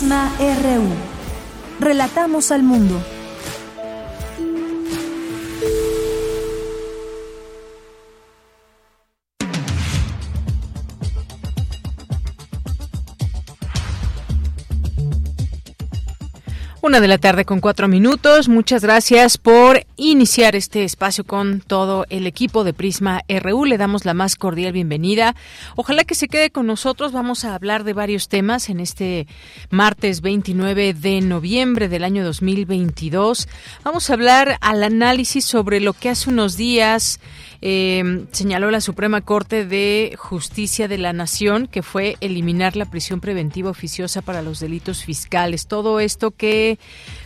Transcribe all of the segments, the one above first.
RU. Relatamos al mundo. Una de la tarde con cuatro minutos. Muchas gracias por iniciar este espacio con todo el equipo de Prisma RU. Le damos la más cordial bienvenida. Ojalá que se quede con nosotros. Vamos a hablar de varios temas en este martes 29 de noviembre del año 2022. Vamos a hablar al análisis sobre lo que hace unos días eh, señaló la Suprema Corte de Justicia de la Nación, que fue eliminar la prisión preventiva oficiosa para los delitos fiscales. Todo esto, ¿qué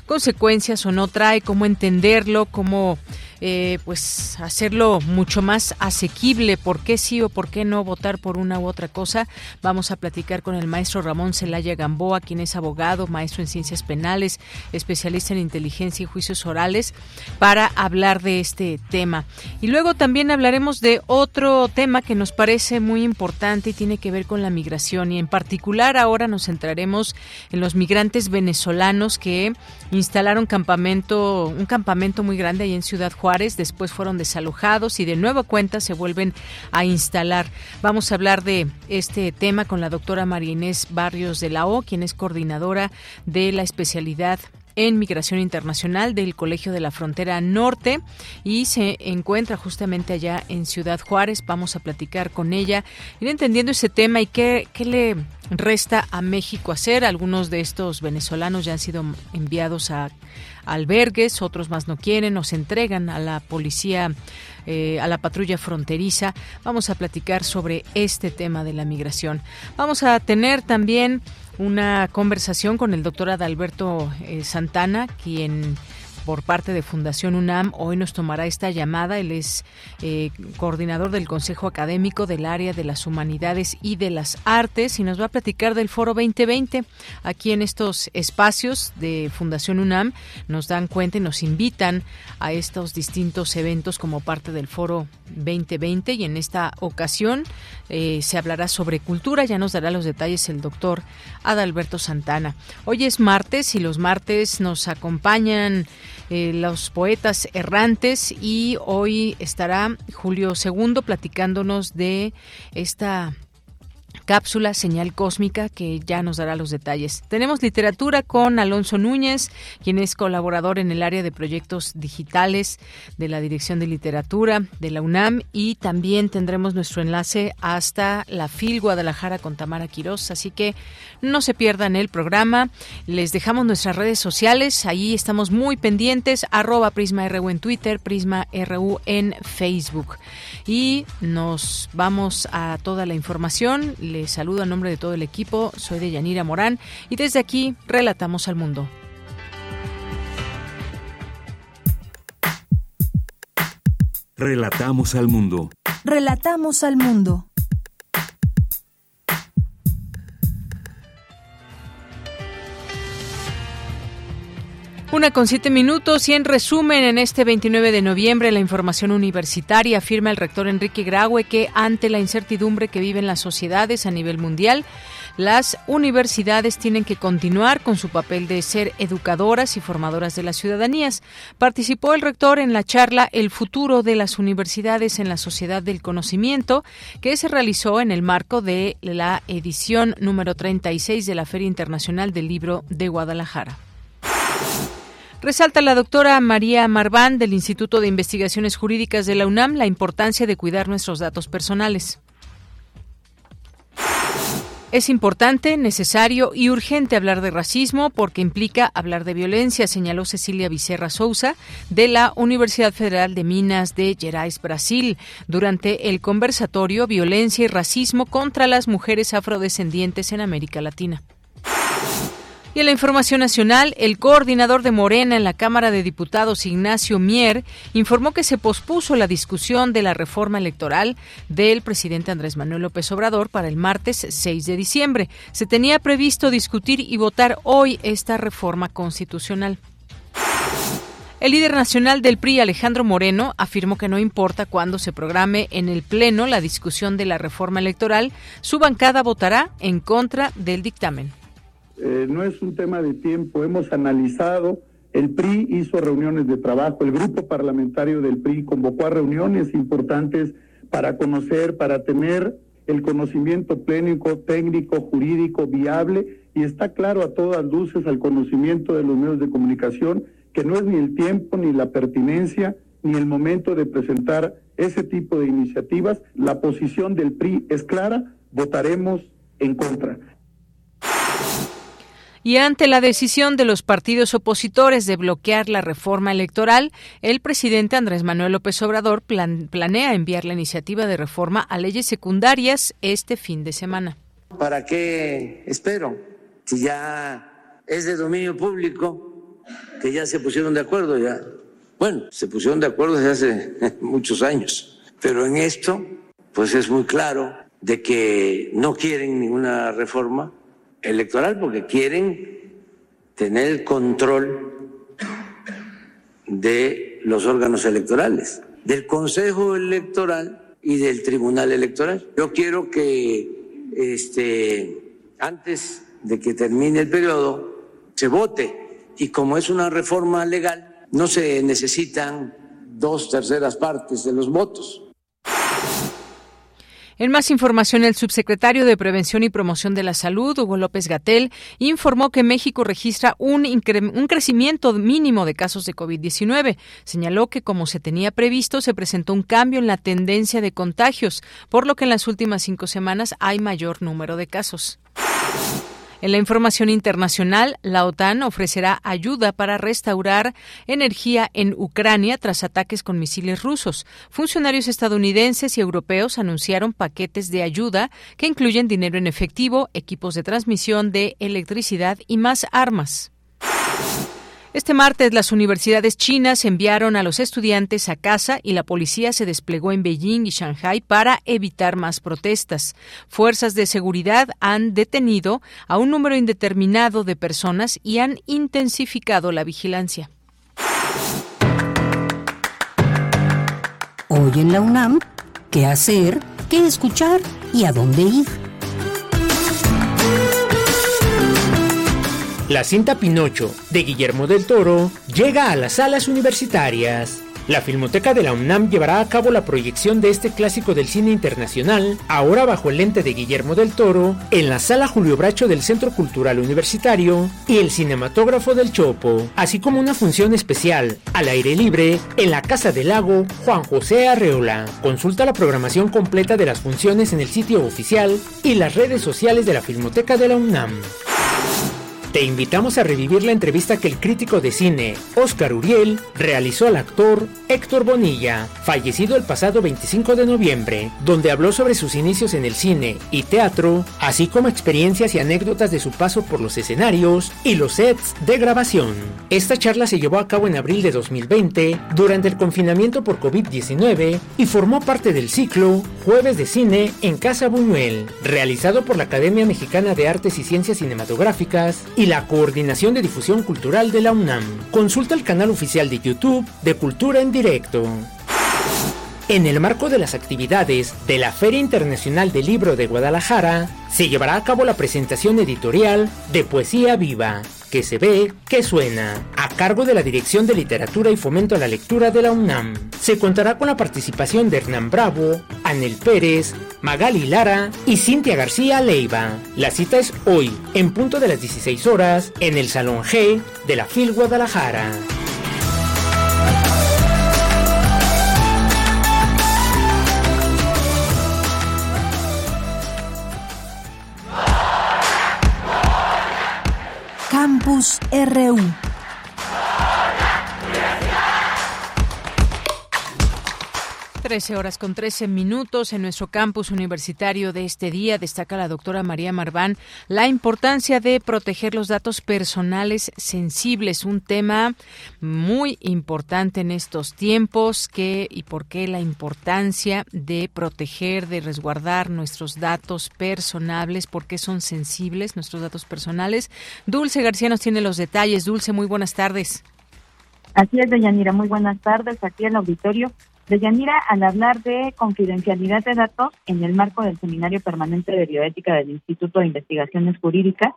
consecuencias o no trae? ¿Cómo entenderlo? ¿Cómo eh, pues hacerlo mucho más asequible. ¿Por qué sí o por qué no votar por una u otra cosa? Vamos a platicar con el maestro Ramón Celaya Gamboa, quien es abogado, maestro en ciencias penales, especialista en inteligencia y juicios orales, para hablar de este tema. Y luego también hablaremos de otro tema que nos parece muy importante y tiene que ver con la migración y en particular ahora nos centraremos en los migrantes venezolanos que instalaron campamento, un campamento muy grande ahí en Ciudad Juárez después fueron desalojados y de nueva cuenta se vuelven a instalar. Vamos a hablar de este tema con la doctora María Inés Barrios de la O, quien es coordinadora de la especialidad en Migración Internacional del Colegio de la Frontera Norte y se encuentra justamente allá en Ciudad Juárez. Vamos a platicar con ella, ir entendiendo ese tema y qué, qué le resta a México hacer. Algunos de estos venezolanos ya han sido enviados a albergues, otros más no quieren, nos entregan a la policía, eh, a la patrulla fronteriza. Vamos a platicar sobre este tema de la migración. Vamos a tener también una conversación con el doctor Adalberto eh, Santana, quien por parte de Fundación UNAM. Hoy nos tomará esta llamada. Él es eh, coordinador del Consejo Académico del área de las Humanidades y de las Artes y nos va a platicar del Foro 2020. Aquí en estos espacios de Fundación UNAM nos dan cuenta y nos invitan a estos distintos eventos como parte del Foro 2020 y en esta ocasión eh, se hablará sobre cultura. Ya nos dará los detalles el doctor Adalberto Santana. Hoy es martes y los martes nos acompañan eh, los poetas errantes y hoy estará Julio II platicándonos de esta cápsula Señal Cósmica que ya nos dará los detalles. Tenemos literatura con Alonso Núñez, quien es colaborador en el área de proyectos digitales de la Dirección de Literatura de la UNAM y también tendremos nuestro enlace hasta la FIL Guadalajara con Tamara Quirós, así que no se pierdan el programa. Les dejamos nuestras redes sociales, ahí estamos muy pendientes, arroba Prisma RU en Twitter, Prisma RU en Facebook. Y nos vamos a toda la información saludo a nombre de todo el equipo. Soy de Yanira Morán y desde aquí relatamos al mundo. Relatamos al mundo. Relatamos al mundo. Una con siete minutos y en resumen, en este 29 de noviembre, la información universitaria afirma el rector Enrique Graue que ante la incertidumbre que viven las sociedades a nivel mundial, las universidades tienen que continuar con su papel de ser educadoras y formadoras de las ciudadanías. Participó el rector en la charla El futuro de las universidades en la sociedad del conocimiento, que se realizó en el marco de la edición número 36 de la Feria Internacional del Libro de Guadalajara. Resalta la doctora María Marván del Instituto de Investigaciones Jurídicas de la UNAM la importancia de cuidar nuestros datos personales. Es importante, necesario y urgente hablar de racismo porque implica hablar de violencia, señaló Cecilia Vicerra Souza de la Universidad Federal de Minas de Gerais, Brasil, durante el conversatorio Violencia y Racismo contra las Mujeres Afrodescendientes en América Latina. Y en la información nacional, el coordinador de Morena en la Cámara de Diputados, Ignacio Mier, informó que se pospuso la discusión de la reforma electoral del presidente Andrés Manuel López Obrador para el martes 6 de diciembre. Se tenía previsto discutir y votar hoy esta reforma constitucional. El líder nacional del PRI, Alejandro Moreno, afirmó que no importa cuándo se programe en el Pleno la discusión de la reforma electoral, su bancada votará en contra del dictamen. Eh, no es un tema de tiempo, hemos analizado, el PRI hizo reuniones de trabajo, el grupo parlamentario del PRI convocó a reuniones importantes para conocer, para tener el conocimiento plénico, técnico, jurídico, viable, y está claro a todas luces al conocimiento de los medios de comunicación que no es ni el tiempo, ni la pertinencia, ni el momento de presentar ese tipo de iniciativas. La posición del PRI es clara, votaremos en contra. Y ante la decisión de los partidos opositores de bloquear la reforma electoral, el presidente Andrés Manuel López Obrador planea enviar la iniciativa de reforma a leyes secundarias este fin de semana. ¿Para qué espero? Si ya es de dominio público, que ya se pusieron de acuerdo, ya. Bueno, se pusieron de acuerdo desde hace muchos años, pero en esto, pues es muy claro de que no quieren ninguna reforma electoral porque quieren tener el control de los órganos electorales, del Consejo Electoral y del Tribunal Electoral. Yo quiero que este, antes de que termine el periodo se vote y como es una reforma legal, no se necesitan dos terceras partes de los votos. En más información, el subsecretario de Prevención y Promoción de la Salud, Hugo López Gatel, informó que México registra un, un crecimiento mínimo de casos de COVID-19. Señaló que, como se tenía previsto, se presentó un cambio en la tendencia de contagios, por lo que en las últimas cinco semanas hay mayor número de casos. En la información internacional, la OTAN ofrecerá ayuda para restaurar energía en Ucrania tras ataques con misiles rusos. Funcionarios estadounidenses y europeos anunciaron paquetes de ayuda que incluyen dinero en efectivo, equipos de transmisión de electricidad y más armas. Este martes las universidades chinas enviaron a los estudiantes a casa y la policía se desplegó en Beijing y Shanghai para evitar más protestas. Fuerzas de seguridad han detenido a un número indeterminado de personas y han intensificado la vigilancia. Hoy en la UNAM, ¿qué hacer? ¿Qué escuchar? ¿Y a dónde ir? La cinta Pinocho de Guillermo del Toro llega a las salas universitarias. La Filmoteca de la UNAM llevará a cabo la proyección de este clásico del cine internacional, ahora bajo el lente de Guillermo del Toro, en la Sala Julio Bracho del Centro Cultural Universitario y el Cinematógrafo del Chopo, así como una función especial al aire libre en la Casa del Lago Juan José Arreola. Consulta la programación completa de las funciones en el sitio oficial y las redes sociales de la Filmoteca de la UNAM. Te invitamos a revivir la entrevista que el crítico de cine Oscar Uriel realizó al actor Héctor Bonilla, fallecido el pasado 25 de noviembre, donde habló sobre sus inicios en el cine y teatro, así como experiencias y anécdotas de su paso por los escenarios y los sets de grabación. Esta charla se llevó a cabo en abril de 2020 durante el confinamiento por COVID-19 y formó parte del ciclo Jueves de Cine en Casa Buñuel, realizado por la Academia Mexicana de Artes y Ciencias Cinematográficas y la Coordinación de Difusión Cultural de la UNAM. Consulta el canal oficial de YouTube de Cultura en Directo. En el marco de las actividades de la Feria Internacional del Libro de Guadalajara, se llevará a cabo la presentación editorial de Poesía Viva, que se ve, que suena, a cargo de la Dirección de Literatura y Fomento a la Lectura de la UNAM. Se contará con la participación de Hernán Bravo, Anel Pérez, Magali Lara y Cintia García Leiva. La cita es hoy, en punto de las 16 horas, en el Salón G de la FIL Guadalajara. Campus RU. 13 horas con 13 minutos en nuestro campus universitario de este día destaca la doctora María Marván la importancia de proteger los datos personales sensibles, un tema muy importante en estos tiempos que y por qué la importancia de proteger, de resguardar nuestros datos personales, por qué son sensibles nuestros datos personales. Dulce García nos tiene los detalles. Dulce, muy buenas tardes. Así es, Deyanira, muy buenas tardes aquí en el auditorio. Deyanira, al hablar de confidencialidad de datos en el marco del Seminario Permanente de Bioética del Instituto de Investigaciones Jurídicas,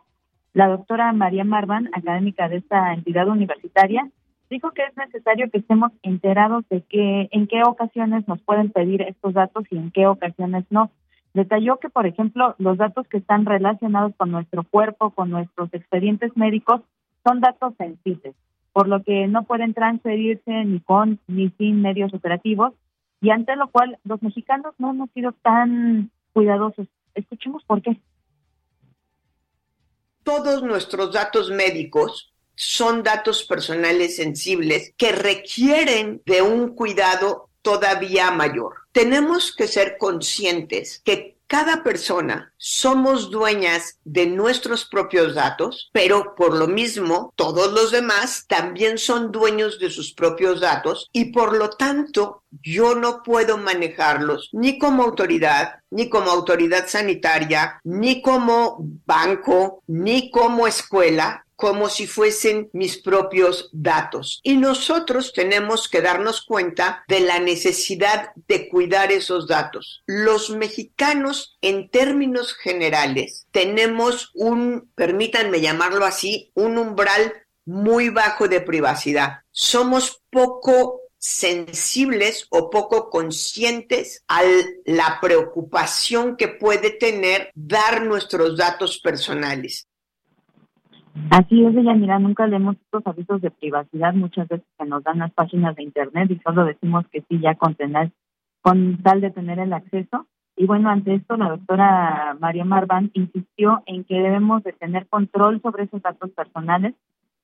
la doctora María Marvan, académica de esta entidad universitaria, dijo que es necesario que estemos enterados de que en qué ocasiones nos pueden pedir estos datos y en qué ocasiones no. Detalló que, por ejemplo, los datos que están relacionados con nuestro cuerpo, con nuestros expedientes médicos, son datos sensibles por lo que no pueden transferirse ni con ni sin medios operativos, y ante lo cual los mexicanos no hemos sido tan cuidadosos. Escuchemos por qué. Todos nuestros datos médicos son datos personales sensibles que requieren de un cuidado todavía mayor. Tenemos que ser conscientes que cada persona somos dueñas de nuestros propios datos, pero por lo mismo todos los demás también son dueños de sus propios datos y por lo tanto yo no puedo manejarlos ni como autoridad, ni como autoridad sanitaria, ni como banco, ni como escuela, como si fuesen mis propios datos. Y nosotros tenemos que darnos cuenta de la necesidad de cuidar esos datos. Los mexicanos, en términos generales, tenemos un, permítanme llamarlo así, un umbral muy bajo de privacidad. Somos poco sensibles o poco conscientes a la preocupación que puede tener dar nuestros datos personales. Así es, ella, mira, nunca leemos estos avisos de privacidad muchas veces que nos dan las páginas de internet y solo decimos que sí ya con tener, con tal de tener el acceso. Y bueno, ante esto la doctora María Marván insistió en que debemos de tener control sobre esos datos personales.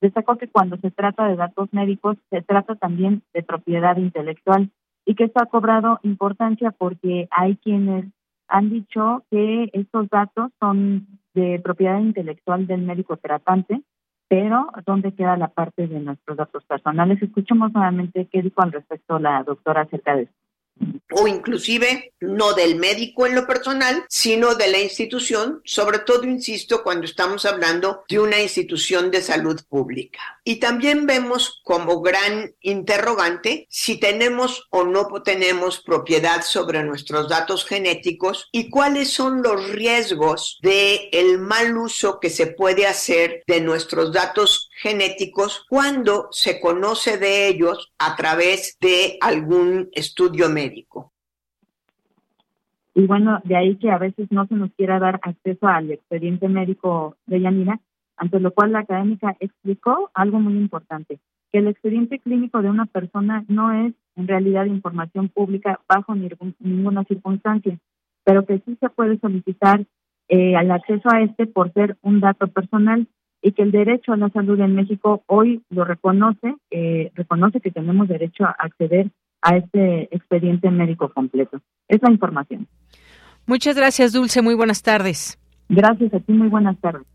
Destacó que cuando se trata de datos médicos se trata también de propiedad intelectual y que esto ha cobrado importancia porque hay quienes han dicho que estos datos son de propiedad intelectual del médico tratante, pero ¿dónde queda la parte de nuestros datos personales? Escuchemos nuevamente qué dijo al respecto la doctora acerca de esto o inclusive no del médico en lo personal, sino de la institución, sobre todo, insisto, cuando estamos hablando de una institución de salud pública. Y también vemos como gran interrogante si tenemos o no tenemos propiedad sobre nuestros datos genéticos y cuáles son los riesgos de el mal uso que se puede hacer de nuestros datos genéticos cuando se conoce de ellos a través de algún estudio médico. Y bueno, de ahí que a veces no se nos quiera dar acceso al expediente médico de Yanira, ante lo cual la académica explicó algo muy importante, que el expediente clínico de una persona no es en realidad información pública bajo ninguna circunstancia, pero que sí se puede solicitar eh, el acceso a este por ser un dato personal y que el derecho a la salud en México hoy lo reconoce, eh, reconoce que tenemos derecho a acceder a este expediente médico completo. Es la información. Muchas gracias, Dulce. Muy buenas tardes. Gracias a ti. Muy buenas tardes.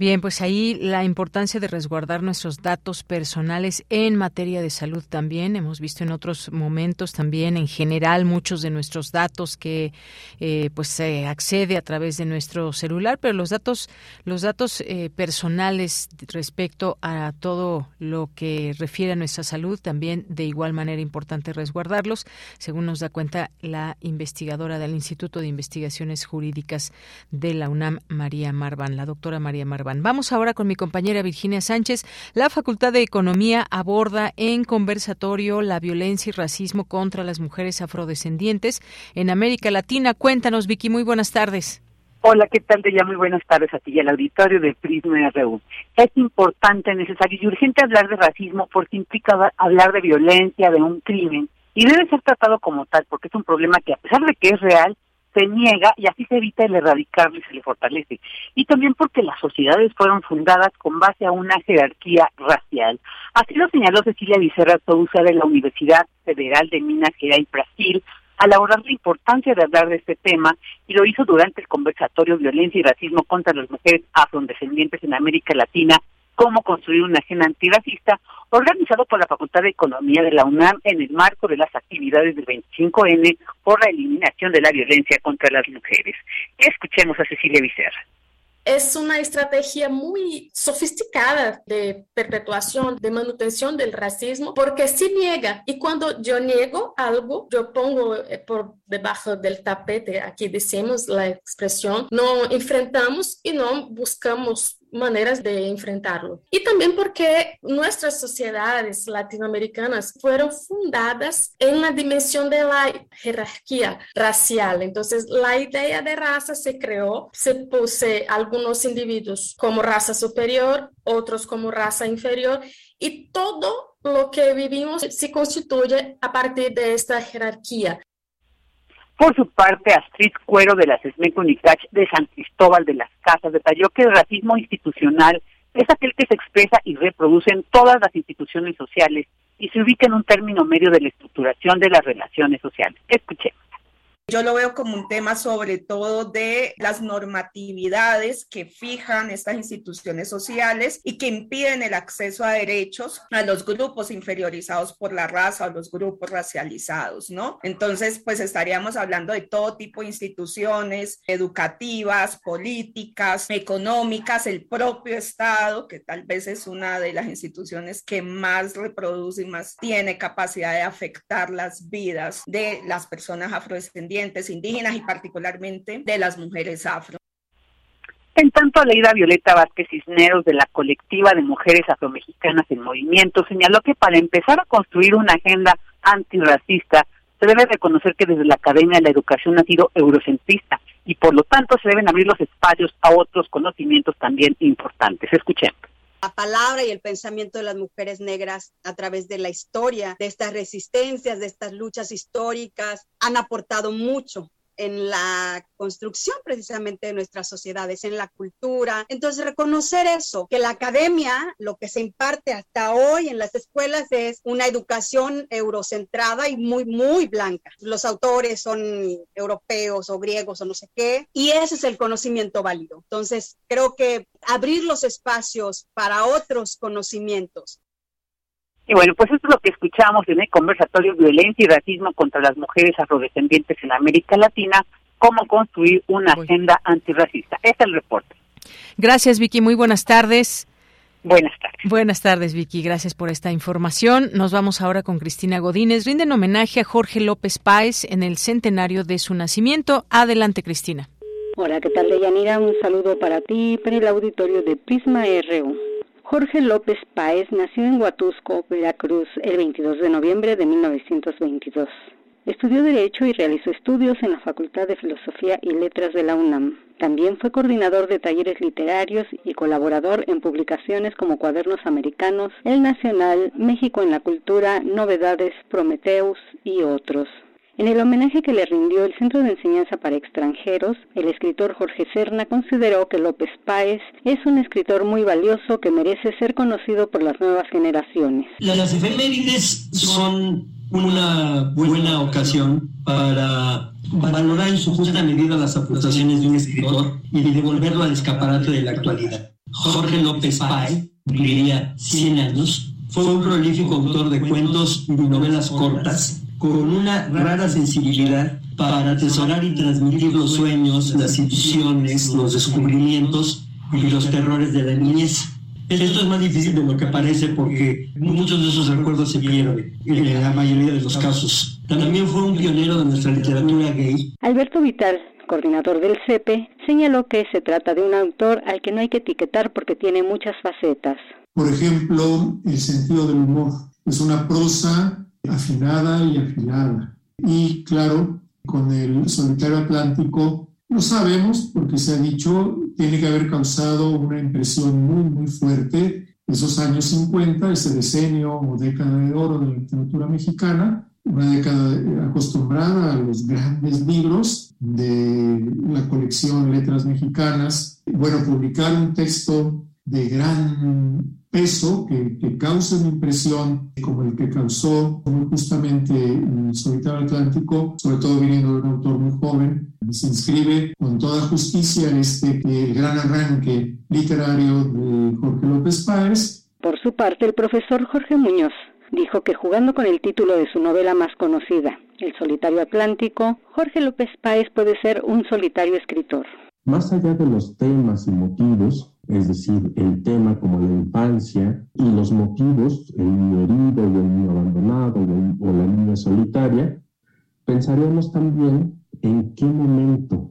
Bien, pues ahí la importancia de resguardar nuestros datos personales en materia de salud también. Hemos visto en otros momentos también, en general, muchos de nuestros datos que eh, pues se accede a través de nuestro celular, pero los datos, los datos eh, personales respecto a todo lo que refiere a nuestra salud también de igual manera importante resguardarlos, según nos da cuenta la investigadora del Instituto de Investigaciones Jurídicas de la UNAM, María Marván, la doctora María Marván. Vamos ahora con mi compañera Virginia Sánchez. La Facultad de Economía aborda en conversatorio la violencia y racismo contra las mujeres afrodescendientes en América Latina. Cuéntanos, Vicky, muy buenas tardes. Hola, ¿qué tal? Llamo muy buenas tardes a ti y al auditorio de Prisma RU. Es importante, necesario y urgente hablar de racismo porque implica hablar de violencia, de un crimen, y debe ser tratado como tal porque es un problema que a pesar de que es real, se niega y así se evita el erradicarlo y se le fortalece. Y también porque las sociedades fueron fundadas con base a una jerarquía racial. Así lo señaló Cecilia Vicerra Sousa de la Universidad Federal de Minas Gerais, Brasil, al abordar la importancia de hablar de este tema y lo hizo durante el conversatorio Violencia y Racismo contra las Mujeres Afrodescendientes en América Latina, cómo construir una agenda antirracista, organizado por la Facultad de Economía de la UNAM en el marco de las actividades del 25N por la eliminación de la violencia contra las mujeres. Escuchemos a Cecilia Vicerra es una estrategia muy sofisticada de perpetuación, de manutención del racismo, porque se niega. Y cuando yo niego algo, yo pongo eh, por debajo del tapete, aquí decimos la expresión, no enfrentamos y no buscamos maneras de enfrentarlo. Y también porque nuestras sociedades latinoamericanas fueron fundadas en la dimensión de la jerarquía racial. Entonces, la idea de raza se creó, se puse algunos individuos como raza superior, otros como raza inferior, y todo lo que vivimos se constituye a partir de esta jerarquía. Por su parte, Astrid Cuero de la SESMEC UNICACH de San Cristóbal de las Casas detalló que el racismo institucional es aquel que se expresa y reproduce en todas las instituciones sociales y se ubica en un término medio de la estructuración de las relaciones sociales. Escuchemos. Yo lo veo como un tema sobre todo de las normatividades que fijan estas instituciones sociales y que impiden el acceso a derechos a los grupos inferiorizados por la raza o los grupos racializados, ¿no? Entonces, pues estaríamos hablando de todo tipo de instituciones educativas, políticas, económicas, el propio Estado, que tal vez es una de las instituciones que más reproduce y más tiene capacidad de afectar las vidas de las personas afrodescendientes indígenas y particularmente de las mujeres afro. En tanto, Leida Violeta Vázquez Cisneros de la colectiva de mujeres afromexicanas en movimiento señaló que para empezar a construir una agenda antirracista se debe reconocer que desde la academia la educación ha sido eurocentrista y por lo tanto se deben abrir los espacios a otros conocimientos también importantes. Escuchemos la palabra y el pensamiento de las mujeres negras a través de la historia, de estas resistencias, de estas luchas históricas, han aportado mucho en la construcción precisamente de nuestras sociedades, en la cultura. Entonces, reconocer eso, que la academia, lo que se imparte hasta hoy en las escuelas es una educación eurocentrada y muy, muy blanca. Los autores son europeos o griegos o no sé qué, y ese es el conocimiento válido. Entonces, creo que abrir los espacios para otros conocimientos y bueno, pues esto es lo que escuchamos en el conversatorio Violencia y Racismo contra las Mujeres Afrodescendientes en América Latina, cómo construir una agenda antirracista. Este es el reporte. Gracias, Vicky. Muy buenas tardes. Buenas tardes. Buenas tardes, Vicky. Gracias por esta información. Nos vamos ahora con Cristina Godínez. Rinden homenaje a Jorge López Páez en el centenario de su nacimiento. Adelante, Cristina. Hola, ¿qué tal, Deyanira? Un saludo para ti y para el auditorio de Prisma RU. Jorge López Páez nació en Huatusco, Veracruz, el 22 de noviembre de 1922. Estudió Derecho y realizó estudios en la Facultad de Filosofía y Letras de la UNAM. También fue coordinador de talleres literarios y colaborador en publicaciones como Cuadernos Americanos, El Nacional, México en la Cultura, Novedades, Prometeus y otros. En el homenaje que le rindió el Centro de Enseñanza para Extranjeros, el escritor Jorge Serna consideró que López Páez es un escritor muy valioso que merece ser conocido por las nuevas generaciones. Las efemérides son una buena ocasión para valorar en su justa medida las aportaciones de un escritor y devolverlo al escaparate de la actualidad. Jorge López Páez, cumpliría 100 años, fue un prolífico autor de cuentos y novelas cortas con una rara sensibilidad para atesorar y transmitir los sueños, las intuiciones, los descubrimientos y los terrores de la niñez. Esto es más difícil de lo que parece porque muchos de esos recuerdos se pierden en la mayoría de los casos. También fue un pionero de nuestra literatura gay. Alberto Vital, coordinador del CEPE, señaló que se trata de un autor al que no hay que etiquetar porque tiene muchas facetas. Por ejemplo, el sentido del humor. Es una prosa afinada y afilada. Y claro, con el solitario atlántico, lo sabemos porque se ha dicho, tiene que haber causado una impresión muy, muy fuerte esos años 50, ese decenio o década de oro de la literatura mexicana, una década acostumbrada a los grandes libros de la colección Letras Mexicanas. Bueno, publicar un texto de gran peso que, que causa una impresión como el que causó muy justamente el Solitario Atlántico, sobre todo viniendo de un autor muy joven, se inscribe con toda justicia este el gran arranque literario de Jorge López Páez. Por su parte, el profesor Jorge Muñoz dijo que jugando con el título de su novela más conocida, El solitario atlántico, Jorge López Páez puede ser un solitario escritor. Más allá de los temas y motivos, es decir, el tema como la infancia y los motivos, el niño herido o el niño abandonado o, la niña solitaria, pensaríamos también en qué momento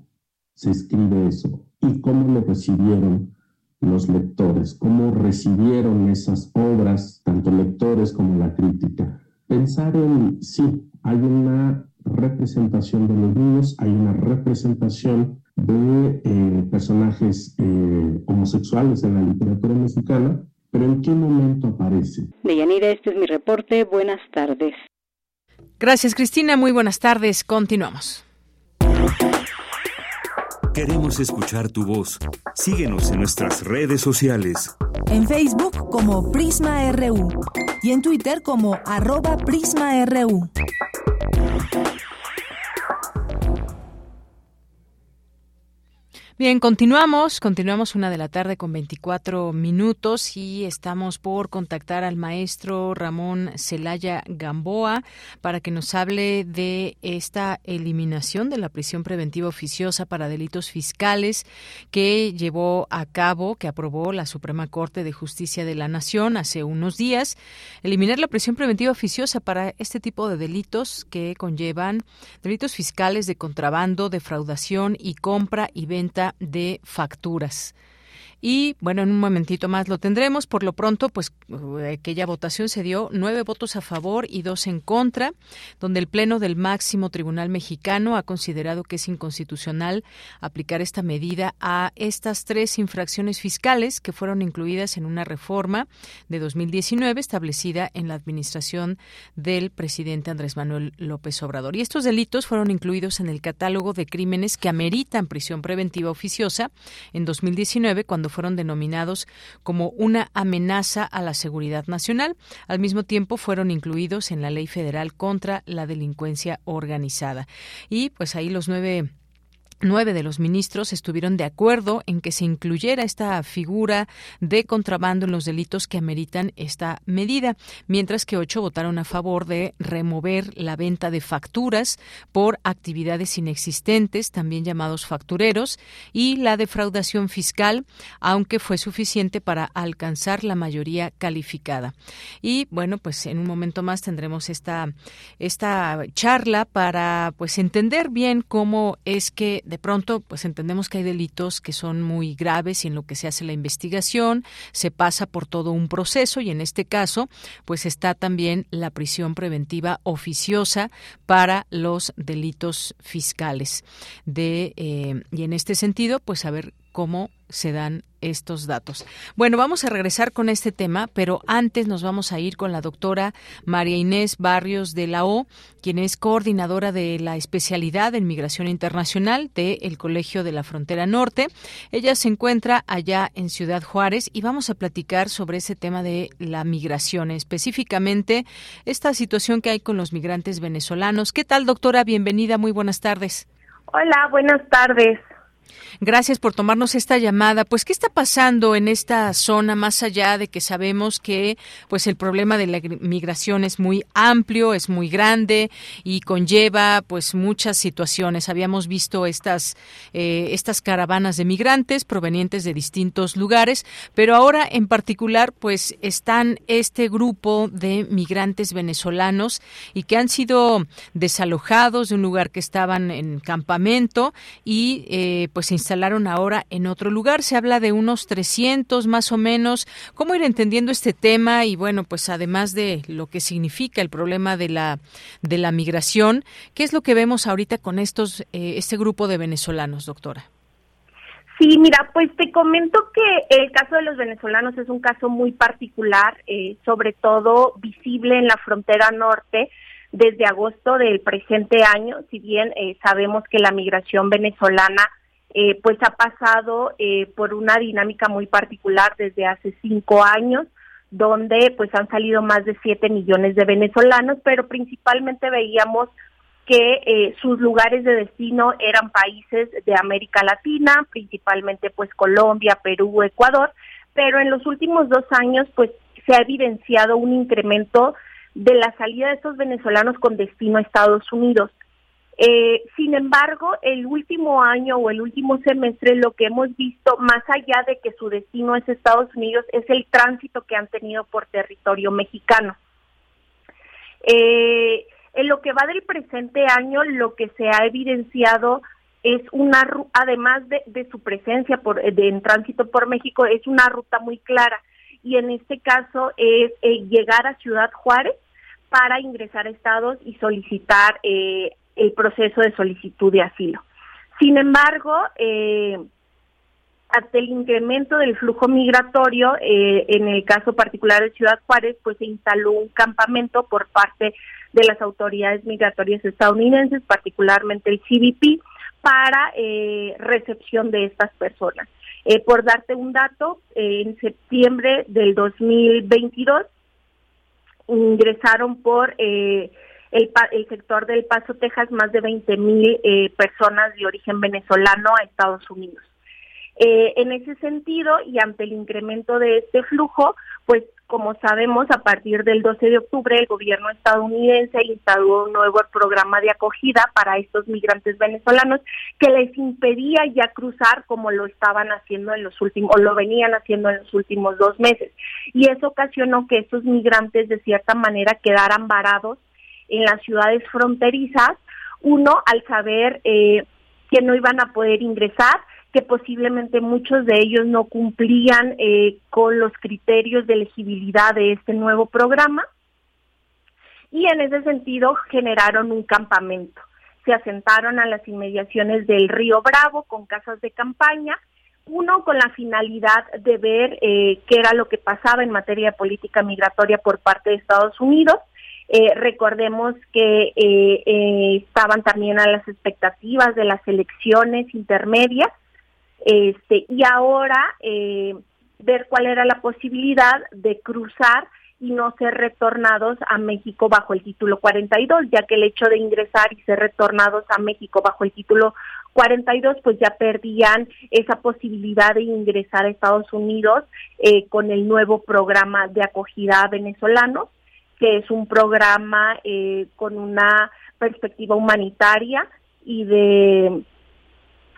se escribe eso y cómo lo recibieron los lectores, cómo recibieron esas obras, tanto lectores como la crítica. Pensar en, sí, hay una representación de los niños, hay una representación de eh, personajes eh, homosexuales en la literatura mexicana, pero ¿en qué momento aparece? Deyanira, este es mi reporte. Buenas tardes. Gracias, Cristina. Muy buenas tardes. Continuamos. Queremos escuchar tu voz. Síguenos en nuestras redes sociales. En Facebook como Prisma RU y en Twitter como arroba PrismaRU. Bien, continuamos, continuamos una de la tarde con 24 minutos y estamos por contactar al maestro Ramón Celaya Gamboa para que nos hable de esta eliminación de la prisión preventiva oficiosa para delitos fiscales que llevó a cabo, que aprobó la Suprema Corte de Justicia de la Nación hace unos días. Eliminar la prisión preventiva oficiosa para este tipo de delitos que conllevan delitos fiscales de contrabando, defraudación y compra y venta de facturas. Y bueno, en un momentito más lo tendremos. Por lo pronto, pues eh, aquella votación se dio nueve votos a favor y dos en contra, donde el Pleno del máximo Tribunal Mexicano ha considerado que es inconstitucional aplicar esta medida a estas tres infracciones fiscales que fueron incluidas en una reforma de 2019 establecida en la administración del presidente Andrés Manuel López Obrador. Y estos delitos fueron incluidos en el catálogo de crímenes que ameritan prisión preventiva oficiosa en 2019 cuando fueron denominados como una amenaza a la seguridad nacional. Al mismo tiempo fueron incluidos en la Ley Federal contra la Delincuencia Organizada. Y pues ahí los nueve Nueve de los ministros estuvieron de acuerdo en que se incluyera esta figura de contrabando en los delitos que ameritan esta medida, mientras que ocho votaron a favor de remover la venta de facturas por actividades inexistentes, también llamados factureros, y la defraudación fiscal, aunque fue suficiente para alcanzar la mayoría calificada. Y bueno, pues en un momento más tendremos esta, esta charla para pues entender bien cómo es que de pronto pues entendemos que hay delitos que son muy graves y en lo que se hace la investigación se pasa por todo un proceso y en este caso pues está también la prisión preventiva oficiosa para los delitos fiscales. De eh, y en este sentido pues a ver cómo se dan estos datos. Bueno, vamos a regresar con este tema, pero antes nos vamos a ir con la doctora María Inés Barrios de la O, quien es coordinadora de la especialidad en migración internacional del Colegio de la Frontera Norte. Ella se encuentra allá en Ciudad Juárez y vamos a platicar sobre ese tema de la migración, específicamente esta situación que hay con los migrantes venezolanos. ¿Qué tal, doctora? Bienvenida, muy buenas tardes. Hola, buenas tardes. Gracias por tomarnos esta llamada. Pues, ¿qué está pasando en esta zona más allá de que sabemos que pues el problema de la migración es muy amplio, es muy grande y conlleva pues muchas situaciones? Habíamos visto estas eh, estas caravanas de migrantes provenientes de distintos lugares, pero ahora en particular pues están este grupo de migrantes venezolanos y que han sido desalojados de un lugar que estaban en campamento y eh, pues se instalaron ahora en otro lugar. Se habla de unos 300 más o menos. ¿Cómo ir entendiendo este tema? Y bueno, pues además de lo que significa el problema de la, de la migración, ¿qué es lo que vemos ahorita con estos, eh, este grupo de venezolanos, doctora? Sí, mira, pues te comento que el caso de los venezolanos es un caso muy particular, eh, sobre todo visible en la frontera norte, desde agosto del presente año, si bien eh, sabemos que la migración venezolana eh, pues ha pasado eh, por una dinámica muy particular desde hace cinco años, donde pues han salido más de siete millones de venezolanos, pero principalmente veíamos que eh, sus lugares de destino eran países de América Latina, principalmente pues Colombia, Perú, Ecuador, pero en los últimos dos años pues se ha evidenciado un incremento de la salida de estos venezolanos con destino a Estados Unidos. Eh, sin embargo, el último año o el último semestre lo que hemos visto, más allá de que su destino es Estados Unidos, es el tránsito que han tenido por territorio mexicano. Eh, en lo que va del presente año, lo que se ha evidenciado es una, además de, su presencia por, de, en tránsito por México, es una ruta muy clara. Y en este caso es eh, llegar a Ciudad Juárez para ingresar a estados y solicitar eh, el proceso de solicitud de asilo. Sin embargo, eh, ante el incremento del flujo migratorio, eh, en el caso particular de Ciudad Juárez, pues se instaló un campamento por parte de las autoridades migratorias estadounidenses, particularmente el CBP, para eh, recepción de estas personas. Eh, por darte un dato, en septiembre del 2022 ingresaron por el, el, sector del Paso, Texas, más de 20 mil personas de origen venezolano a Estados Unidos. Eh, en ese sentido, y ante el incremento de este flujo, pues como sabemos, a partir del 12 de octubre el gobierno estadounidense instaló un nuevo programa de acogida para estos migrantes venezolanos que les impedía ya cruzar como lo estaban haciendo en los últimos, o lo venían haciendo en los últimos dos meses. Y eso ocasionó que estos migrantes de cierta manera quedaran varados en las ciudades fronterizas, uno al saber eh, que no iban a poder ingresar, que posiblemente muchos de ellos no cumplían eh, con los criterios de elegibilidad de este nuevo programa y en ese sentido generaron un campamento. Se asentaron a las inmediaciones del río Bravo con casas de campaña, uno con la finalidad de ver eh, qué era lo que pasaba en materia de política migratoria por parte de Estados Unidos. Eh, recordemos que estaban también a las expectativas de las elecciones intermedias este, y ahora eh, ver cuál era la posibilidad de cruzar y no ser retornados a México bajo el título 42, ya que el hecho de ingresar y ser retornados a México bajo el título 42, pues ya perdían esa posibilidad de ingresar a Estados Unidos eh, con el nuevo programa de acogida a venezolanos, que es un programa eh, con una perspectiva humanitaria y de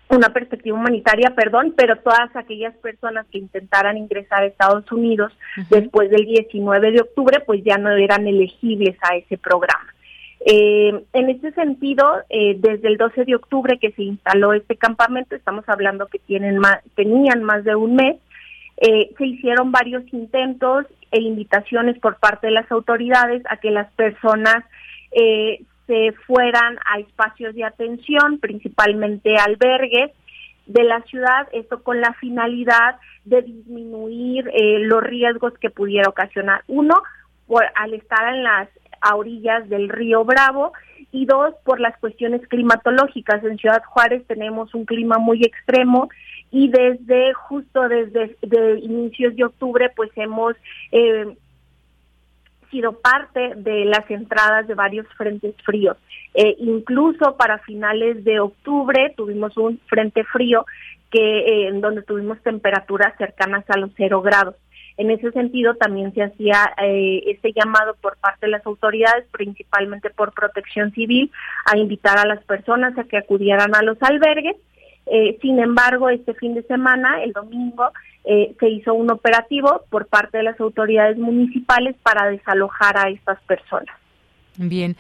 una perspectiva humanitaria, perdón, pero todas aquellas personas que intentaran ingresar a Estados Unidos después del 19 de octubre, pues ya no eran elegibles a ese programa. Eh, en este sentido, eh, desde el 12 de octubre que se instaló este campamento, estamos hablando que tienen más, tenían más de un mes, eh, se hicieron varios intentos e invitaciones por parte de las autoridades a que las personas eh, se fueran a espacios de atención, principalmente albergues de la ciudad, esto con la finalidad de disminuir eh, los riesgos que pudiera ocasionar. Uno, por, al estar en las orillas del río Bravo y dos, por las cuestiones climatológicas. En Ciudad Juárez tenemos un clima muy extremo y desde justo desde de inicios de octubre pues hemos eh, sido parte de las entradas de varios frentes fríos. Eh, incluso para finales de octubre tuvimos un frente frío que eh, en donde tuvimos temperaturas cercanas a los cero grados. En ese sentido también se hacía eh, este llamado por parte de las autoridades, principalmente por protección civil, a invitar a las personas a que acudieran a los albergues. sin embargo, este fin de semana, el domingo, eh, se hizo un operativo por parte de las autoridades municipales para desalojar a estas personas. Bien.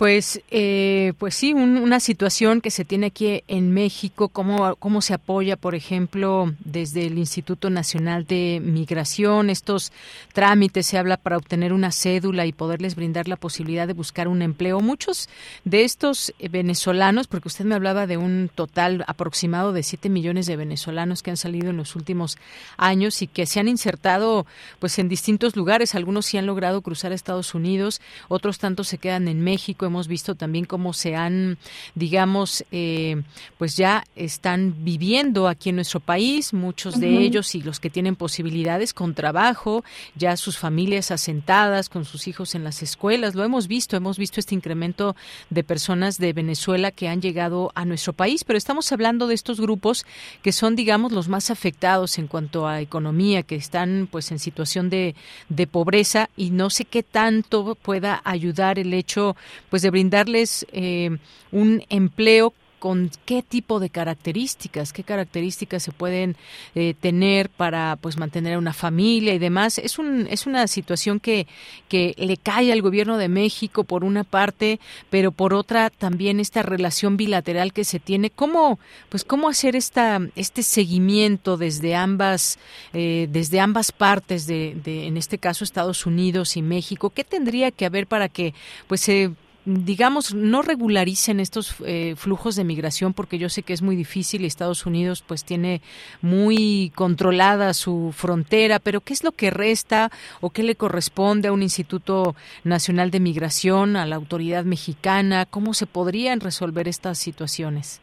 Pues, eh, pues sí, una situación que se tiene aquí en México, cómo, cómo se apoya, por ejemplo, desde el Instituto Nacional de Migración, estos trámites se habla para obtener una cédula y poderles brindar la posibilidad de buscar un empleo. Muchos de estos venezolanos, porque usted me hablaba de un total aproximado de 7 millones de venezolanos que han salido en los últimos años y que se han insertado pues en distintos lugares, algunos sí han logrado cruzar a Estados Unidos, otros tantos se quedan en México hemos visto también cómo se han, digamos, eh, pues ya están viviendo aquí en nuestro país, muchos de ellos y los que tienen posibilidades con trabajo, ya sus familias asentadas, con sus hijos en las escuelas. Lo hemos visto, hemos visto este incremento de personas de Venezuela que han llegado a nuestro país, pero estamos hablando de estos grupos que son, digamos, los más afectados en cuanto a economía, que están pues en situación de, de pobreza y no sé qué tanto pueda ayudar el hecho pues pues, de brindarles eh, un empleo con qué tipo de características, qué características se pueden eh, tener para pues mantener una familia y demás. Es un es una situación que que le cae al gobierno de México por una parte, pero por otra también esta relación bilateral que se tiene. ¿Cómo pues cómo hacer esta este seguimiento desde ambas eh, desde ambas partes de, de en este caso Estados Unidos y México? ¿Qué tendría que haber para que pues se digamos, no regularicen estos eh, flujos de migración porque yo sé que es muy difícil y Estados Unidos pues tiene muy controlada su frontera, pero ¿qué es lo que resta o qué le corresponde a un Instituto Nacional de Migración, a la autoridad mexicana? ¿Cómo se podrían resolver estas situaciones?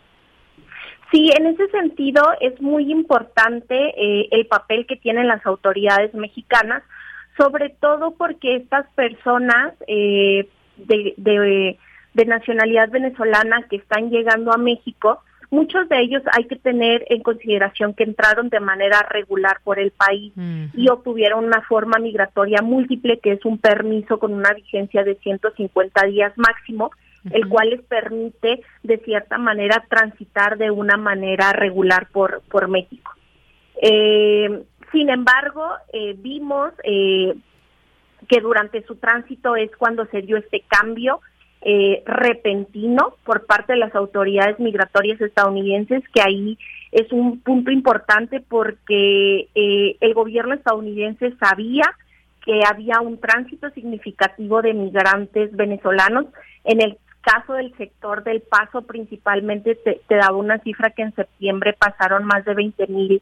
Sí, en ese sentido es muy importante eh, el papel que tienen las autoridades mexicanas, sobre todo porque estas personas eh, de, de, nacionalidad venezolana que están llegando a México, muchos de ellos hay que tener en consideración que entraron de manera regular por el país y obtuvieron una forma migratoria múltiple, que es un permiso con una vigencia de 150 días máximo, el cual les permite de cierta manera transitar de una manera regular por, por México. Eh, sin embargo, eh, vimos eh, que durante su tránsito es cuando se dio este cambio eh, repentino por parte de las autoridades migratorias estadounidenses, que ahí es un punto importante porque eh, el gobierno estadounidense sabía que había un tránsito significativo de migrantes venezolanos. En el caso del sector del paso, principalmente te, daba una cifra que en septiembre pasaron más de 20 mil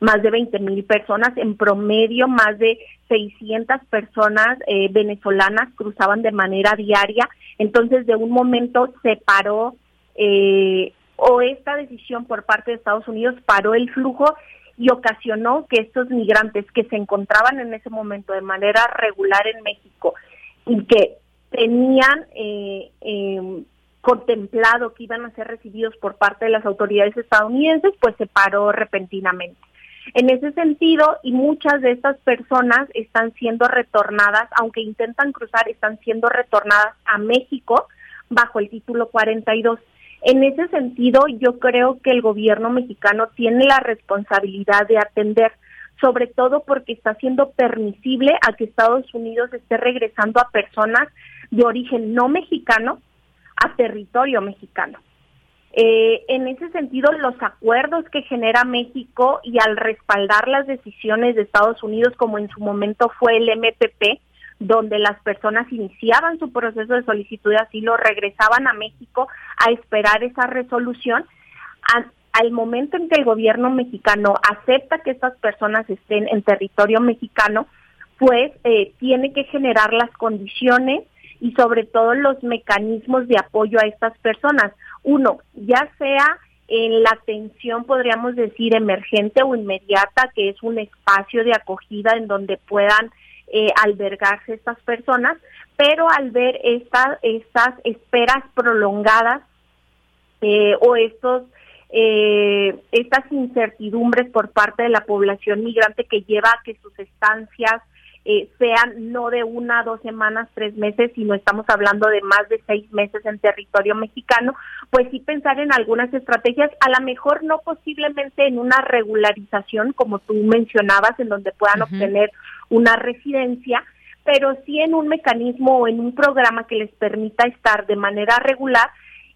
más de 20 mil personas, en promedio más de 600 personas eh, venezolanas cruzaban de manera diaria, entonces de un momento se paró eh, o esta decisión por parte de Estados Unidos paró el flujo y ocasionó que estos migrantes que se encontraban en ese momento de manera regular en México y que tenían eh, em, contemplado que iban a ser recibidos por parte de las autoridades estadounidenses, pues se paró repentinamente. En ese sentido, y muchas de estas personas están siendo retornadas, aunque intentan cruzar, están siendo retornadas a México bajo el título 42. En ese sentido, yo creo que el gobierno mexicano tiene la responsabilidad de atender, sobre todo porque está siendo permisible a que Estados Unidos esté regresando a personas de origen no mexicano a territorio mexicano. Eh, en ese sentido, los acuerdos que genera México y al respaldar las decisiones de Estados Unidos, como en su momento fue el MPP, donde las personas iniciaban su proceso de solicitud de asilo, regresaban a México a esperar esa resolución, al momento en que el gobierno mexicano acepta que estas personas estén en territorio mexicano, pues eh, tiene que generar las condiciones y sobre todo los mecanismos de apoyo a estas personas. Uno, ya sea en la atención, podríamos decir, emergente o inmediata, que es un espacio de acogida en donde puedan eh, albergarse estas personas, pero al ver estas estas esperas prolongadas eh, o estos eh, estas incertidumbres por parte de la población migrante que lleva a que sus estancias eh, sean no de una, dos semanas, tres meses, sino estamos hablando de más de seis meses en territorio mexicano, pues sí pensar en algunas estrategias, a lo mejor no posiblemente en una regularización, como tú mencionabas, en donde puedan obtener una residencia, pero sí en un mecanismo o en un programa que les permita estar de manera regular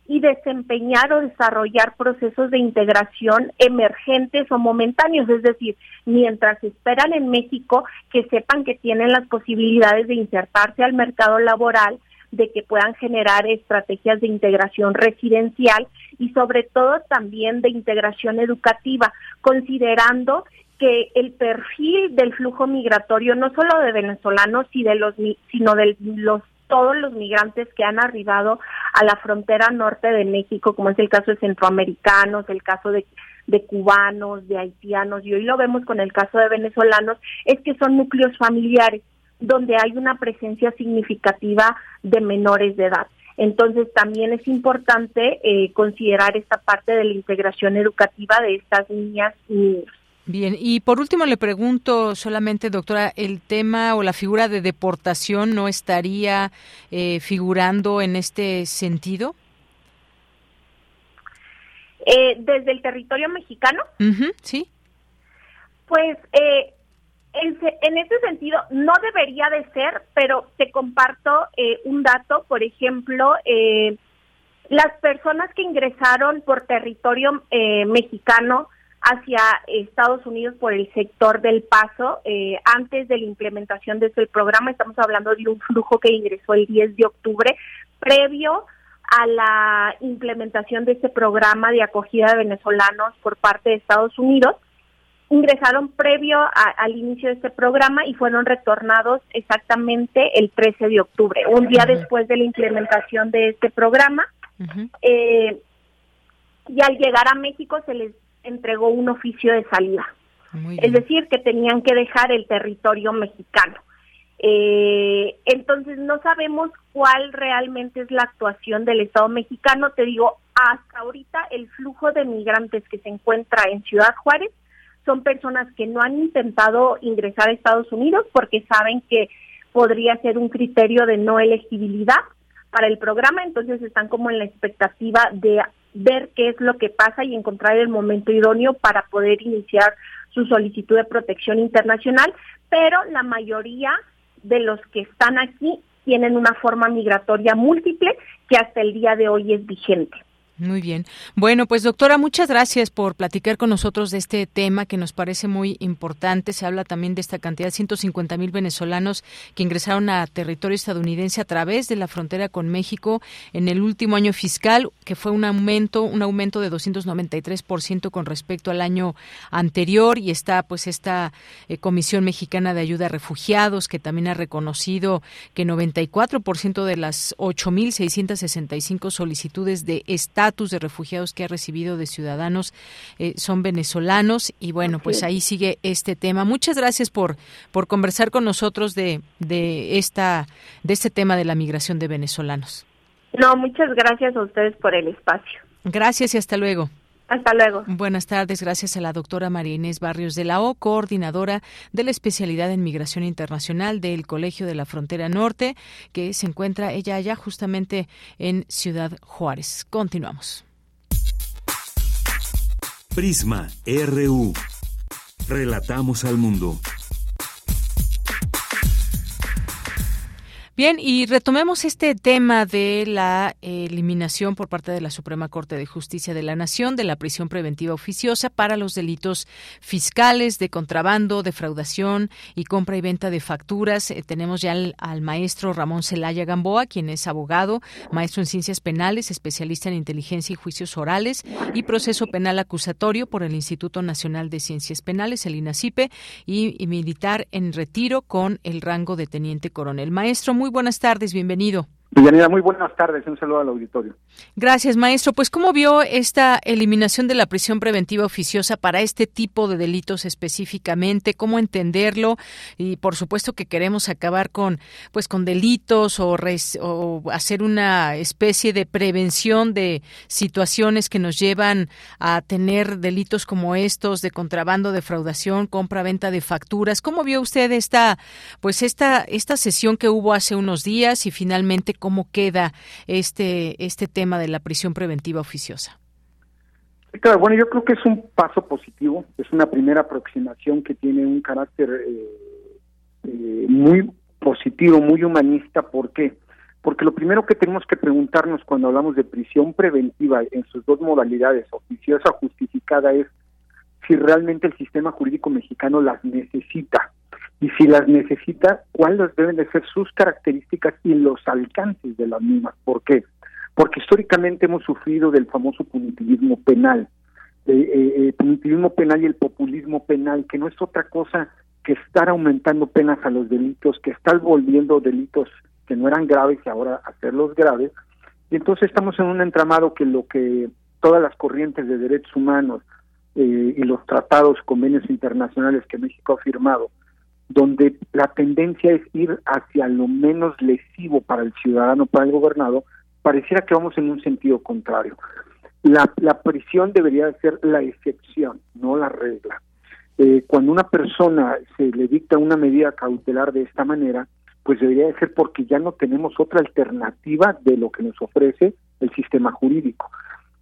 y desempeñar o desarrollar procesos de integración emergentes o momentáneos, es decir, mientras esperan en México que sepan que tienen las posibilidades de insertarse al mercado laboral, de que puedan generar estrategias de integración residencial y sobre todo también de integración educativa, considerando que el perfil del flujo migratorio, no solo de venezolanos, sino de los todos los migrantes que han arribado a la frontera norte de México, como es el caso de centroamericanos, el caso de, cubanos, de haitianos, y hoy lo vemos con el caso de venezolanos, es que son núcleos familiares donde hay una presencia significativa de menores de edad. Entonces también es importante eh, considerar esta parte de la integración educativa de estas niñas y niños. Bien, y por último le pregunto solamente, doctora, ¿el tema o la figura de deportación no estaría eh, figurando en este sentido? Eh, ¿Desde el territorio mexicano? sí. Pues eh, en, en, ese sentido no debería de ser, pero te comparto un dato, por ejemplo, las personas que ingresaron por territorio mexicano, hacia Estados Unidos por el sector del paso. Eh, antes de la implementación de este programa, estamos hablando de un flujo que ingresó el 10 de octubre, previo a la implementación de este programa de acogida de venezolanos por parte de Estados Unidos. Ingresaron previo al inicio de este programa y fueron retornados exactamente el 13 de octubre, un día después de la implementación de este programa. eh, y al llegar a México se les entregó un oficio de salida. Es decir, que tenían que dejar el territorio mexicano. Eh, entonces no sabemos cuál realmente es la actuación del Estado mexicano. Te digo, hasta ahorita el flujo de migrantes que se encuentra en Ciudad Juárez son personas que no han intentado ingresar a Estados Unidos porque saben que podría ser un criterio de no elegibilidad para el programa, entonces están como en la expectativa de ver qué es lo que pasa y encontrar el momento idóneo para poder iniciar su solicitud de protección internacional, pero la mayoría de los que están aquí tienen una forma migratoria múltiple que hasta el día de hoy es vigente. Muy bien. Bueno, pues doctora, muchas gracias por platicar con nosotros de este tema que nos parece muy importante. Se habla también de esta cantidad, 150 mil venezolanos que ingresaron a territorio estadounidense a través de la frontera con México en el último año fiscal, que fue un aumento, un aumento de 293% con respecto al año anterior. Y está pues esta eh, Comisión Mexicana de Ayuda a Refugiados que también ha reconocido que 94% de las 8.665 solicitudes de Estado de refugiados que ha recibido de ciudadanos eh, son venezolanos y bueno, pues ahí sigue este tema. Muchas gracias por por conversar con nosotros de de esta de este tema de la migración de venezolanos. No, muchas gracias a ustedes por el espacio. Gracias y hasta luego. Hasta luego. Buenas tardes. Gracias a la doctora María Inés Barrios de la O, coordinadora de la especialidad en migración internacional del Colegio de la Frontera Norte, que se encuentra ella allá justamente en Ciudad Juárez. Continuamos. Prisma RU. Relatamos al mundo. Bien, y retomemos este tema de la eliminación por parte de la Suprema Corte de Justicia de la Nación de la prisión preventiva oficiosa para los delitos fiscales de contrabando, defraudación y compra y venta de facturas. Eh, tenemos ya al, al, maestro Ramón Celaya Gamboa, quien es abogado, maestro en ciencias penales, especialista en inteligencia y juicios orales y proceso penal acusatorio por el Instituto Nacional de Ciencias Penales, el INACIPE, y, y militar en retiro con el rango de teniente coronel. Maestro, muy buenas tardes, bienvenido. Villanera, muy buenas tardes, un saludo al auditorio. Gracias, maestro. Pues, ¿cómo vio esta eliminación de la prisión preventiva oficiosa para este tipo de delitos específicamente? ¿Cómo entenderlo? Y, por supuesto, que queremos acabar con, pues, con delitos o, o hacer una especie de prevención de situaciones que nos llevan a tener delitos como estos de contrabando, defraudación, compra-venta de facturas. ¿Cómo vio usted esta, pues, esta, esta sesión que hubo hace unos días y finalmente cómo queda este, este tema de la prisión preventiva oficiosa. Claro, bueno, yo creo que es un paso positivo, es una primera aproximación que tiene un carácter eh, eh, muy positivo, muy humanista. ¿Por qué? Porque lo primero que tenemos que preguntarnos cuando hablamos de prisión preventiva en sus dos modalidades, oficiosa o justificada, es si realmente el sistema jurídico mexicano las necesita. Y si las necesita, cuáles deben de ser sus características y los alcances de las mismas. ¿Por qué? Porque históricamente hemos sufrido del famoso punitivismo penal. Eh, eh, eh, punitivismo penal y el populismo penal, que no es otra cosa que estar aumentando penas a los delitos, que estar volviendo delitos que no eran graves y ahora hacerlos graves. Y entonces estamos en un entramado que lo que todas las corrientes de derechos humanos eh, y los tratados, convenios internacionales que México ha firmado, donde la tendencia es ir hacia lo menos lesivo para el ciudadano, para el gobernado, pareciera que vamos en un sentido contrario. La, prisión debería ser la excepción, no la regla. Eh, cuando una persona se le dicta una medida cautelar de esta manera, pues debería ser porque ya no tenemos otra alternativa de lo que nos ofrece el sistema jurídico.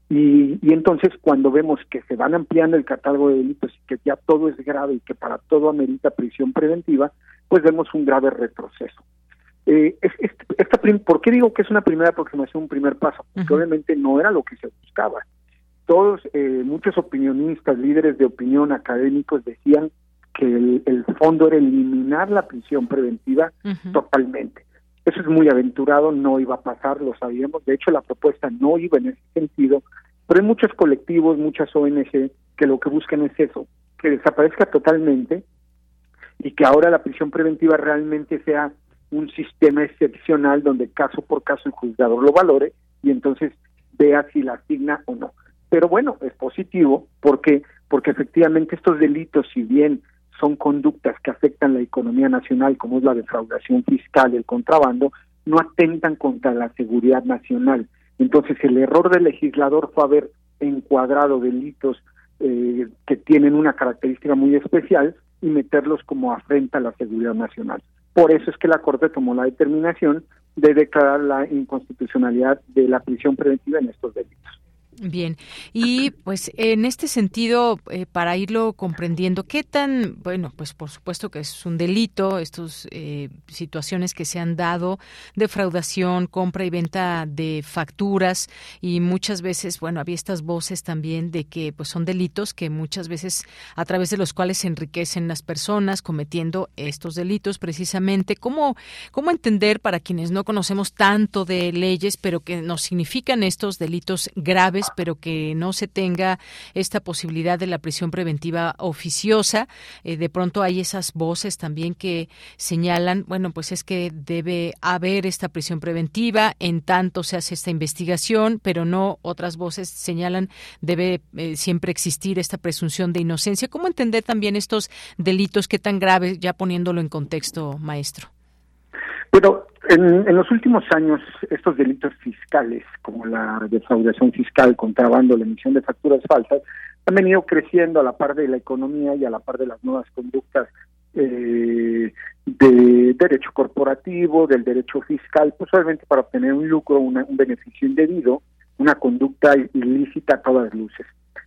Y, y entonces cuando vemos que se van ampliando el catálogo de delitos y que ya todo es grave y que para todo amerita prisión preventiva, pues vemos un grave retroceso. Eh, es, esta, ¿Por qué digo que es una primera aproximación, un primer paso? Porque obviamente no era lo que se buscaba todos, eh, muchos opinionistas, líderes de opinión académicos decían que el, fondo era eliminar la prisión preventiva totalmente. Eso es muy aventurado, no iba a pasar, lo sabíamos. De hecho, la propuesta no iba en ese sentido, pero hay muchos colectivos, muchas ONG que lo que buscan es eso, que desaparezca totalmente y que ahora la prisión preventiva realmente sea un sistema excepcional donde caso por caso el juzgador lo valore y entonces vea si la asigna o no. Pero bueno, es positivo porque porque efectivamente estos delitos, si bien son conductas que afectan la economía nacional, como es la defraudación fiscal, el contrabando, no atentan contra la seguridad nacional. Entonces, el error del legislador fue haber encuadrado delitos eh, que tienen una característica muy especial y meterlos como afrenta a la seguridad nacional. Por eso es que la Corte tomó la determinación de declarar la inconstitucionalidad de la prisión preventiva en estos delitos. Bien, y pues en este sentido, eh, para irlo comprendiendo, ¿qué tan, bueno, pues por supuesto que es un delito, estas eh, situaciones que se han dado, defraudación, compra y venta de facturas, y muchas veces, bueno, había estas voces también de que pues son delitos que muchas veces a través de los cuales se enriquecen las personas cometiendo estos delitos precisamente. ¿Cómo, cómo entender para quienes no conocemos tanto de leyes, pero que nos significan estos delitos graves? Pero que no se tenga esta posibilidad de la prisión preventiva oficiosa. Eh, de pronto hay esas voces también que señalan, bueno, pues es que debe haber esta prisión preventiva, en tanto se hace esta investigación, pero no otras voces señalan debe eh, siempre existir esta presunción de inocencia. ¿Cómo entender también estos delitos que tan graves, ya poniéndolo en contexto, maestro? Pero en, los últimos años, estos delitos fiscales, como la defraudación fiscal, contrabando, la emisión de facturas falsas, han venido creciendo a la par de la economía y a la par de las nuevas conductas eh, de derecho corporativo, del derecho fiscal, pues obviamente para obtener un lucro, un beneficio indebido, una conducta ilícita a todas luces.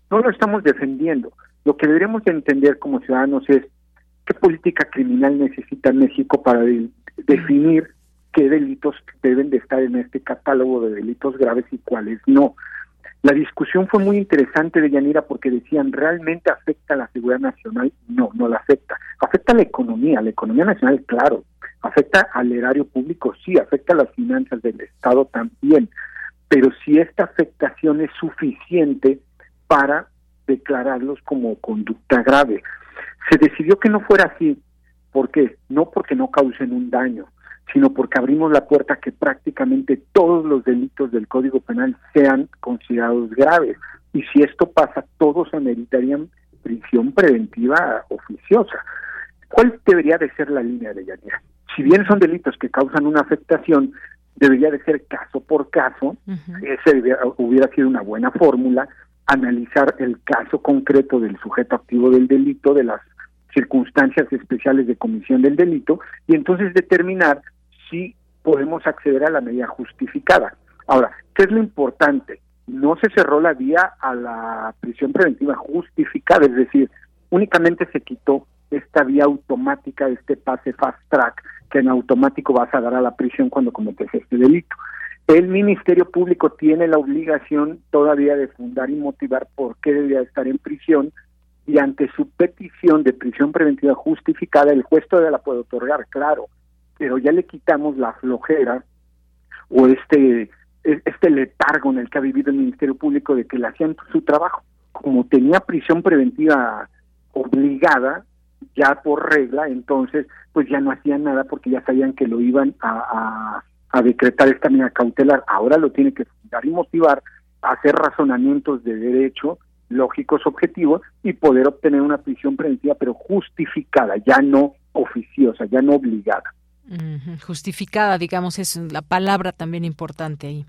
No lo estamos defendiendo. Lo que deberíamos de entender como ciudadanos es qué política criminal necesita México para definir qué delitos deben de estar en este catálogo de delitos graves y cuáles no. La discusión fue muy interesante de Yanira porque decían, ¿realmente afecta a la seguridad nacional? No, no la afecta. Afecta a la economía, la economía nacional, claro. Afecta al erario público, sí. Afecta a las finanzas del Estado también. Pero si esta afectación es suficiente para declararlos como conducta grave. Se decidió que no fuera así. ¿Por qué? No porque no causen un daño, sino porque abrimos la puerta a que prácticamente todos los delitos del Código Penal sean considerados graves. Y si esto pasa, todos ameritarían prisión preventiva oficiosa. ¿Cuál debería de ser la línea de Yanira? Si bien son delitos que causan una afectación, debería de ser caso por caso, ese hubiera sido una buena fórmula, analizar el caso concreto del sujeto activo del delito, de las circunstancias especiales de comisión del delito, y entonces determinar sí podemos acceder a la medida justificada. Ahora, ¿qué es lo importante? No se cerró la vía a la prisión preventiva justificada, es decir, únicamente se quitó esta vía automática, este pase fast track que en automático vas a dar a la prisión cuando cometes este delito. El Ministerio Público tiene la obligación todavía de fundar y motivar por qué debería estar en prisión y ante su petición de prisión preventiva justificada, el juez todavía la puede otorgar, claro, pero ya le quitamos la flojera o este este letargo en el que ha vivido el Ministerio Público de que le hacían su trabajo. Como tenía prisión preventiva obligada, ya por regla, entonces pues ya no hacían nada porque ya sabían que lo iban a, a, decretar esta medida cautelar. Ahora lo tiene que dar y motivar a hacer razonamientos de derecho lógicos, objetivos y poder obtener una prisión preventiva, pero justificada, ya no oficiosa, ya no obligada. Justificada, digamos, es la palabra también importante ahí.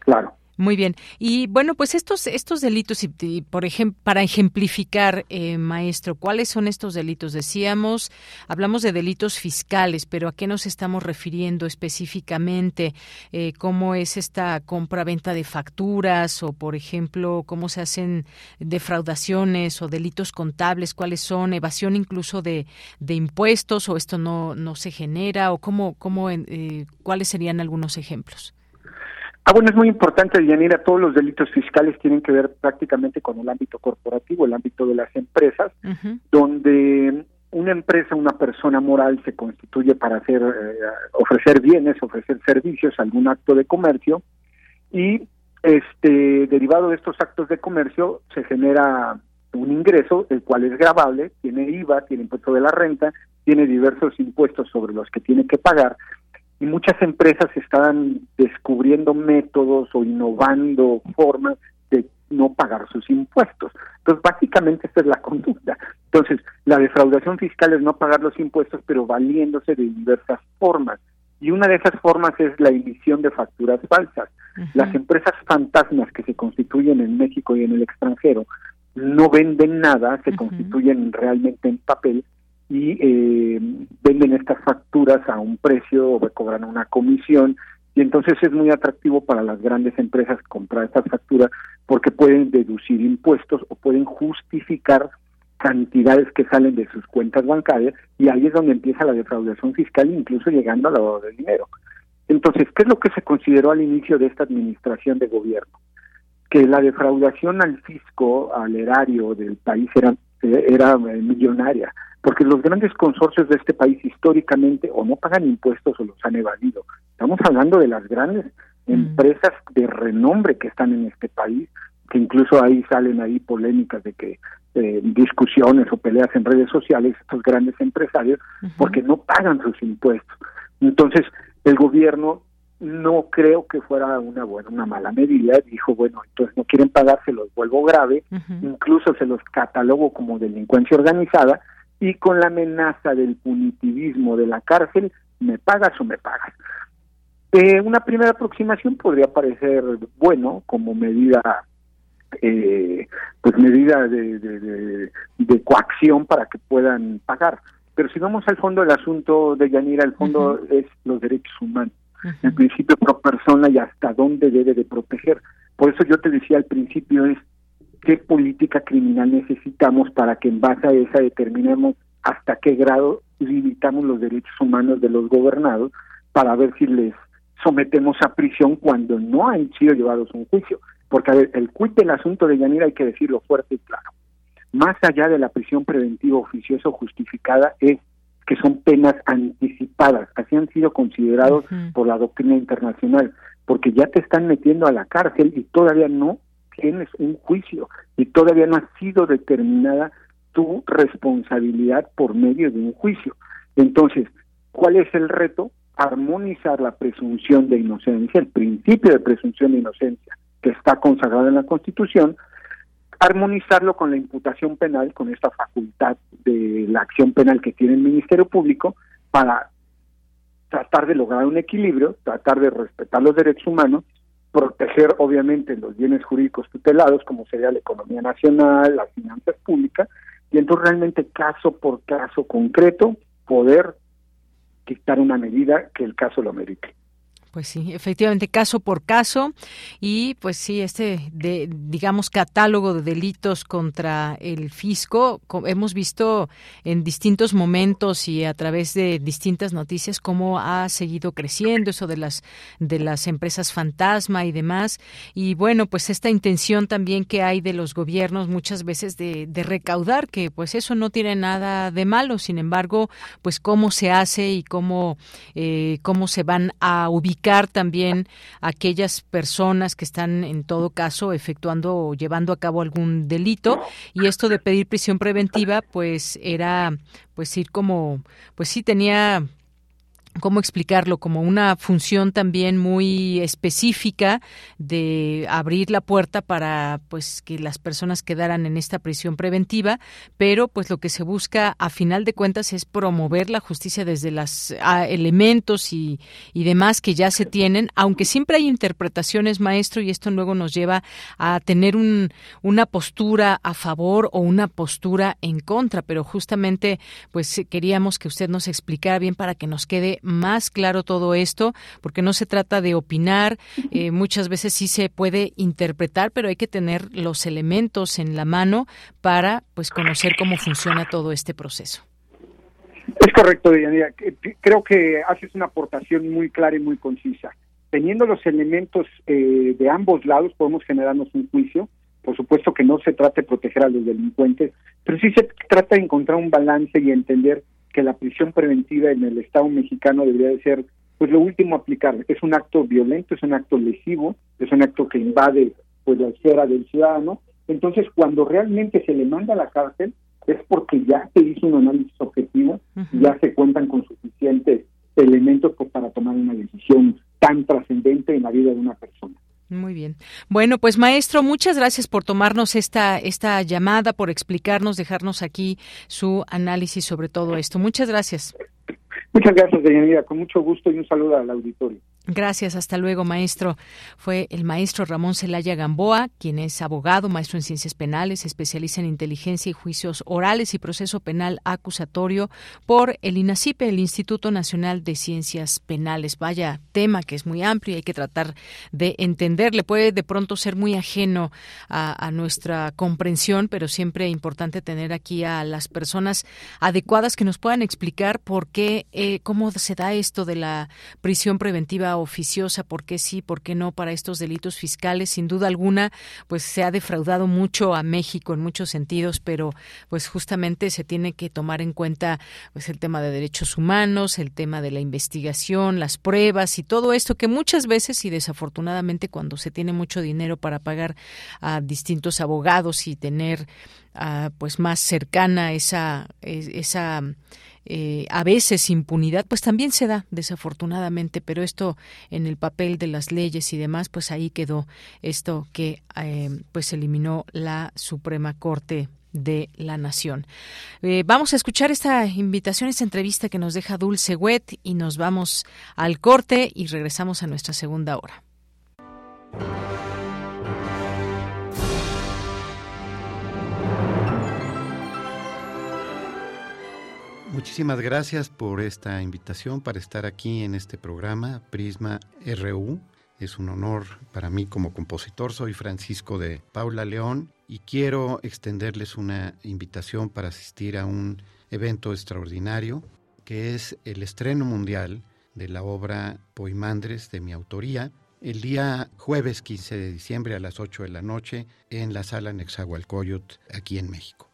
Claro. Muy bien. Y bueno, pues estos estos delitos, y, por ejemplo, para ejemplificar, eh, maestro, ¿cuáles son estos delitos? Decíamos, hablamos de delitos fiscales, pero ¿a qué nos estamos refiriendo específicamente? Eh, ¿Cómo es esta compra-venta de facturas? O, por ejemplo, ¿cómo se hacen defraudaciones o delitos contables? ¿Cuáles son? ¿Evasión incluso de, de impuestos? ¿O esto no, no se genera? ¿O cómo, cómo eh, cuáles serían algunos ejemplos? Ah, bueno, es muy importante, Yanira, todos los delitos fiscales tienen que ver prácticamente con el ámbito corporativo, el ámbito de las empresas, donde una empresa, una persona moral se constituye para hacer, eh, ofrecer bienes, ofrecer servicios, algún acto de comercio, y este derivado de estos actos de comercio se genera un ingreso, el cual es grabable, tiene IVA, tiene impuesto de la renta, tiene diversos impuestos sobre los que tiene que pagar, y muchas empresas están descubriendo métodos o innovando formas de no pagar sus impuestos. Entonces, básicamente esta es la conducta. Entonces, la defraudación fiscal es no pagar los impuestos, pero valiéndose de diversas formas. Y una de esas formas es la emisión de facturas falsas. Las empresas fantasmas que se constituyen en México y en el extranjero no venden nada, se constituyen realmente en papel y eh, venden estas facturas a un precio o cobran una comisión y entonces es muy atractivo para las grandes empresas comprar estas facturas porque pueden deducir impuestos o pueden justificar cantidades que salen de sus cuentas bancarias y ahí es donde empieza la defraudación fiscal incluso llegando a lavado de dinero. Entonces, ¿qué es lo que se consideró al inicio de esta administración de gobierno? Que la defraudación al fisco, al erario del país era, era millonaria porque los grandes consorcios de este país históricamente o no pagan impuestos o los han evadido. Estamos hablando de las grandes mm. empresas de renombre que están en este país, que incluso ahí salen ahí polémicas de que eh, discusiones o peleas en redes sociales estos grandes empresarios porque no pagan sus impuestos. Entonces, el gobierno no creo que fuera una buena una mala medida dijo bueno entonces no quieren pagar se los vuelvo grave incluso se los catalogo como delincuencia organizada y con la amenaza del punitivismo de la cárcel, me pagas o me pagas. Eh, una primera aproximación podría parecer bueno como medida eh, pues medida de, de, coacción para que puedan pagar. Pero si vamos al fondo del asunto de Yanira, el fondo es los derechos humanos, el principio pro persona y hasta dónde debe de proteger. Por eso yo te decía al principio es qué política criminal necesitamos para que en base a esa determinemos hasta qué grado limitamos los derechos humanos de los gobernados para ver si les sometemos a prisión cuando no han sido llevados a un juicio. Porque a ver, el quid del asunto de Yanira hay que decirlo fuerte y claro. Más allá de la prisión preventiva oficiosa o justificada es que son penas anticipadas, así han sido considerados por la doctrina internacional, porque ya te están metiendo a la cárcel y todavía no tienes un juicio y todavía no ha sido determinada tu responsabilidad por medio de un juicio. Entonces, ¿cuál es el reto? Armonizar la presunción de inocencia, el principio de presunción de inocencia que está consagrado en la Constitución, armonizarlo con la imputación penal, con esta facultad de la acción penal que tiene el Ministerio Público para tratar de lograr un equilibrio, tratar de respetar los derechos humanos proteger obviamente los bienes jurídicos tutelados, como sería la economía nacional, las finanzas públicas, y entonces realmente caso por caso concreto poder dictar una medida que el caso lo merite. Pues sí, efectivamente, caso por caso. Y pues sí, este, de, digamos, catálogo de delitos contra el fisco, hemos visto en distintos momentos y a través de distintas noticias cómo ha seguido creciendo eso de las, de las empresas fantasma y demás. Y bueno, pues esta intención también que hay de los gobiernos muchas veces de, de recaudar, que pues eso no tiene nada de malo. Sin embargo, pues cómo se hace y cómo, eh, cómo se van a ubicar también aquellas personas que están en todo caso efectuando o llevando a cabo algún delito. Y esto de pedir prisión preventiva pues era pues ir como pues sí tenía ¿cómo explicarlo? Como una función también muy específica de abrir la puerta para pues que las personas quedaran en esta prisión preventiva, pero pues lo que se busca a final de cuentas es promover la justicia desde los elementos y, y demás que ya se tienen, aunque siempre hay interpretaciones, maestro, y esto luego nos lleva a tener un, una postura a favor o una postura en contra, pero justamente pues queríamos que usted nos explicara bien para que nos quede más claro todo esto, porque no se trata de opinar, eh, muchas veces sí se puede interpretar, pero hay que tener los elementos en la mano para pues conocer cómo funciona todo este proceso. Es correcto, Diana. Creo que haces una aportación muy clara y muy concisa. Teniendo los elementos eh, de ambos lados, podemos generarnos un juicio. Por supuesto que no se trata de proteger a los delincuentes, pero sí se trata de encontrar un balance y entender que la prisión preventiva en el Estado mexicano debería de ser pues lo último a aplicar. Es un acto violento, es un acto lesivo, es un acto que invade pues la esfera del ciudadano. Entonces, cuando realmente se le manda a la cárcel, es porque ya se hizo un análisis objetivo, ya se cuentan con suficientes elementos pues, para tomar una decisión tan trascendente en la vida de una persona. Muy bien. Bueno, pues maestro, muchas gracias por tomarnos esta, esta llamada, por explicarnos, dejarnos aquí su análisis sobre todo esto. Muchas gracias. Muchas gracias, Deyanira. Con mucho gusto y un saludo al auditorio. Gracias, hasta luego, maestro. Fue el maestro Ramón Celaya Gamboa, quien es abogado, maestro en ciencias penales, especialista en inteligencia y juicios orales y proceso penal acusatorio por el INACIPE, el Instituto Nacional de Ciencias Penales. Vaya tema que es muy amplio y hay que tratar de entenderle. Puede de pronto ser muy ajeno a, nuestra comprensión, pero siempre importante tener aquí a las personas adecuadas que nos puedan explicar por qué, eh, cómo se da esto de la prisión preventiva oficiosa, por qué sí, por qué no para estos delitos fiscales. Sin duda alguna, pues se ha defraudado mucho a México en muchos sentidos, pero pues justamente se tiene que tomar en cuenta pues el tema de derechos humanos, el tema de la investigación, las pruebas y todo esto que muchas veces y desafortunadamente cuando se tiene mucho dinero para pagar a distintos abogados y tener ah, pues más cercana esa esa eh, a veces impunidad, pues también se da, desafortunadamente, pero esto en el papel de las leyes y demás, pues ahí quedó esto que eh, pues eliminó la Suprema Corte de la Nación. Eh, vamos a escuchar esta invitación, esta entrevista que nos deja Dulce Wet y nos vamos al corte y regresamos a nuestra segunda hora. Muchísimas gracias por esta invitación para estar aquí en este programa Prisma RU. Es un honor para mí como compositor. Soy Francisco de Paula León y quiero extenderles una invitación para asistir a un evento extraordinario que es el estreno mundial de la obra Poimandres de mi autoría el día jueves 15 de diciembre a las 8 de la noche en la sala Nexahualcoyot aquí en México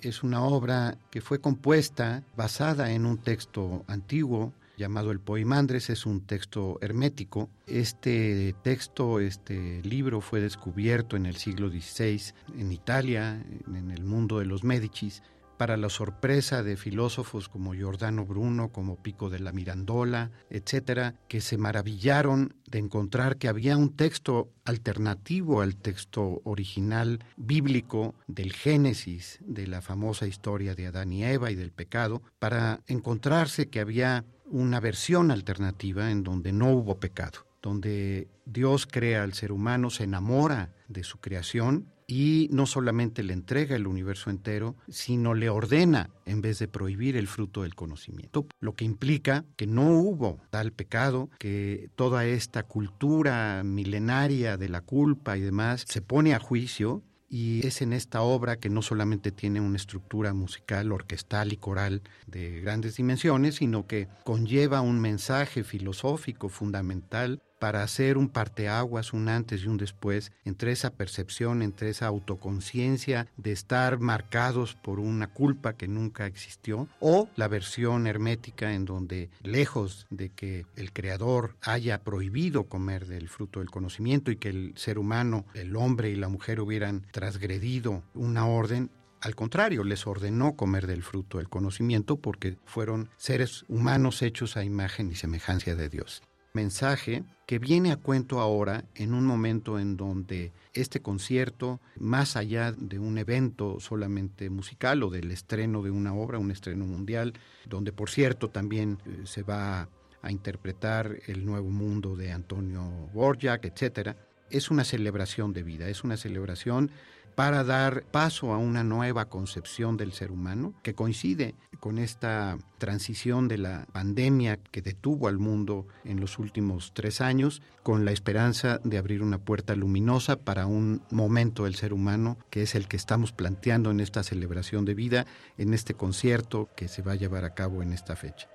es una obra que fue compuesta basada en un texto antiguo llamado el Poimandres, es un texto hermético. Este texto, este libro fue descubierto en el siglo XVI en Italia, en el mundo de los Médicis, para la sorpresa de filósofos como Giordano Bruno, como Pico de la Mirandola, etcétera, que se maravillaron de encontrar que había un texto alternativo al texto original bíblico del Génesis, de la famosa historia de Adán y Eva y del pecado, para encontrarse que había una versión alternativa en donde no hubo pecado, donde Dios crea al ser humano, se enamora de su creación y no solamente le entrega el universo entero, sino le ordena en vez de prohibir el fruto del conocimiento, lo que implica que no hubo tal pecado, que toda esta cultura milenaria de la culpa y demás se pone a juicio y es en esta obra que no solamente tiene una estructura musical, orquestal y coral de grandes dimensiones, sino que conlleva un mensaje filosófico fundamental para hacer un parteaguas, un antes y un después entre esa percepción, entre esa autoconciencia de estar marcados por una culpa que nunca existió, o la versión hermética en donde, lejos de que el creador haya prohibido comer del fruto del conocimiento y que el ser humano, el hombre y la mujer hubieran transgredido una orden, al contrario, les ordenó comer del fruto del conocimiento porque fueron seres humanos hechos a imagen y semejanza de Dios mensaje que viene a cuento ahora en un momento en donde este concierto, más allá de un evento solamente musical o del estreno de una obra, un estreno mundial, donde por cierto también eh, se va a interpretar el nuevo mundo de Antonio Borjak, etcétera, es una celebración de vida, es una celebración para dar paso a una nueva concepción del ser humano que coincide con esta transición de la pandemia que detuvo al mundo en los últimos tres años, con la esperanza de abrir una puerta luminosa para un momento del ser humano que es el que estamos planteando en esta celebración de vida, en este concierto que se va a llevar a cabo en esta fecha.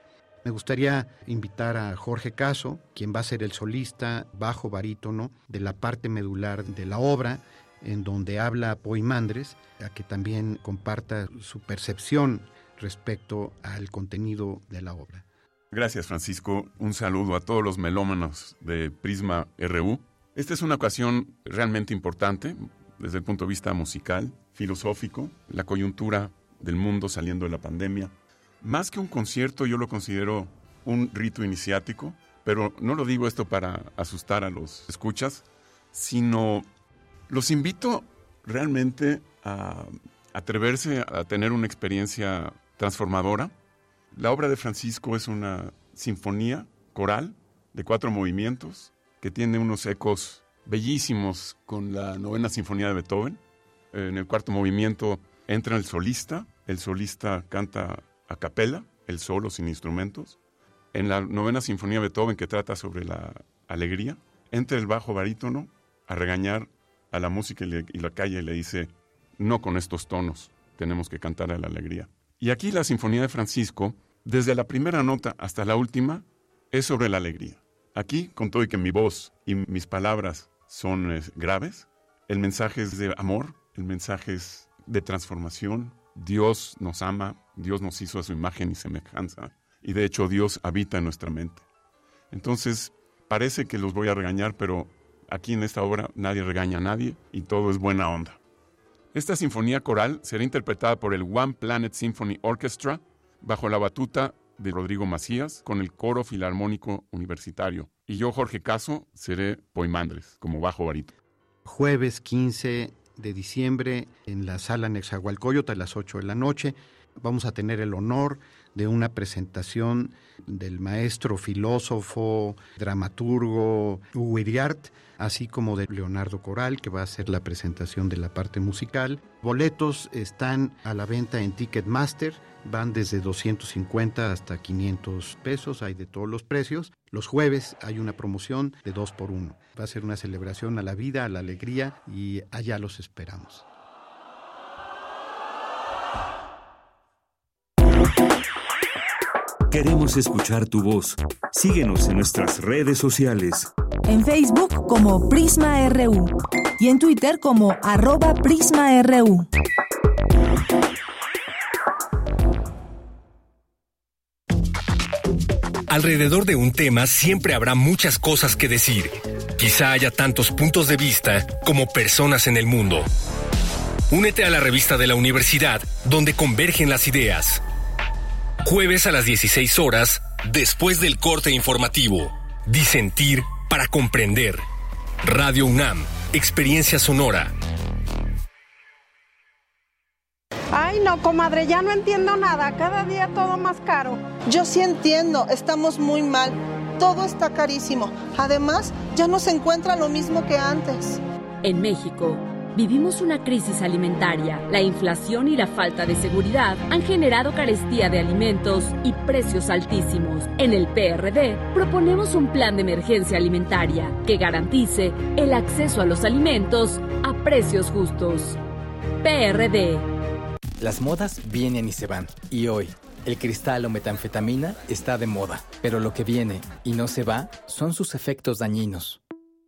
Me gustaría invitar a Jorge Caso, quien va a ser el solista bajo barítono de la parte medular de la obra, en donde habla Poimandres, a que también comparta su percepción respecto al contenido de la obra. Gracias, Francisco. Un saludo a todos los melómanos de Prisma RU. Esta es una ocasión realmente importante desde el punto de vista musical, filosófico, la coyuntura del mundo saliendo de la pandemia. Más que un concierto, yo lo considero un rito iniciático, pero no lo digo esto para asustar a los escuchas, sino los invito realmente a atreverse a tener una experiencia transformadora. La obra de Francisco es una sinfonía coral de cuatro movimientos que tiene unos ecos bellísimos con la novena sinfonía de Beethoven. En el cuarto movimiento entra el solista, el solista canta a capela, el solo sin instrumentos. En la novena sinfonía de Beethoven que trata sobre la alegría, entra el bajo barítono a regañar a la música y, la calle le dice, no con estos tonos, tenemos que cantar a la alegría. Y aquí la Sinfonía de Francisco, desde la primera nota hasta la última, es sobre la alegría. Aquí, con todo y que mi voz y mis palabras son eh, graves, el mensaje es de amor, el mensaje es de transformación. Dios nos ama, Dios nos hizo a su imagen y semejanza, y de hecho Dios habita en nuestra mente. Entonces, parece que los voy a regañar, pero Aquí en esta obra nadie regaña a nadie y todo es buena onda. Esta sinfonía coral será interpretada por el One Planet Symphony Orchestra bajo la batuta de Rodrigo Macías con el Coro Filarmónico Universitario. Y yo, Jorge Caso, seré Poimandres como bajo barito. Jueves 15 de diciembre en la sala Nexahualcoyot a las 8 de la noche. Vamos a tener el honor de una presentación del maestro filósofo, dramaturgo Hugo Iriart, así como de Leonardo Coral, que va a hacer la presentación de la parte musical. Boletos están a la venta en Ticketmaster, van desde 250 hasta 500 pesos, hay de todos los precios. Los jueves hay una promoción de 2 por 1. Va a ser una celebración a la vida, a la alegría y allá los esperamos. Queremos escuchar tu voz. Síguenos en nuestras redes sociales. En Facebook como Prisma RU y en Twitter como arroba PrismaRU. Alrededor de un tema siempre habrá muchas cosas que decir. Quizá haya tantos puntos de vista como personas en el mundo. Únete a la revista de la universidad donde convergen las ideas. Jueves a las 16 horas, después del corte informativo. Disentir para comprender. Radio UNAM, Experiencia Sonora. Ay, no, comadre, ya no entiendo nada. Cada día todo más caro. Yo sí entiendo, estamos muy mal. Todo está carísimo. Además, ya no se encuentra lo mismo que antes. En México, Vivimos una crisis alimentaria. La inflación y la falta de seguridad han generado carestía de alimentos y precios altísimos. En el PRD proponemos un plan de emergencia alimentaria que garantice el acceso a los alimentos a precios justos. PRD. Las modas vienen y se van. Y hoy, el cristal o metanfetamina está de moda. Pero lo que viene y no se va son sus efectos dañinos.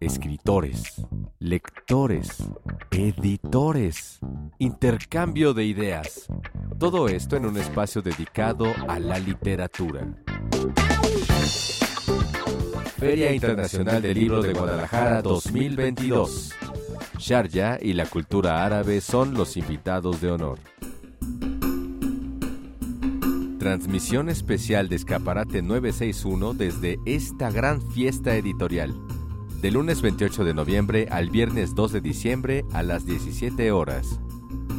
Escritores, lectores, editores, intercambio de ideas. Todo esto en un espacio dedicado a la literatura. Feria Internacional del Libro de Guadalajara 2022. Sharjah y la cultura árabe son los invitados de honor. Transmisión especial de Escaparate 961 desde esta gran fiesta editorial. De lunes 28 de noviembre al viernes 2 de diciembre a las 17 horas.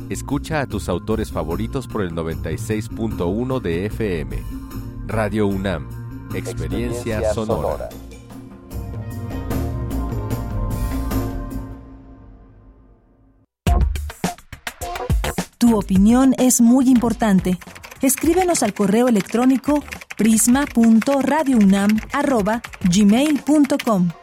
Escucha a tus autores favoritos por el 96.1 de FM. Radio UNAM. Experiencia, Experiencia sonora. Tu opinión es muy importante. Escríbenos al correo electrónico prisma.radiounam@gmail.com.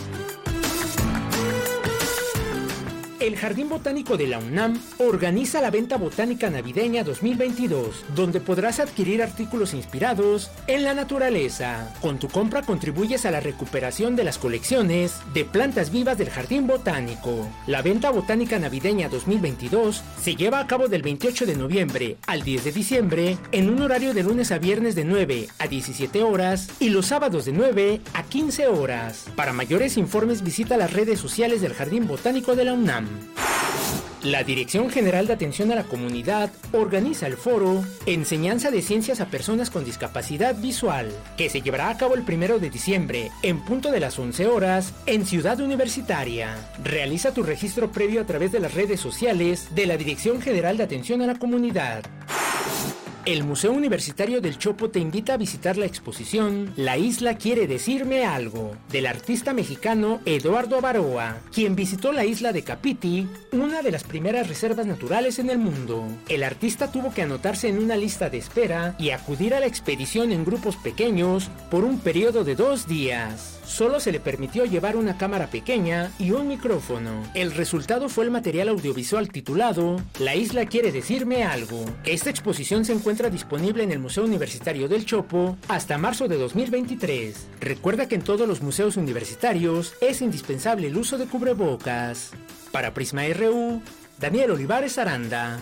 El Jardín Botánico de la UNAM organiza la Venta Botánica Navideña 2022, donde podrás adquirir artículos inspirados en la naturaleza. Con tu compra contribuyes a la recuperación de las colecciones de plantas vivas del Jardín Botánico. La Venta Botánica Navideña 2022 se lleva a cabo del 28 de noviembre al 10 de diciembre en un horario de lunes a viernes de 9 a 17 horas y los sábados de 9 a 15 horas. Para mayores informes visita las redes sociales del Jardín Botánico de la UNAM. La Dirección General de Atención a la Comunidad organiza el foro Enseñanza de Ciencias a Personas con Discapacidad Visual, que se llevará a cabo el primero de diciembre, en punto de las 11 horas, en Ciudad Universitaria. Realiza tu registro previo a través de las redes sociales de la Dirección General de Atención a la Comunidad. El Museo Universitario del Chopo te invita a visitar la exposición La isla quiere decirme algo, del artista mexicano Eduardo Avaroa, quien visitó la isla de Capiti, una de las primeras reservas naturales en el mundo. El artista tuvo que anotarse en una lista de espera y acudir a la expedición en grupos pequeños por un periodo de dos días solo se le permitió llevar una cámara pequeña y un micrófono. El resultado fue el material audiovisual titulado La isla quiere decirme algo. Esta exposición se encuentra disponible en el Museo Universitario del Chopo hasta marzo de 2023. Recuerda que en todos los museos universitarios es indispensable el uso de cubrebocas. Para Prisma RU, Daniel Olivares Aranda.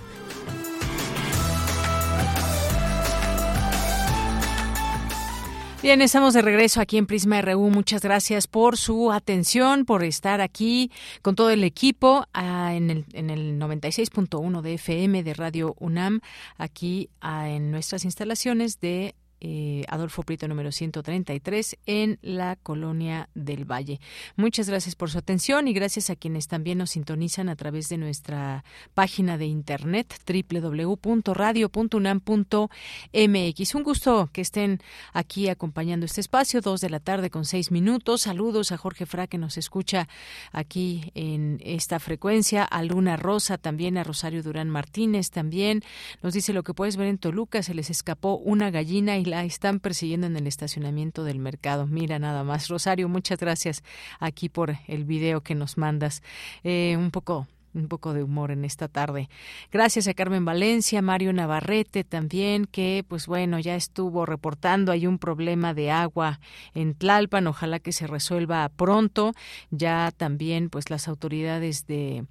Bien, estamos de regreso aquí en Prisma RU. Muchas gracias por su atención, por estar aquí con todo el equipo ah, en el, en el 96.1 de FM de Radio UNAM, aquí ah, en nuestras instalaciones de eh, Adolfo Prieto número 133 en la colonia del Valle. Muchas gracias por su atención y gracias a quienes también nos sintonizan a través de nuestra página de internet www.radio.unam.mx. Un gusto que estén aquí acompañando este espacio, dos de la tarde con seis minutos. Saludos a Jorge Fra que nos escucha aquí en esta frecuencia, a Luna Rosa también, a Rosario Durán Martínez también. Nos dice lo que puedes ver en Toluca, se les escapó una gallina y la están persiguiendo en el estacionamiento del mercado. Mira nada más. Rosario, muchas gracias aquí por el video que nos mandas. Eh, un poco un poco de humor en esta tarde. Gracias a Carmen Valencia, Mario Navarrete también, que pues bueno, ya estuvo reportando hay un problema de agua en Tlalpan, ojalá que se resuelva pronto. Ya también pues las autoridades de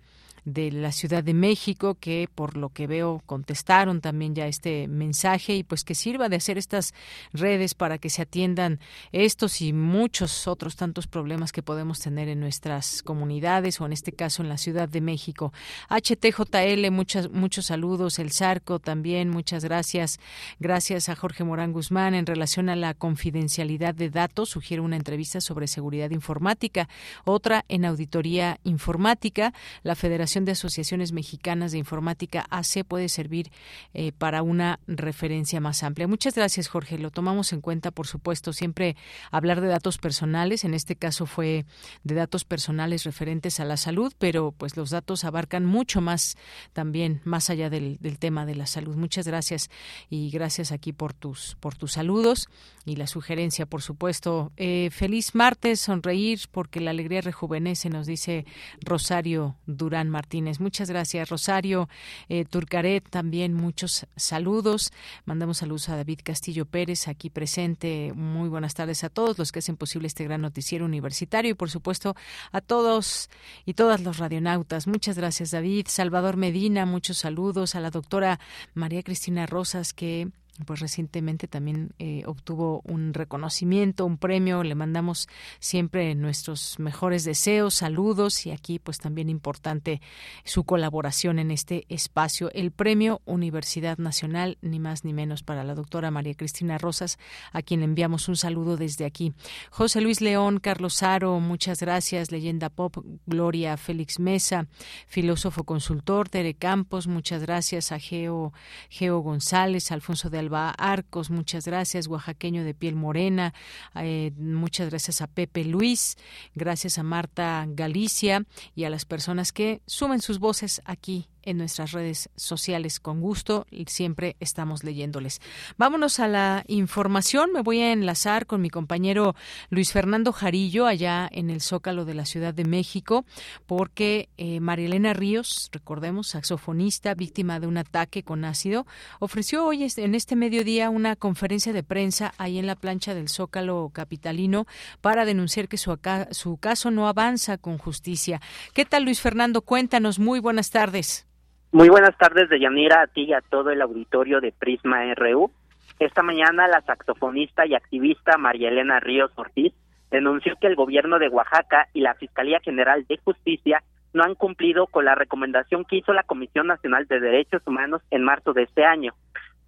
de la Ciudad de México, que por lo que veo contestaron también ya este mensaje y pues que sirva de hacer estas redes para que se atiendan estos y muchos otros tantos problemas que podemos tener en nuestras comunidades o en este caso en la Ciudad de México. HTJL, muchas, muchos saludos. El Zarco también, muchas gracias. Gracias a Jorge Morán Guzmán en relación a la confidencialidad de datos. Sugiere una entrevista sobre seguridad informática. Otra en auditoría informática. La Federación de Asociaciones Mexicanas de Informática AC puede servir eh, para una referencia más amplia. Muchas gracias, Jorge. Lo tomamos en cuenta, por supuesto, siempre hablar de datos personales. En este caso fue de datos personales referentes a la salud, pero pues los datos abarcan mucho más también, más allá del, tema de la salud. Muchas gracias y gracias aquí por tus, por tus saludos y la sugerencia, por supuesto. Eh, feliz martes, sonreír porque la alegría rejuvenece, nos dice Rosario Durán Martínez. Muchas gracias, Rosario. Eh, Turcaret, también muchos saludos. Mandamos saludos a David Castillo Pérez, aquí presente. Muy buenas tardes a todos los que hacen posible este gran noticiero universitario y, por supuesto, a todos y todas los radionautas. Muchas gracias, David. Salvador Medina, muchos saludos. A la doctora María Cristina Rosas, que pues recientemente también eh, obtuvo un reconocimiento, un premio. Le mandamos siempre nuestros mejores deseos, saludos y aquí pues también importante su colaboración en este espacio. El premio Universidad Nacional, ni más ni menos para la doctora María Cristina Rosas, a quien enviamos un saludo desde aquí. José Luis León, Carlos Aro, muchas gracias. Leyenda Pop, Gloria Félix Mesa, filósofo consultor, Tere Campos, muchas gracias a Geo, Geo González, Alfonso de Arcos, muchas gracias, oaxaqueño de piel morena, eh, muchas gracias a Pepe Luis, gracias a Marta Galicia y a las personas que sumen sus voces aquí en nuestras redes sociales con gusto siempre estamos leyéndoles. Vámonos a la información. Me voy a enlazar con mi compañero Luis Fernando Jarillo allá en el Zócalo de la Ciudad de México porque eh, Marielena Ríos, recordemos, saxofonista víctima de un ataque con ácido, ofreció hoy en este mediodía una conferencia de prensa ahí en la plancha del Zócalo capitalino para denunciar que su, su caso no avanza con justicia. ¿Qué tal Luis Fernando? Cuéntanos. Muy buenas tardes. Muy buenas tardes, Deyanira, a ti y a todo el auditorio de Prisma RU. Esta mañana la saxofonista y activista María Elena Ríos Ortiz denunció que el gobierno de Oaxaca y la Fiscalía General de Justicia no han cumplido con la recomendación que hizo la Comisión Nacional de Derechos Humanos en marzo de este año.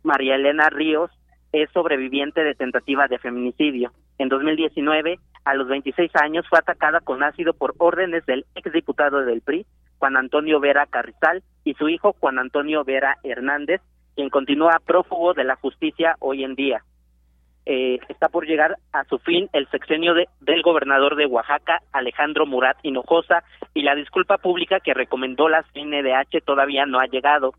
María Elena Ríos es sobreviviente de tentativa de feminicidio. En 2019, a los 26 años, fue atacada con ácido por órdenes del exdiputado del PRI, Juan Antonio Vera Carrizal, y su hijo Juan Antonio Vera Hernández, quien continúa prófugo de la justicia hoy en día. Eh, está por llegar a su fin el sexenio del gobernador de Oaxaca, Alejandro Murat Hinojosa, y la disculpa pública que recomendó la CNDH todavía no ha llegado.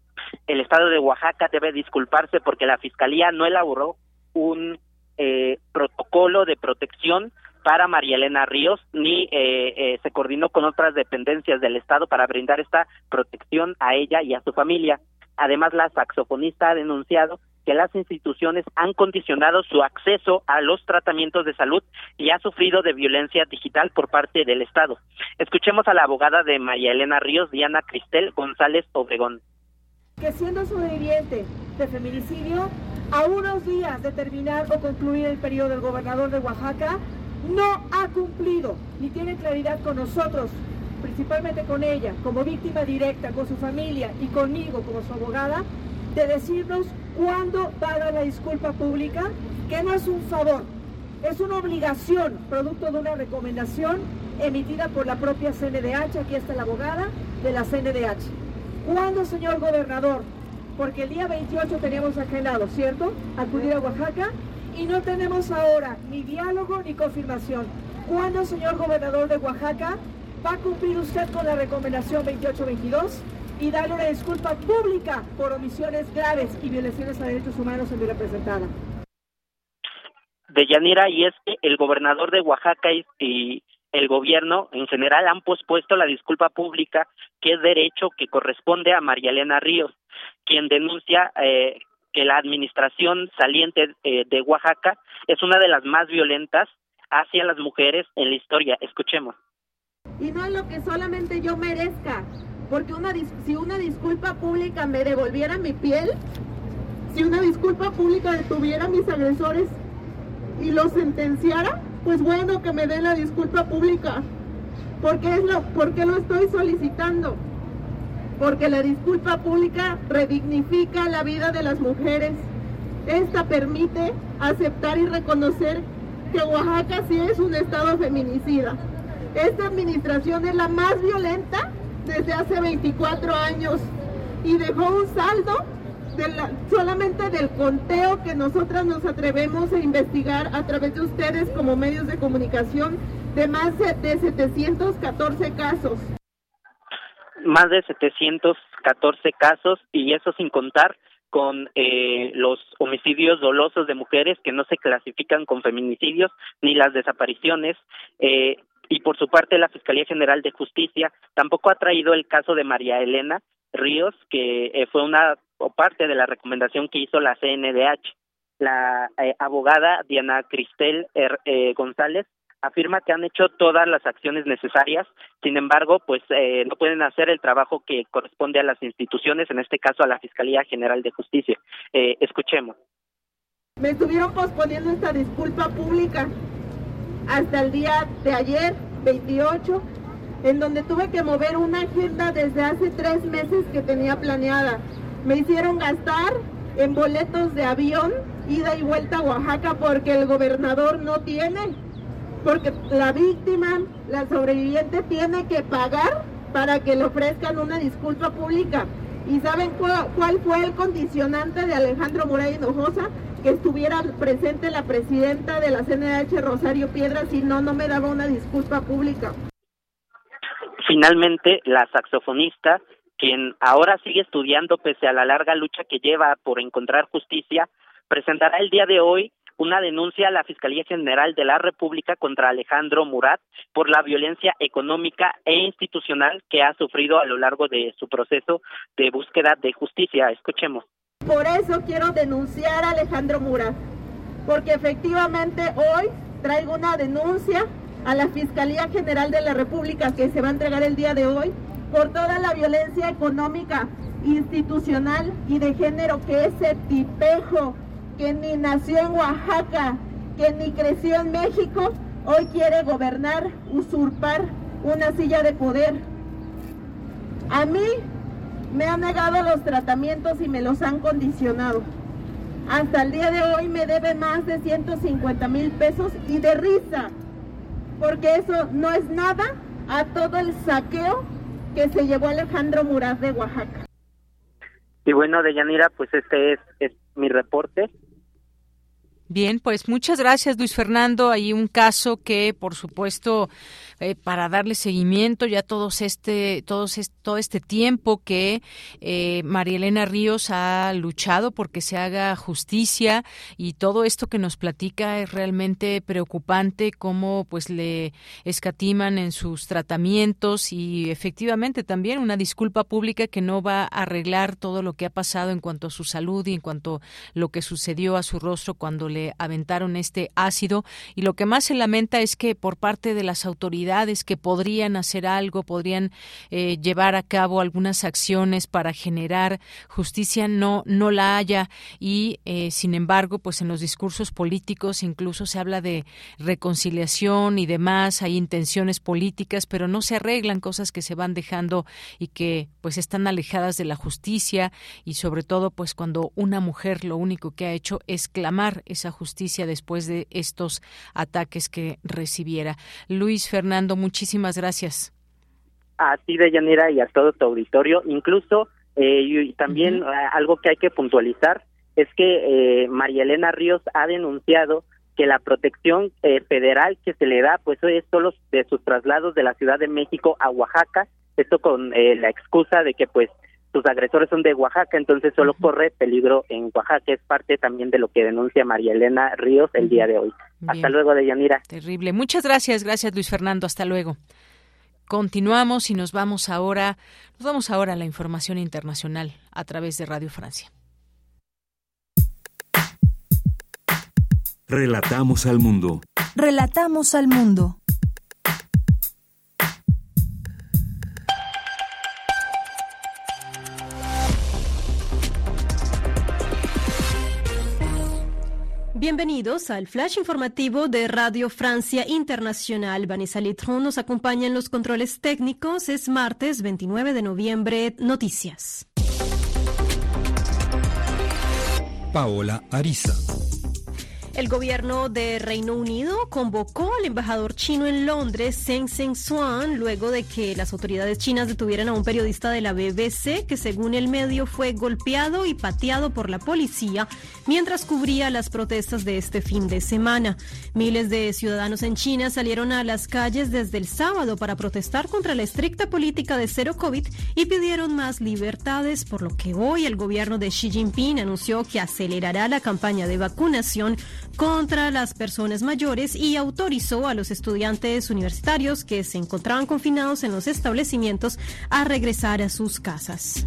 El estado de Oaxaca debe disculparse porque la fiscalía no elaboró un eh, protocolo de protección para María Elena Ríos, ni eh, eh, se coordinó con otras dependencias del Estado para brindar esta protección a ella y a su familia. Además, la saxofonista ha denunciado que las instituciones han condicionado su acceso a los tratamientos de salud y ha sufrido de violencia digital por parte del Estado. Escuchemos a la abogada de María Elena Ríos, Diana Cristel González Obregón. Que siendo sobreviviente de feminicidio, a unos días de terminar o concluir el periodo del gobernador de Oaxaca, no ha cumplido ni tiene claridad con nosotros, principalmente con ella, como víctima directa, con su familia y conmigo como su abogada, de decirnos cuándo va la disculpa pública, que no es un favor, es una obligación, producto de una recomendación emitida por la propia CNDH, aquí está la abogada de la CNDH. ¿Cuándo, señor gobernador? Porque el día 28 teníamos agendado, ¿cierto? Acudir a Oaxaca y no tenemos ahora ni diálogo ni confirmación. ¿Cuándo, señor gobernador de Oaxaca, va a cumplir usted con la recomendación 2822 y darle una disculpa pública por omisiones graves y violaciones a derechos humanos en mi representada? De Yanira, y es que el gobernador de Oaxaca y, el gobierno en general han pospuesto la disculpa pública, que es derecho que corresponde a María Elena Ríos, quien denuncia eh, que la administración saliente eh, de Oaxaca es una de las más violentas hacia las mujeres en la historia. Escuchemos. Y no es lo que solamente yo merezca, Porque una, si una disculpa pública me devolviera mi piel, si una disculpa pública detuviera a mis agresores y los sentenciara, pues bueno que me den la disculpa pública. ¿Por qué, es lo, ¿Por qué lo estoy solicitando? Porque la disculpa pública redignifica la vida de las mujeres. Esta permite aceptar y reconocer que Oaxaca sí es un estado feminicida. Esta administración es la más violenta desde hace 24 años y dejó un saldo solamente del conteo que nosotras nos atrevemos a investigar a través de ustedes como medios de comunicación de más de 714 casos. Más de 714 casos y eso sin contar con eh, los homicidios dolosos de mujeres que no se clasifican con feminicidios ni las desapariciones. Eh, y por su parte la Fiscalía General de Justicia tampoco ha traído el caso de María Elena Ríos, que eh, fue una o parte de la recomendación que hizo la CNDH. La eh, abogada Diana Cristel eh, González afirma que han hecho todas las acciones necesarias, sin embargo, pues eh, no pueden hacer el trabajo que corresponde a las instituciones, en este caso a la Fiscalía General de Justicia. Eh, escuchemos. Me estuvieron posponiendo esta disculpa pública hasta el día de ayer, 28, en donde tuve que mover una agenda desde hace tres meses que tenía planeada. Me hicieron gastar en boletos de avión, ida y vuelta a Oaxaca porque el gobernador no tiene porque la víctima, la sobreviviente, tiene que pagar para que le ofrezcan una disculpa pública. ¿Y saben cuál, fue el condicionante de Alejandro Moray Hinojosa? Que estuviera presente la presidenta de la CNH, Rosario Piedra, si no, no me daba una disculpa pública. Finalmente, la saxofonista, quien ahora sigue estudiando pese a la larga lucha que lleva por encontrar justicia, presentará el día de hoy una denuncia a la Fiscalía General de la República contra Alejandro Murat por la violencia económica e institucional que ha sufrido a lo largo de su proceso de búsqueda de justicia. Escuchemos. Por eso quiero denunciar a Alejandro Murat, porque efectivamente hoy traigo una denuncia a la Fiscalía General de la República que se va a entregar el día de hoy por toda la violencia económica, institucional y de género que ese tipejo que ni nació en Oaxaca, que ni creció en México, hoy quiere gobernar, usurpar una silla de poder. A mí me han negado los tratamientos y me los han condicionado. Hasta el día de hoy me debe más de 150 mil pesos y de risa, porque eso no es nada a todo el saqueo que se llevó Alejandro Muraz de Oaxaca. Y bueno, Deyanira, pues este es mi reporte. Bien, pues muchas gracias Luis Fernando. Hay un caso que, por supuesto, eh, para darle seguimiento ya todos este, todos todo este tiempo que eh, María Elena Ríos ha luchado porque se haga justicia y todo esto que nos platica es realmente preocupante cómo pues le escatiman en sus tratamientos y efectivamente también una disculpa pública que no va a arreglar todo lo que ha pasado en cuanto a su salud y en cuanto a lo que sucedió a su rostro cuando le aventaron este ácido. Y lo que más se lamenta es que por parte de las autoridades que podrían hacer algo, podrían eh, llevar a cabo algunas acciones para generar justicia no no la haya y eh, sin embargo pues en los discursos políticos incluso se habla de reconciliación y demás, hay intenciones políticas, pero no se arreglan cosas que se van dejando y que pues están alejadas de la justicia y sobre todo pues cuando una mujer lo único que ha hecho es clamar esa justicia después de estos ataques que recibiera. Luis Fernando, muchísimas gracias. A ti, Deyanira, y a todo tu auditorio. Incluso, eh, y también algo que hay que puntualizar es que eh, María Elena Ríos ha denunciado que la protección eh, federal que se le da, pues es solo de sus traslados de la Ciudad de México a Oaxaca, esto con eh, la excusa de que pues sus agresores son de Oaxaca, entonces solo corre peligro en Oaxaca. Es parte también de lo que denuncia María Elena Ríos el día de hoy. Hasta luego, Deyanira. Terrible. Muchas gracias, gracias Luis Fernando. Hasta luego. Continuamos y nos vamos ahora, nos vamos ahora a la información internacional a través de Radio Francia. Relatamos al mundo. Relatamos al mundo. Bienvenidos al flash informativo de Radio Francia Internacional. Vanessa Litron nos acompaña en los controles técnicos. Es martes 29 de noviembre. Noticias. Paola Ariza. El gobierno de Reino Unido convocó al embajador chino en Londres, Zheng Seng-Suan, luego de que las autoridades chinas detuvieran a un periodista de la BBC que, según el medio, fue golpeado y pateado por la policía mientras cubría las protestas de este fin de semana. Miles de ciudadanos en China salieron a las calles desde el sábado para protestar contra la estricta política de cero COVID y pidieron más libertades, por lo que hoy el gobierno de Xi Jinping anunció que acelerará la campaña de vacunación contra las personas mayores y autorizó a los estudiantes universitarios que se encontraban confinados en los establecimientos a regresar a sus casas.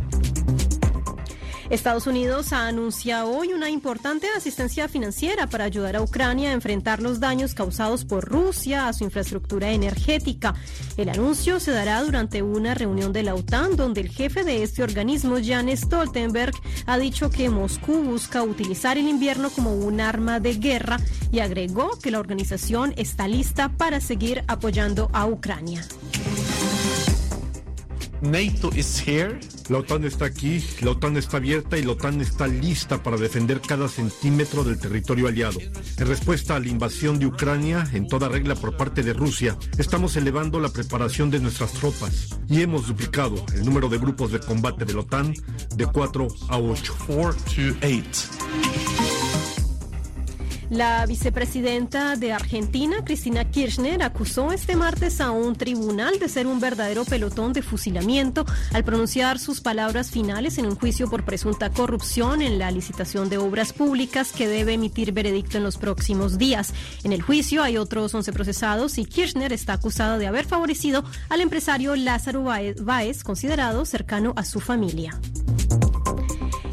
Estados Unidos anuncia hoy una importante asistencia financiera para ayudar a Ucrania a enfrentar los daños causados por Rusia a su infraestructura energética. El anuncio se dará durante una reunión de la OTAN donde el jefe de este organismo, Jan Stoltenberg, ha dicho que Moscú busca utilizar el invierno como un arma de guerra y agregó que la organización está lista para seguir apoyando a Ucrania. NATO is here. La OTAN está aquí, la OTAN está abierta y la OTAN está lista para defender cada centímetro del territorio aliado. En respuesta a la invasión de Ucrania, en toda regla por parte de Rusia, estamos elevando la preparación de nuestras tropas y hemos duplicado el número de grupos de combate de la OTAN de 4 a 8. 4 to 8. La vicepresidenta de Argentina, Cristina Kirchner, acusó este martes a un tribunal de ser un verdadero pelotón de fusilamiento al pronunciar sus palabras finales en un juicio por presunta corrupción en la licitación de obras públicas que debe emitir veredicto en los próximos días. En el juicio hay otros 11 procesados y Kirchner está acusada de haber favorecido al empresario Lázaro Báez, considerado cercano a su familia.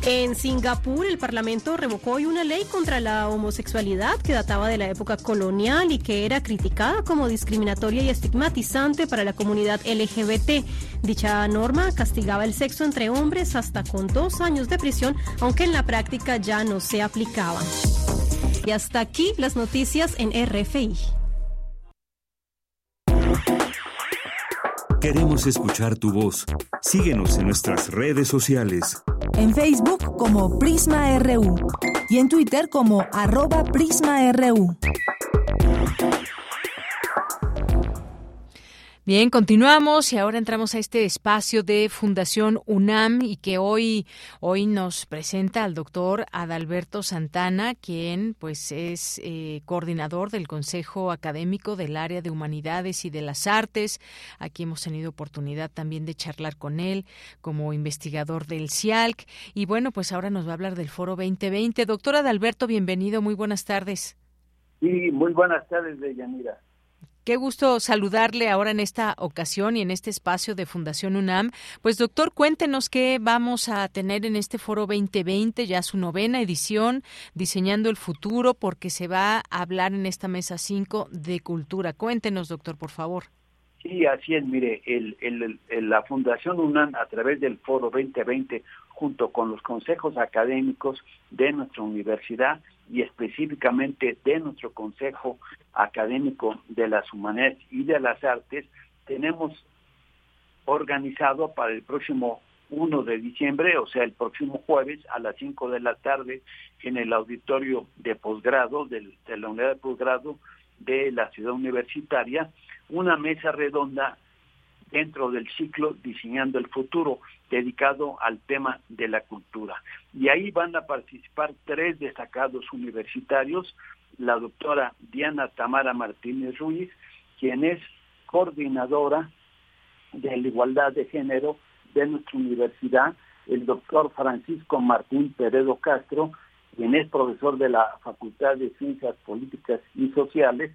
En Singapur, el Parlamento revocó hoy una ley contra la homosexualidad que databa de la época colonial y que era criticada como discriminatoria y estigmatizante para la comunidad LGBT. Dicha norma castigaba el sexo entre hombres hasta con dos años de prisión, aunque en la práctica ya no se aplicaba. Y hasta aquí las noticias en RFI. Queremos escuchar tu voz. Síguenos en nuestras redes sociales. En Facebook como Prisma RU y en Twitter como arroba PrismaRU. Bien, continuamos y ahora entramos a este espacio de Fundación UNAM y que hoy, hoy nos presenta al doctor Adalberto Santana, quien pues es eh, coordinador del Consejo Académico del Área de Humanidades y de las Artes. Aquí hemos tenido oportunidad también de charlar con él como investigador del CIALC. Y bueno, pues ahora nos va a hablar del Foro 2020. Doctor Adalberto, bienvenido, muy buenas tardes. Sí, muy buenas tardes, Deyanira. Qué gusto saludarle ahora en esta ocasión y en este espacio de Fundación UNAM. Pues doctor, cuéntenos qué vamos a tener en este foro 2020, ya su novena edición, diseñando el futuro, porque se va a hablar en esta mesa 5 de cultura. Cuéntenos, doctor, por favor. Sí, así es. Mire, el, el, la Fundación UNAM, a través del foro 2020, junto con los consejos académicos de nuestra universidad, y específicamente de nuestro Consejo Académico de las Humanidades y de las Artes, tenemos organizado para el próximo 1 de diciembre, o sea, el próximo jueves a las 5 de la tarde en el auditorio de posgrado, de la unidad de posgrado de la ciudad universitaria, una mesa redonda dentro del ciclo Diseñando el Futuro, dedicado al tema de la cultura. Y ahí van a participar tres destacados universitarios, la doctora Diana Tamara Martínez Ruiz, quien es coordinadora de la igualdad de género de nuestra universidad, el doctor Francisco Martín Peredo Castro, quien es profesor de la Facultad de Ciencias Políticas y Sociales,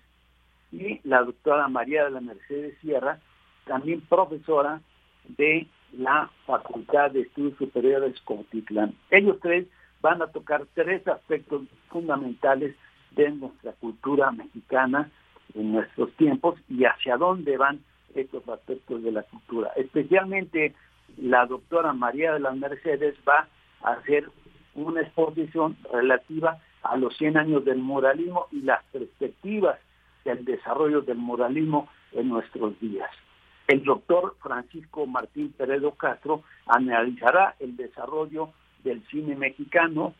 y la doctora María de la Mercedes Sierra, también profesora de la Facultad de Estudios Superiores Cotitlán. Ellos tres van a tocar tres aspectos fundamentales de nuestra cultura mexicana en nuestros tiempos y hacia dónde van estos aspectos de la cultura. Especialmente la doctora María de las Mercedes va a hacer una exposición relativa a los 100 años del muralismo y las perspectivas del desarrollo del muralismo en nuestros días. El doctor Francisco Martín Peredo Castro analizará el desarrollo del cine mexicano,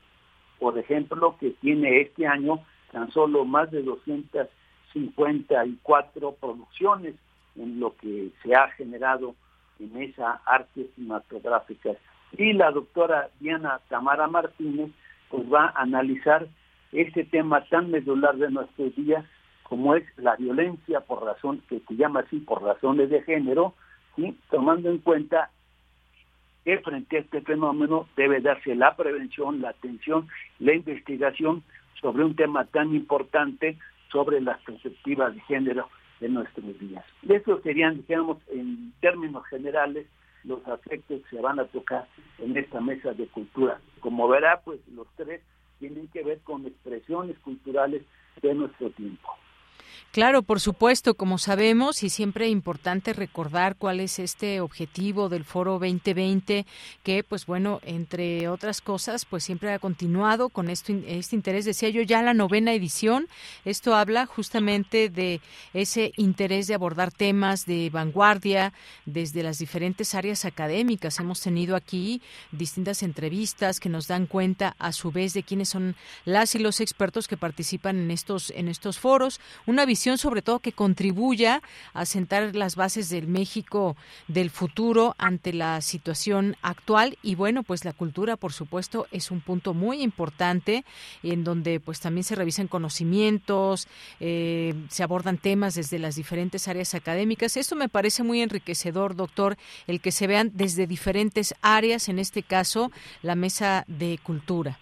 por ejemplo, que tiene este año tan solo más de 254 producciones en lo que se ha generado en esa arte cinematográfica. Y la doctora Diana Tamara Martínez pues va a analizar ese tema tan medular de nuestros días como es la violencia por razón, que se llama así por razones de género, ¿sí? tomando en cuenta que frente a este fenómeno debe darse la prevención, la atención, la investigación sobre un tema tan importante sobre las perspectivas de género de nuestros días. Estos serían, digamos, en términos generales, los aspectos que se van a tocar en esta mesa de cultura. Como verá, pues los tres tienen que ver con expresiones culturales de nuestro tiempo. Claro, por supuesto, como sabemos, y siempre es importante recordar cuál es este objetivo del Foro 2020, que, pues bueno, entre otras cosas, pues siempre ha continuado con esto, este interés. Decía yo, ya la novena edición, esto habla justamente de ese interés de abordar temas de vanguardia desde las diferentes áreas académicas. Hemos tenido aquí distintas entrevistas que nos dan cuenta, a su vez, de quiénes son las y los expertos que participan en estos, en estos foros. Una visión sobre todo que contribuya a sentar las bases del México del futuro ante la situación actual y bueno, pues la cultura por supuesto es un punto muy importante en donde pues también se revisan conocimientos, eh, se abordan temas desde las diferentes áreas académicas. Esto me parece muy enriquecedor, doctor, el que se vean desde diferentes áreas, en este caso la mesa de cultura.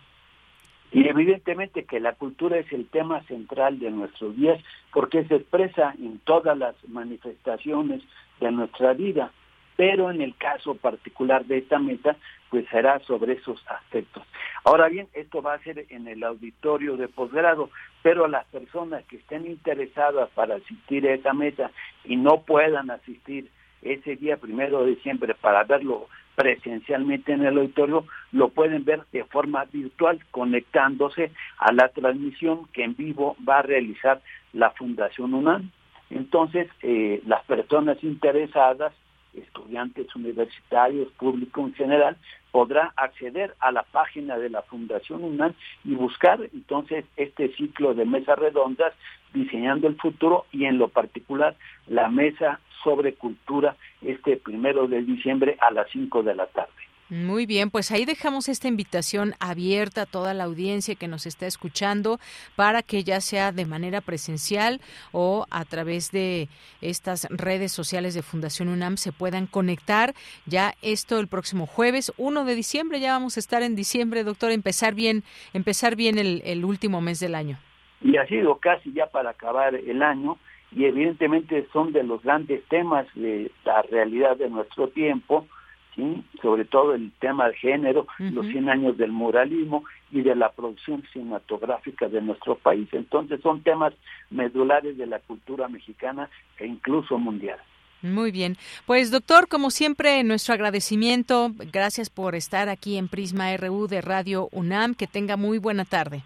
Y evidentemente que la cultura es el tema central de nuestros días porque se expresa en todas las manifestaciones de nuestra vida, pero en el caso particular de esta meta, pues será sobre esos aspectos. Ahora bien, esto va a ser en el auditorio de posgrado, pero las personas que estén interesadas para asistir a esta meta y no puedan asistir ese día primero de diciembre para verlo presencialmente en el auditorio, lo pueden ver de forma virtual conectándose a la transmisión que en vivo va a realizar la Fundación UNAM. Entonces, eh, las personas interesadas, estudiantes universitarios, público en general, podrá acceder a la página de la Fundación UNAM y buscar entonces este ciclo de mesas redondas diseñando el futuro y en lo particular la mesa sobre cultura este primero de diciembre a las 5 de la tarde. Muy bien, pues ahí dejamos esta invitación abierta a toda la audiencia que nos está escuchando para que ya sea de manera presencial o a través de estas redes sociales de Fundación UNAM se puedan conectar. Ya esto el próximo jueves 1 de diciembre, ya vamos a estar en diciembre, doctor, empezar bien, empezar bien el, el último mes del año. Y ha sido casi ya para acabar el año y evidentemente son de los grandes temas de la realidad de nuestro tiempo, ¿sí? sobre todo el tema de género, los 100 años del muralismo y de la producción cinematográfica de nuestro país. Entonces son temas medulares de la cultura mexicana e incluso mundial. Muy bien. Pues doctor, como siempre, nuestro agradecimiento. Gracias por estar aquí en Prisma RU de Radio UNAM. Que tenga muy buena tarde.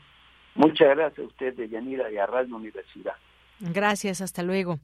Muchas gracias a usted, Yanira, y a Universidad. Gracias, hasta luego.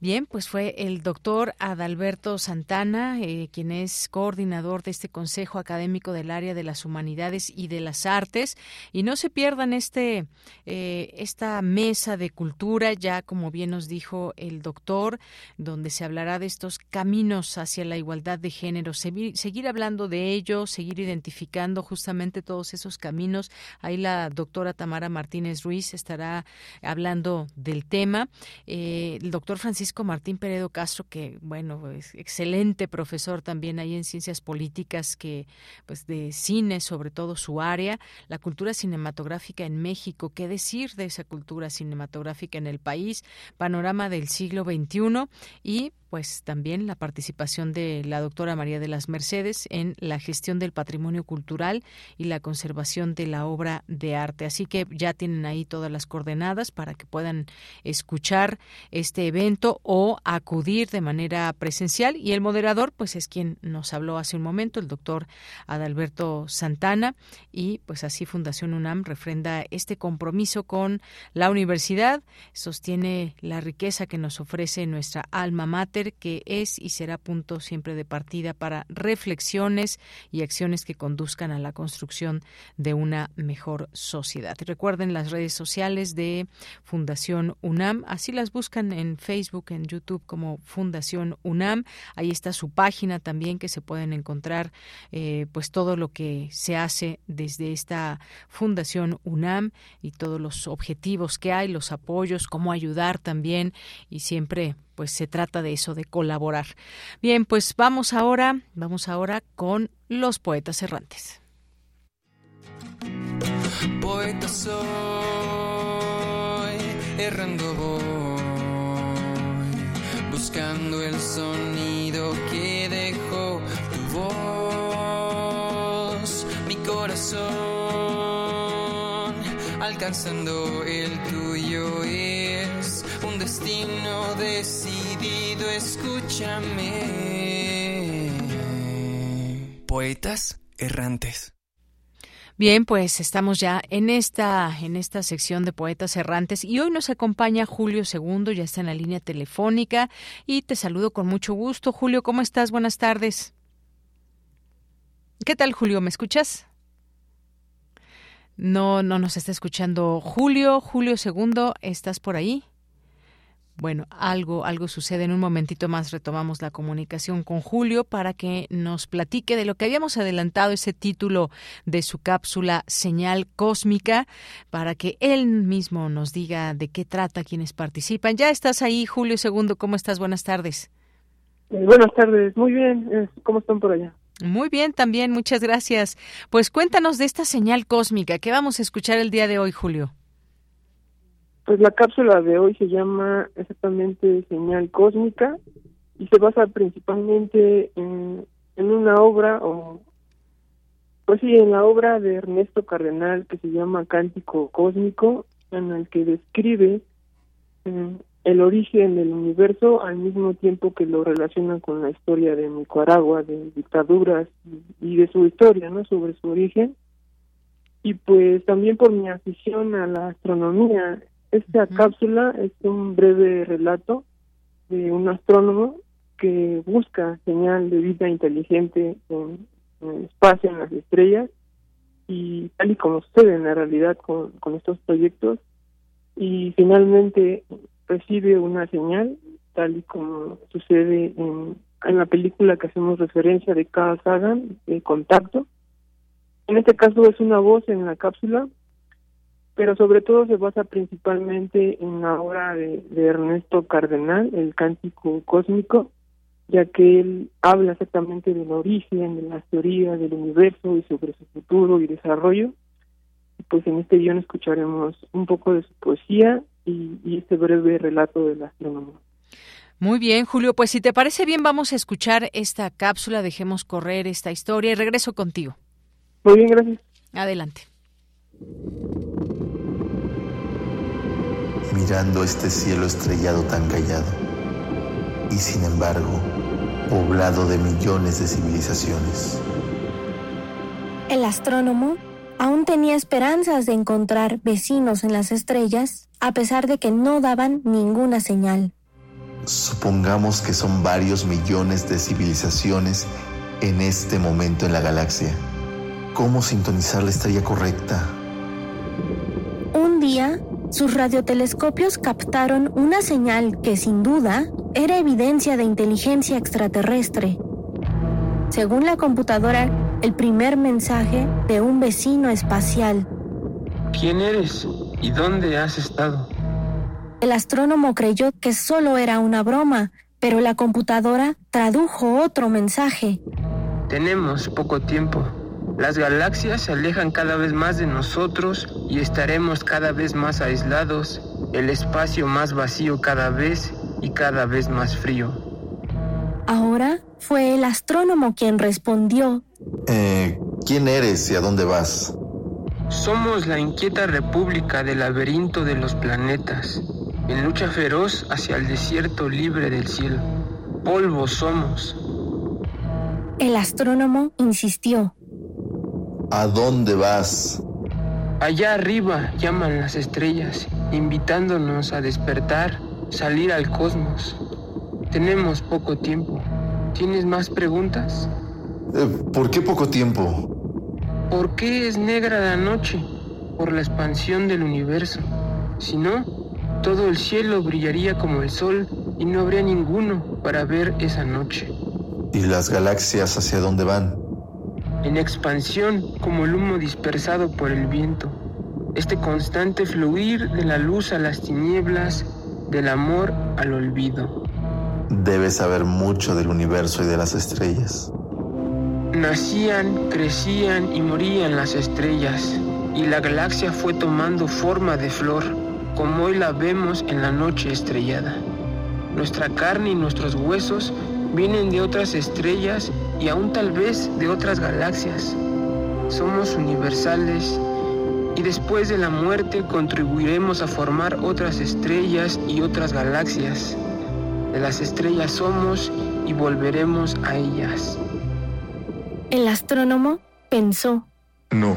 Bien, pues fue el doctor Adalberto Santana, eh, quien es coordinador de este Consejo Académico del Área de las Humanidades y de las Artes. Y no se pierdan este, eh, esta mesa de cultura, ya como bien nos dijo el doctor, donde se hablará de estos caminos hacia la igualdad de género, seguir, hablando de ello, seguir identificando justamente todos esos caminos. Ahí la doctora Tamara Martínez Ruiz estará hablando del tema. Eh, el doctor Francisco Martín Peredo Castro, que bueno, es excelente profesor también ahí en ciencias políticas, que pues de cine, sobre todo su área, la cultura cinematográfica en México, qué decir de esa cultura cinematográfica en el país, panorama del siglo XXI y pues también la participación de la doctora María de las Mercedes en la gestión del patrimonio cultural y la conservación de la obra de arte. Así que ya tienen ahí todas las coordenadas para que puedan escuchar este evento o acudir de manera presencial. Y el moderador, pues es quien nos habló hace un momento, el doctor Adalberto Santana. Y pues así Fundación UNAM refrenda este compromiso con la universidad, sostiene la riqueza que nos ofrece nuestra alma mater, que es y será punto siempre de partida para reflexiones y acciones que conduzcan a la construcción de una mejor sociedad. Recuerden las redes sociales de Fundación UNAM, así las buscan en Facebook, en YouTube como Fundación UNAM. Ahí está su página también que se pueden encontrar eh, pues todo lo que se hace desde esta Fundación UNAM y todos los objetivos que hay, los apoyos, cómo ayudar también y siempre pues se trata de eso, de colaborar. Bien, pues vamos ahora, vamos ahora con los poetas errantes. Poeta soy, errando voy, buscando el sonido que dejó tu voz, mi corazón, alcanzando el tuyo un destino decidido, escúchame. Poetas errantes. Bien, pues estamos ya en esta en esta sección de poetas errantes y hoy nos acompaña Julio II, ya está en la línea telefónica y te saludo con mucho gusto. Julio, ¿cómo estás? Buenas tardes. ¿Qué tal, Julio? ¿Me escuchas? No, no nos está escuchando Julio. Julio II, ¿estás por ahí? Bueno, algo, algo sucede. En un momentito más retomamos la comunicación con Julio para que nos platique de lo que habíamos adelantado, ese título de su cápsula Señal Cósmica, para que él mismo nos diga de qué trata quienes participan. Ya estás ahí, Julio II. ¿Cómo estás? Buenas tardes. Eh, buenas tardes. Muy bien. Eh, ¿Cómo están por allá? Muy bien, también. Muchas gracias. Pues cuéntanos de esta señal cósmica. ¿Qué vamos a escuchar el día de hoy, Julio? Pues la cápsula de hoy se llama exactamente Señal Cósmica y se basa principalmente en, una obra, o pues sí, en la obra de Ernesto Cardenal que se llama Cántico Cósmico, en el que describe eh, el origen del universo al mismo tiempo que lo relaciona con la historia de Nicaragua, de dictaduras y de su historia, ¿no? Sobre su origen. Y pues también por mi afición a la astronomía, esta cápsula es un breve relato de un astrónomo que busca señal de vida inteligente en, el espacio, en las estrellas, y tal y como sucede en la realidad con, con estos proyectos, y finalmente recibe una señal, tal y como sucede en, en la película que hacemos referencia de cada Sagan, de Contacto. En este caso es una voz en la cápsula pero sobre todo se basa principalmente en la obra de, Ernesto Cardenal, el cántico cósmico, ya que él habla exactamente del origen, de las teorías del universo y sobre su futuro y desarrollo. Pues en este guion escucharemos un poco de su poesía y, este breve relato de la astronomía. Muy bien, Julio. Pues si te parece bien, vamos a escuchar esta cápsula, dejemos correr esta historia y regreso contigo. Muy bien, gracias. Adelante. Mirando este cielo estrellado tan callado, y sin embargo, poblado de millones de civilizaciones. El astrónomo aún tenía esperanzas de encontrar vecinos en las estrellas, a pesar de que no daban ninguna señal. Supongamos que son varios millones de civilizaciones en este momento en la galaxia. ¿Cómo sintonizar la estrella correcta? Un día, sus radiotelescopios captaron una señal que sin duda era evidencia de inteligencia extraterrestre. Según la computadora, el primer mensaje de un vecino espacial. ¿Quién eres y dónde has estado? El astrónomo creyó que solo era una broma, pero la computadora tradujo otro mensaje. Tenemos poco tiempo. Las galaxias se alejan cada vez más de nosotros y estaremos cada vez más aislados, el espacio más vacío cada vez y cada vez más frío. Ahora fue el astrónomo quien respondió. Eh, ¿Quién eres y a dónde vas? Somos la inquieta república del laberinto de los planetas, en lucha feroz hacia el desierto libre del cielo. Polvo somos. El astrónomo insistió. ¿A dónde vas? Allá arriba llaman las estrellas, invitándonos a despertar, salir al cosmos. Tenemos poco tiempo. ¿Tienes más preguntas? Eh, ¿Por qué poco tiempo? ¿Por qué es negra la noche? Por la expansión del universo. Si no, todo el cielo brillaría como el sol y no habría ninguno para ver esa noche. ¿Y las galaxias hacia dónde van? En expansión como el humo dispersado por el viento. Este constante fluir de la luz a las tinieblas, del amor al olvido. Debes saber mucho del universo y de las estrellas. Nacían, crecían y morían las estrellas, y la galaxia fue tomando forma de flor, como hoy la vemos en la noche estrellada. Nuestra carne y nuestros huesos vienen de otras estrellas y aún tal vez de otras galaxias. Somos universales y después de la muerte contribuiremos a formar otras estrellas y otras galaxias. De las estrellas somos y volveremos a ellas. El astrónomo pensó. No,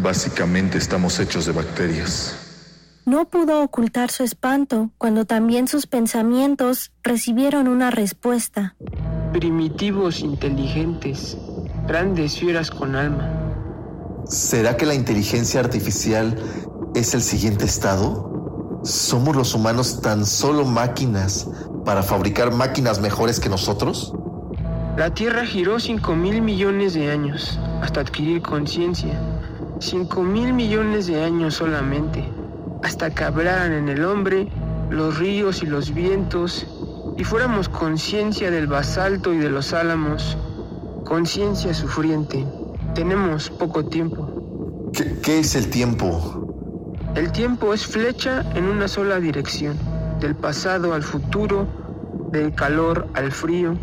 básicamente estamos hechos de bacterias. No pudo ocultar su espanto cuando también sus pensamientos recibieron una respuesta. Primitivos inteligentes, grandes fieras con alma. ¿Será que la inteligencia artificial es el siguiente estado? ¿Somos los humanos tan solo máquinas para fabricar máquinas mejores que nosotros? La Tierra giró 5 mil millones de años hasta adquirir conciencia. 5 mil millones de años solamente, hasta que hablaran en el hombre los ríos y los vientos y fuéramos conciencia del basalto y de los álamos, conciencia sufriente. Tenemos poco tiempo. ¿Qué, ¿Qué, es el tiempo? El tiempo es flecha en una sola dirección, del pasado al futuro, del calor al frío,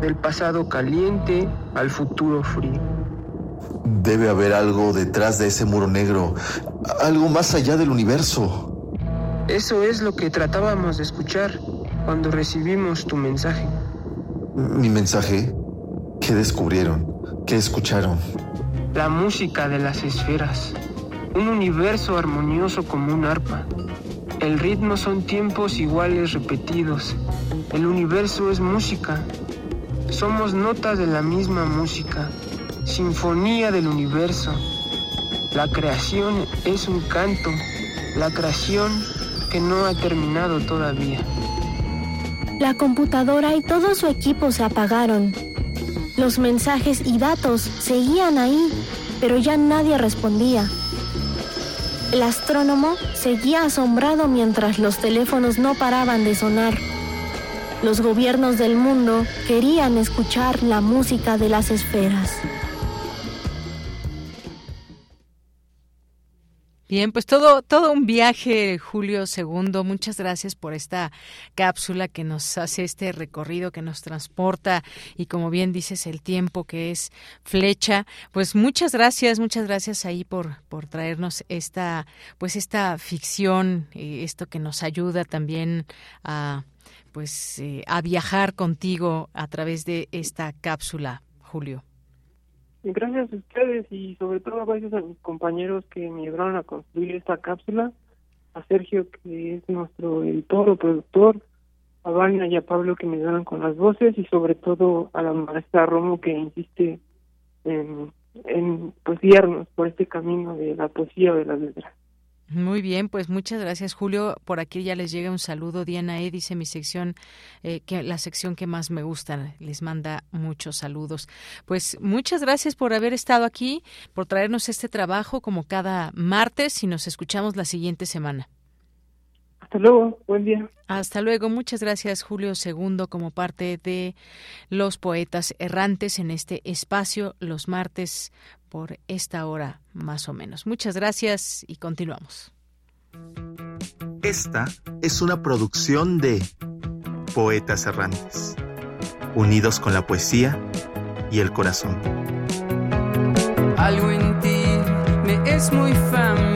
del pasado caliente al futuro frío. Debe haber algo detrás de ese muro negro, algo más allá del universo. Eso es lo que tratábamos de escuchar cuando recibimos tu mensaje. ¿Mi mensaje? ¿Qué descubrieron? ¿Qué escucharon? La música de las esferas. Un universo armonioso como un arpa. El ritmo son tiempos iguales repetidos. El universo es música. Somos notas de la misma música. Sinfonía del universo. La creación es un canto. La creación que no ha terminado todavía. La computadora y todo su equipo se apagaron. Los mensajes y datos seguían ahí, pero ya nadie respondía. El astrónomo seguía asombrado mientras los teléfonos no paraban de sonar. Los gobiernos del mundo querían escuchar la música de las esferas. Bien, pues todo, todo un viaje, Julio II. Muchas gracias por esta cápsula que nos hace este recorrido, que nos transporta y como bien dices, el tiempo que es flecha. Pues muchas gracias, muchas gracias ahí por, por traernos esta, pues esta ficción, eh, esto que nos ayuda también a pues eh, a viajar contigo a través de esta cápsula, Julio. Gracias a ustedes y sobre todo gracias a mis compañeros que me ayudaron a construir esta cápsula, a Sergio que es nuestro editor o productor, a Vania y a Pablo que me ayudaron con las voces y sobre todo a la maestra Romo que insiste en, pues guiarnos por este camino de la poesía o de las letras. Muy bien, pues muchas gracias Julio. Por aquí ya les llega un saludo. Diana E dice mi sección, eh, que la sección que más me gusta. Les manda muchos saludos. Pues muchas gracias por haber estado aquí, por traernos este trabajo como cada martes y nos escuchamos la siguiente semana. Hasta luego, buen día. Hasta luego, muchas gracias Julio II como parte de los poetas errantes en este espacio los martes por esta hora más o menos. Muchas gracias y continuamos. Esta es una producción de Poetas Errantes. unidos con la poesía y el corazón. Algo en ti me es muy familiar.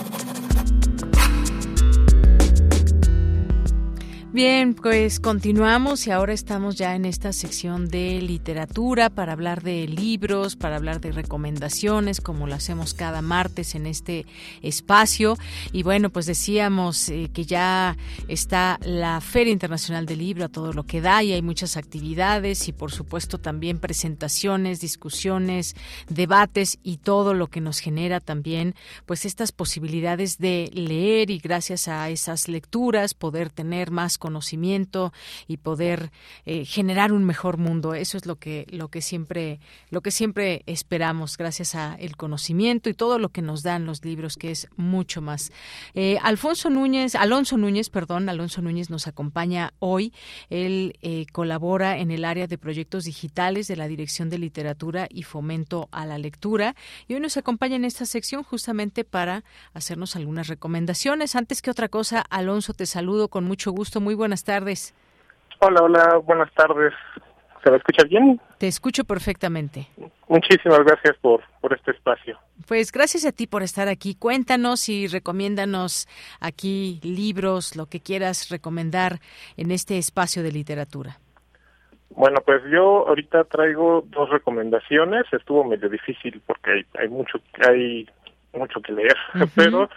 Bien, pues continuamos y ahora estamos ya en esta sección de literatura para hablar de libros, para hablar de recomendaciones, como lo hacemos cada martes en este espacio. Y bueno, pues decíamos eh, que ya está la Feria Internacional del Libro a todo lo que da y hay muchas actividades y por supuesto también presentaciones, discusiones, debates y todo lo que nos genera también pues estas posibilidades de leer y gracias a esas lecturas poder tener más conocimiento y poder eh, generar un mejor mundo. Eso es lo que lo que siempre lo que siempre esperamos gracias a el conocimiento y todo lo que nos dan los libros, que es mucho más. Eh, Alfonso Núñez, Alonso Núñez, perdón, Alonso Núñez nos acompaña hoy. Él eh, colabora en el área de proyectos digitales de la Dirección de Literatura y Fomento a la Lectura y hoy nos acompaña en esta sección justamente para hacernos algunas recomendaciones. Antes que otra cosa, Alonso, te saludo con mucho gusto. Buenas tardes. Hola, hola, buenas tardes. ¿Se me escucha bien? Te escucho perfectamente. Muchísimas gracias por, por este espacio. Pues gracias a ti por estar aquí. Cuéntanos y recomiéndanos aquí libros, lo que quieras recomendar en este espacio de literatura. Bueno, pues yo ahorita traigo dos recomendaciones. Estuvo medio difícil porque hay, hay mucho hay mucho que leer, uh -huh. pero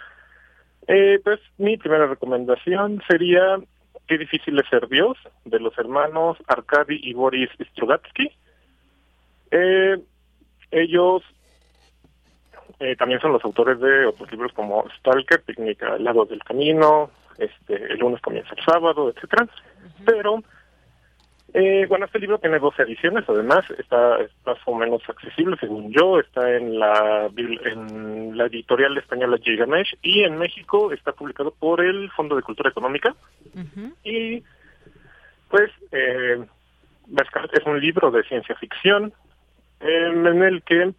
eh, pues mi primera recomendación sería Qué difícil es ser Dios, de los hermanos Arkady y Boris Strugatsky. Eh, ellos eh, también son los autores de otros libros como Stalker, Picnic al lado del camino, este, El lunes comienza el sábado, etcétera. Uh -huh. Pero, eh, bueno, este libro tiene dos ediciones, además está, es más o menos accesible, según yo, está en la en la editorial española Gigamesh y en México está publicado por el Fondo de Cultura Económica. Uh -huh. Y, pues, eh, es un libro de ciencia ficción eh, en el que,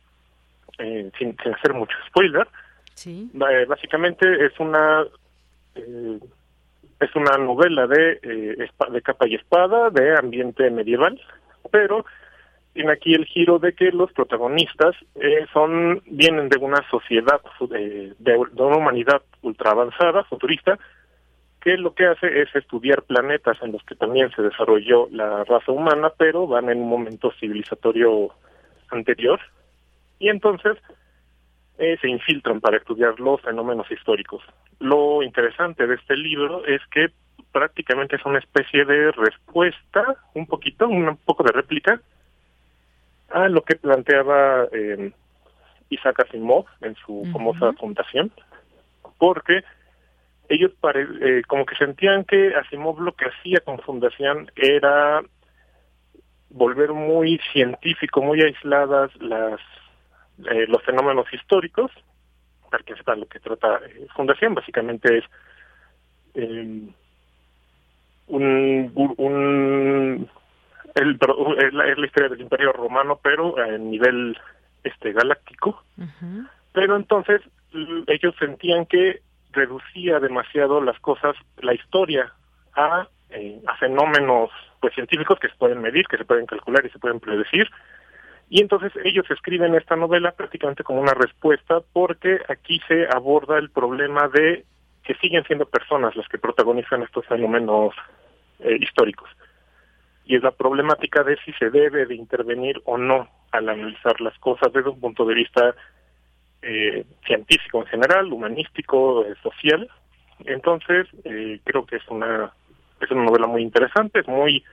eh, sin, sin, hacer mucho spoiler, sí. básicamente es una eh, es una novela de, eh, de capa y espada, de ambiente medieval, pero tiene aquí el giro de que los protagonistas eh, son vienen de una sociedad, de, de, una humanidad ultra avanzada, futurista, que lo que hace es estudiar planetas en los que también se desarrolló la raza humana, pero van en un momento civilizatorio anterior, y entonces eh, se infiltran para estudiar los fenómenos históricos. Lo interesante de este libro es que prácticamente es una especie de respuesta, un poquito, un poco de réplica, a lo que planteaba eh, Isaac Asimov en su uh -huh. famosa fundación, porque ellos pare eh, como que sentían que Asimov lo que hacía con fundación era volver muy científico, muy aisladas las eh, los fenómenos históricos, para que sepa lo que trata eh, Fundación, básicamente es eh, un, un el, es, la, es la historia del Imperio Romano, pero a nivel este galáctico. Uh -huh. Pero entonces ellos sentían que reducía demasiado las cosas, la historia, a, eh, a fenómenos pues científicos que se pueden medir, que se pueden calcular y se pueden predecir. Y entonces ellos escriben esta novela prácticamente como una respuesta porque aquí se aborda el problema de que siguen siendo personas las que protagonizan estos fenómenos eh, históricos. Y es la problemática de si se debe de intervenir o no al analizar las cosas desde un punto de vista eh, científico en general, humanístico, eh, social. Entonces, eh, creo que es una es una novela muy interesante, es muy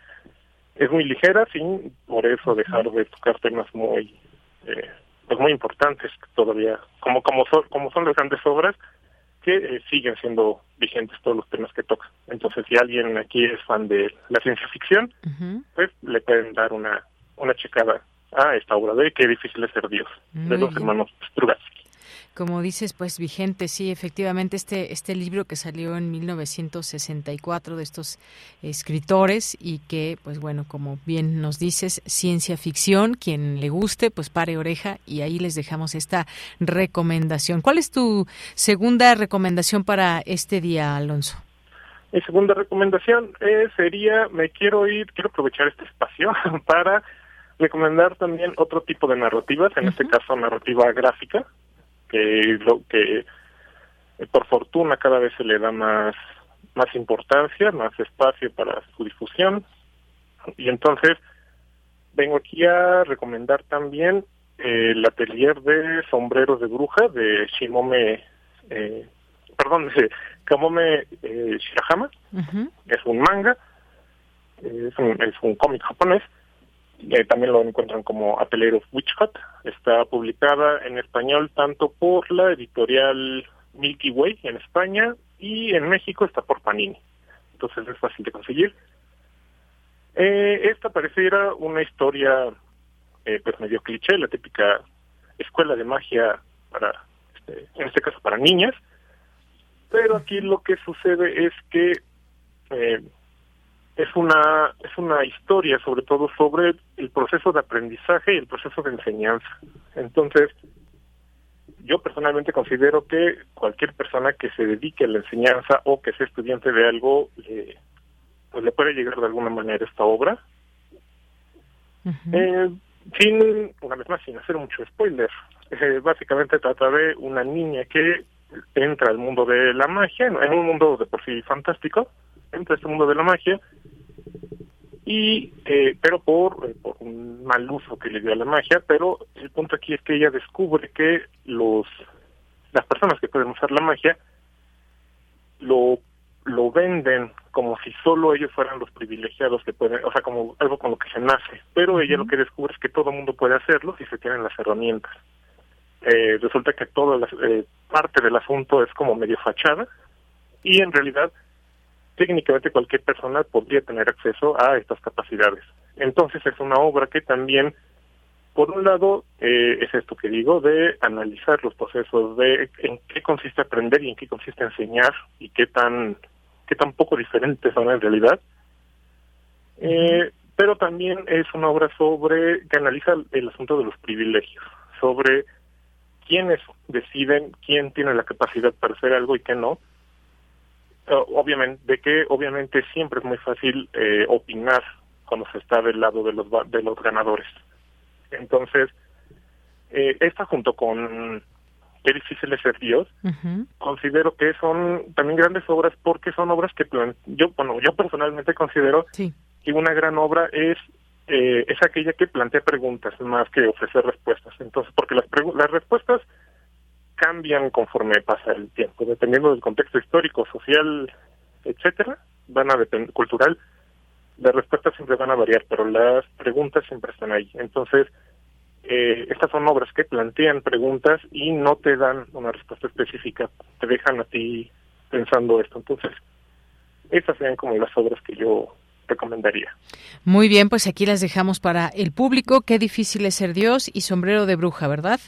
es muy ligera sin por eso dejar de tocar temas muy eh, pues muy importantes todavía como como son como son las grandes obras que eh, siguen siendo vigentes todos los temas que toca. Entonces si alguien aquí es fan de la ciencia ficción uh -huh. pues le pueden dar una una checada a esta obra de qué difícil es ser Dios muy de los hermanos Strugatsky como dices, pues vigente, sí, efectivamente, este, este libro que salió en 1964 de estos escritores y que, pues bueno, como bien nos dices, ciencia ficción, quien le guste, pues pare oreja y ahí les dejamos esta recomendación. ¿Cuál es tu segunda recomendación para este día, Alonso? Mi segunda recomendación eh, sería, me quiero ir, quiero aprovechar este espacio para recomendar también otro tipo de narrativas, en este caso narrativa gráfica, que lo que eh, por fortuna cada vez se le da más más importancia, más espacio para su difusión. Y entonces vengo aquí a recomendar también eh, el atelier de sombreros de bruja de Shimome, eh, perdón, de Kamome eh, Shirahama. Es un manga, es un, es un cómic japonés eh, también lo encuentran como Atelier of Witch Hut. Está publicada en español tanto por la editorial Milky Way en España y en México está por Panini. Entonces es fácil de conseguir. Eh, esta pareciera una historia eh, pues medio cliché, la típica escuela de magia para, este, en este caso para niñas, pero aquí lo que sucede es que eh, es una es una historia sobre todo sobre el proceso de aprendizaje y el proceso de enseñanza. Entonces, yo personalmente considero que cualquier persona que se dedique a la enseñanza o que sea estudiante de algo, pues le puede llegar de alguna manera esta obra. eh, sin, una vez más, sin hacer mucho spoiler, eh, básicamente trata de una niña que entra al mundo de la magia, en un mundo de por sí fantástico, entra a este mundo de la magia y eh, pero por, eh, por un mal uso que le dio a la magia pero el punto aquí es que ella descubre que los las personas que pueden usar la magia lo lo venden como si solo ellos fueran los privilegiados que pueden, o sea, como algo con lo que se nace, pero ella lo que descubre es que todo el mundo puede hacerlo si se tienen las herramientas. Eh, resulta que toda la, eh, parte del asunto es como medio fachada y en realidad técnicamente cualquier persona podría tener acceso a estas capacidades. Entonces es una obra que también, por un lado, eh, es esto que digo, de analizar los procesos de en qué consiste aprender y en qué consiste enseñar y qué tan, qué tan poco diferentes son en realidad. Eh, pero también es una obra sobre que analiza el asunto de los privilegios, sobre quiénes deciden quién tiene la capacidad para hacer algo y qué no, obviamente, de que obviamente siempre es muy fácil eh, opinar cuando se está del lado de los de los ganadores. Entonces, eh, esta junto con Qué difícil es ser Dios, considero que son también grandes obras porque son obras que yo, bueno, yo personalmente considero que una gran obra es eh, es aquella que plantea preguntas más que ofrecer respuestas. Entonces, porque las, las respuestas cambian conforme pasa el tiempo, dependiendo del contexto histórico, social, etcétera, van a depender, cultural, las respuestas siempre van a variar, pero las preguntas siempre están ahí. Entonces, eh, estas son obras que plantean preguntas y no te dan una respuesta específica, te dejan a ti pensando esto. Entonces, estas serían como las obras que yo recomendaría. Muy bien, pues aquí las dejamos para el público. Qué difícil es ser Dios y sombrero de bruja, ¿verdad?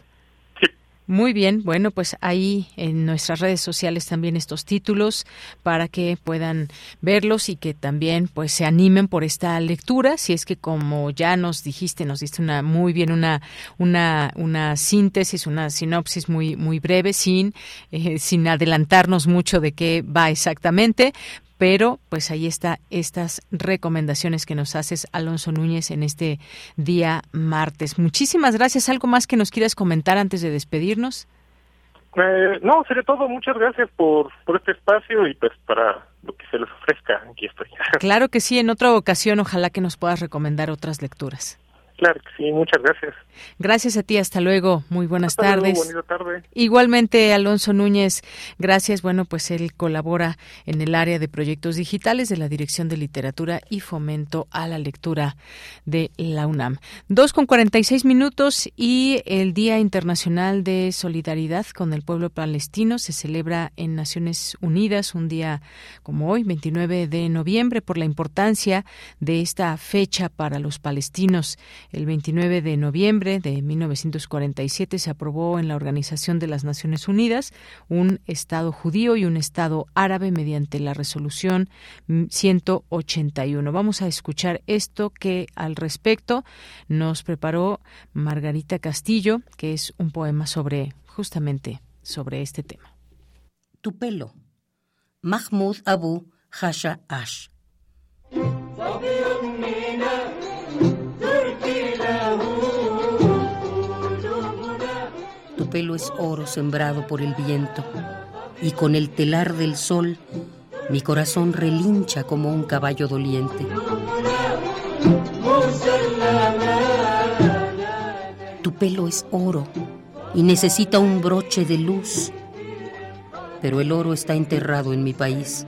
Muy bien, bueno, pues ahí en nuestras redes sociales también estos títulos para que puedan verlos y que también pues se animen por esta lectura, si es que como ya nos dijiste, nos diste una muy bien una una una síntesis, una sinopsis muy muy breve sin eh, sin adelantarnos mucho de qué va exactamente, pero pues ahí está estas recomendaciones que nos haces Alonso Núñez en este día martes. Muchísimas gracias. ¿Algo más que nos quieras comentar antes de despedirnos? Eh, no, sobre todo muchas gracias por, por este espacio y pues para lo que se les ofrezca, aquí estoy. Claro que sí, en otra ocasión ojalá que nos puedas recomendar otras lecturas. Claro sí, muchas gracias. Gracias a ti, hasta luego. Muy buenas tardes. tarde. Igualmente, Alonso Núñez, gracias. Bueno, pues él colabora en el área de proyectos digitales de la Dirección de Literatura y Fomento a la Lectura de la UNAM. Dos con cuarenta y seis minutos y el Día Internacional de Solidaridad con el Pueblo Palestino se celebra en Naciones Unidas un día como hoy, 29 de noviembre, por la importancia de esta fecha para los palestinos. El 29 de noviembre de 1947 se aprobó en la Organización de las Naciones Unidas un Estado judío y un Estado árabe mediante la resolución 181. Vamos a escuchar esto que al respecto nos preparó Margarita Castillo, que es un poema sobre justamente sobre este tema. Tu pelo. Mahmoud Abu Hasha Ash. Pelo es oro sembrado por el viento, y con el telar del sol mi corazón relincha como un caballo doliente. Tu pelo es oro y necesita un broche de luz, pero el oro está enterrado en mi país,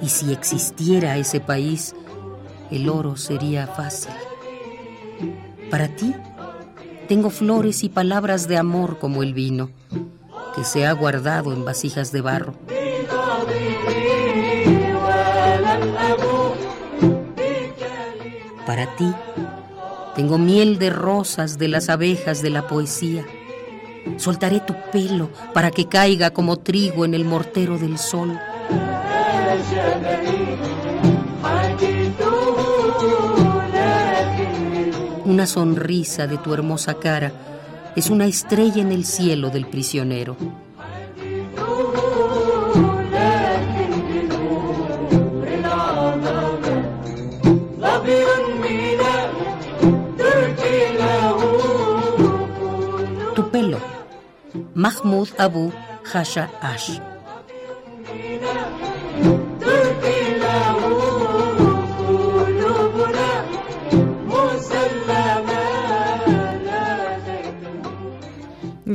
y si existiera ese país, el oro sería fácil. Para ti, tengo flores y palabras de amor como el vino, que se ha guardado en vasijas de barro. Para ti, tengo miel de rosas de las abejas de la poesía. Soltaré tu pelo para que caiga como trigo en el mortero del sol. Una sonrisa de tu hermosa cara es una estrella en el cielo del prisionero. Tu pelo. Mahmoud Abu Hasha Ash.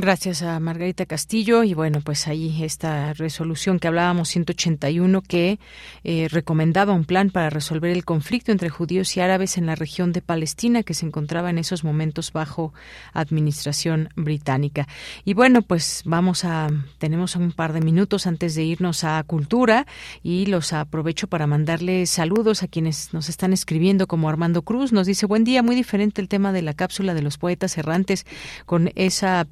Gracias a Margarita Castillo y bueno, pues ahí esta resolución que hablábamos 181 que eh, recomendaba un plan para resolver el conflicto entre judíos y árabes en la región de Palestina que se encontraba en esos momentos bajo administración británica. Y bueno, pues vamos a tenemos un par de minutos antes de irnos a cultura y los aprovecho para mandarle saludos a quienes nos están escribiendo como Armando Cruz nos dice, "Buen día, muy diferente el tema de la cápsula de los poetas errantes con esa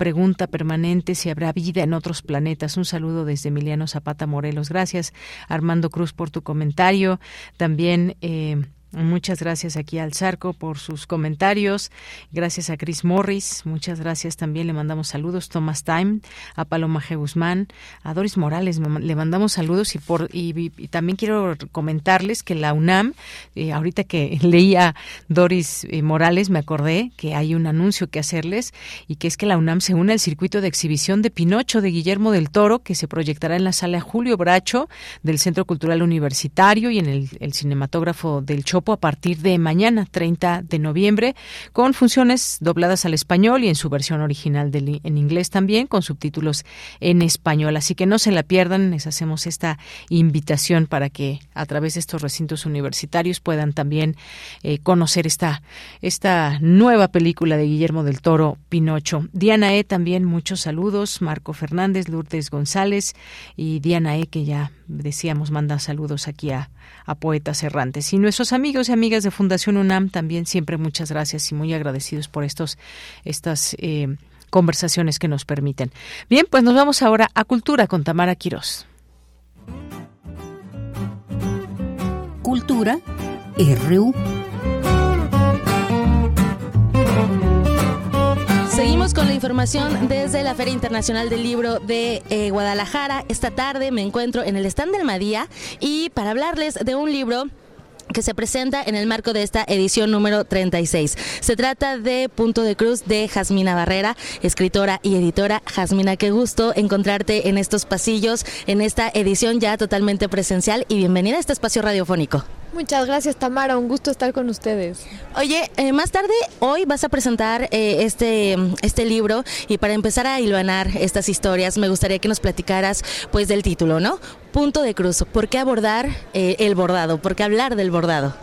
permanente si habrá vida en otros planetas. Un saludo desde Emiliano Zapata Morelos. Gracias, Armando Cruz, por tu comentario. También. Eh, Muchas gracias aquí al Zarco por sus comentarios. Gracias a Chris Morris. Muchas gracias también. Le mandamos saludos. Thomas Time, a Paloma G. Guzmán, a Doris Morales. Le mandamos saludos y, por, y, también quiero comentarles que la UNAM, eh, ahorita que leía Doris eh, Morales, me acordé que hay un anuncio que hacerles y que es que la UNAM se une al circuito de exhibición de Pinocho de Guillermo del Toro que se proyectará en la sala Julio Bracho del Centro Cultural Universitario y en el, el cinematógrafo del A partir de mañana, 30 de noviembre, con funciones dobladas al español y en su versión original en inglés también, con subtítulos en español. Así que no se la pierdan, les hacemos esta invitación para que a través de estos recintos universitarios puedan también eh, conocer esta, esta nueva película de Guillermo del Toro, Pinocho. Diana E. también muchos saludos, Marco Fernández, Lourdes González y Diana E. que ya decíamos manda saludos aquí a, a Poetas Errantes. Y nuestros amigos y amigas de Fundación UNAM también siempre muchas gracias y muy agradecidos por estos, estas eh, conversaciones que nos permiten. Bien, pues nos vamos ahora a Cultura con Tamara Quirós. Cultura RU. Seguimos con la información desde la Feria Internacional del Libro de eh, Guadalajara. Esta tarde me encuentro en el stand del Madía y para hablarles de un libro que se presenta en el marco de esta edición número 36. Se trata de Punto de Cruz de Jasmina Barrera, escritora y editora. Jasmina, qué gusto encontrarte en estos pasillos, en esta edición ya totalmente presencial y bienvenida a este espacio radiofónico. Muchas gracias Tamara, un gusto estar con ustedes. Oye, eh, más tarde hoy vas a presentar eh, este, este libro y para empezar a hilvanar estas historias me gustaría que nos platicaras pues del título, ¿no? Punto de cruz, ¿por qué abordar eh, el bordado? ¿Por qué hablar del bordado?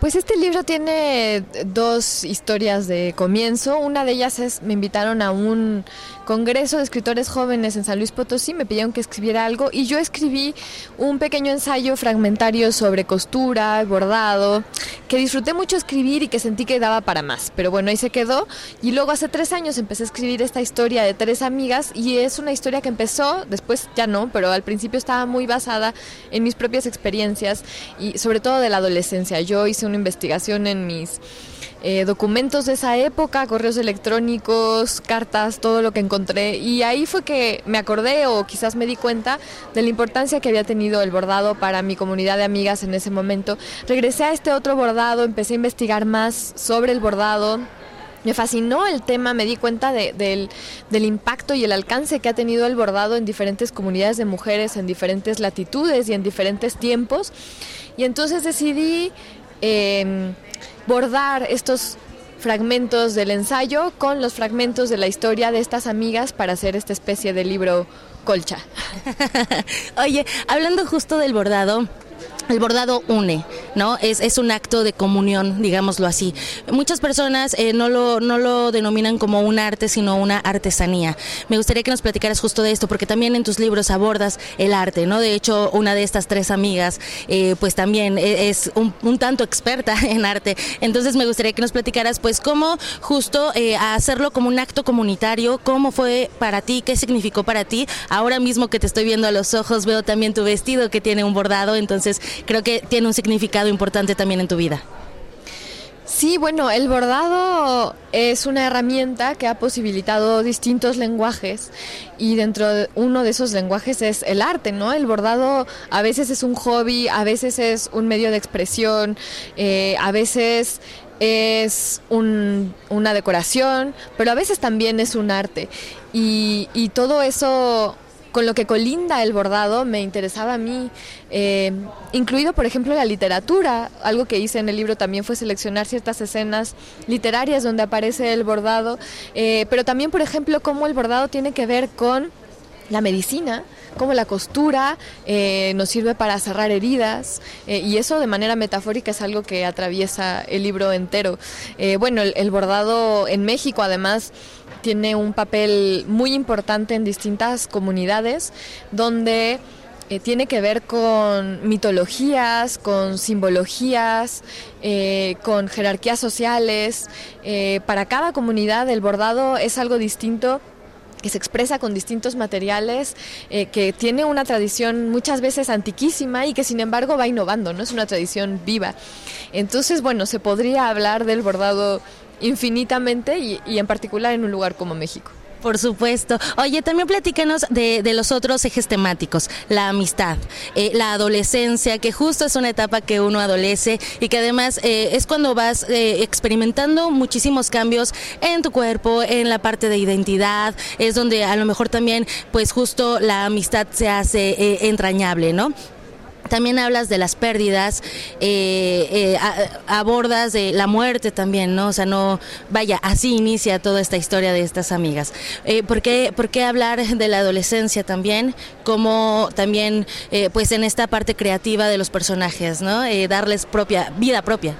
Pues este libro tiene dos historias de comienzo. Una de ellas es, me invitaron a un Congreso de Escritores Jóvenes en San Luis Potosí, me pidieron que escribiera algo y yo escribí un pequeño ensayo fragmentario sobre costura, bordado, que disfruté mucho escribir y que sentí que daba para más. Pero bueno, ahí se quedó. Y luego hace tres años empecé a escribir esta historia de tres amigas y es una historia que empezó, después ya no, pero al principio estaba muy basada en mis propias experiencias y sobre todo de la adolescencia. Yo hice una investigación en mis eh, documentos de esa época, correos electrónicos, cartas, todo lo que encontré. Y ahí fue que me acordé o quizás me di cuenta de la importancia que había tenido el bordado para mi comunidad de amigas en ese momento. Regresé a este otro bordado, empecé a investigar más sobre el bordado, me fascinó el tema, me di cuenta del, del, impacto y el alcance que ha tenido el bordado en diferentes comunidades de mujeres, en diferentes latitudes y en diferentes tiempos. Y entonces decidí eh, bordar estos fragmentos del ensayo con los fragmentos de la historia de estas amigas para hacer esta especie de libro colcha. Oye, hablando justo del bordado, el bordado une, ¿no? Es, es, un acto de comunión, digámoslo así. Muchas personas eh, no, lo, no lo denominan como un arte, sino una artesanía. Me gustaría que nos platicaras justo de esto, porque también en tus libros abordas el arte, ¿no? De hecho, una de estas tres amigas, eh, pues también e, es un, tanto experta en arte. Entonces me gustaría que nos platicaras, pues, cómo justo eh, hacerlo como un acto comunitario, cómo fue para ti, qué significó para ti. Ahora mismo que te estoy viendo a los ojos, veo también tu vestido que tiene un bordado, entonces creo que tiene un significado importante también en tu vida. Sí, bueno, el bordado es una herramienta que ha posibilitado distintos lenguajes y dentro de uno de esos lenguajes es el arte, ¿no? El bordado a veces es un hobby, a veces es un medio de expresión, eh, a veces es un, una decoración, pero a veces también es un arte. Y todo eso con lo que colinda el bordado me interesaba a mí, eh, incluido por ejemplo la literatura. Algo que hice en el libro también fue seleccionar ciertas escenas literarias donde aparece el bordado, eh, pero también por ejemplo cómo el bordado tiene que ver con la medicina, cómo la costura eh, nos sirve para cerrar heridas y eso de manera metafórica es algo que atraviesa el libro entero. Bueno, el, el, bordado en México además tiene un papel muy importante en distintas comunidades donde eh, tiene que ver con mitologías, con simbologías, eh, con jerarquías sociales. Eh, para cada comunidad el bordado es algo distinto que se expresa con distintos materiales, que tiene una tradición muchas veces antiquísima y que sin embargo va innovando, ¿no? Es una tradición viva. Entonces, bueno, se podría hablar del bordado infinitamente y, en particular en un lugar como México. Por supuesto. Oye, también platícanos de, de los otros ejes temáticos, la amistad, eh, la adolescencia, que justo es una etapa que uno adolece y que además eh, es cuando vas eh, experimentando muchísimos cambios en tu cuerpo, en la parte de identidad, es donde a lo mejor también pues justo la amistad se hace entrañable, ¿no? También hablas de las pérdidas, eh, eh, a, abordas de la muerte también, ¿no? O sea, no, vaya, así inicia toda esta historia de estas amigas. Eh, ¿por, qué, ¿Por qué hablar de la adolescencia también? Como también, eh, pues en esta parte creativa de los personajes, ¿no? Darles propia, vida propia.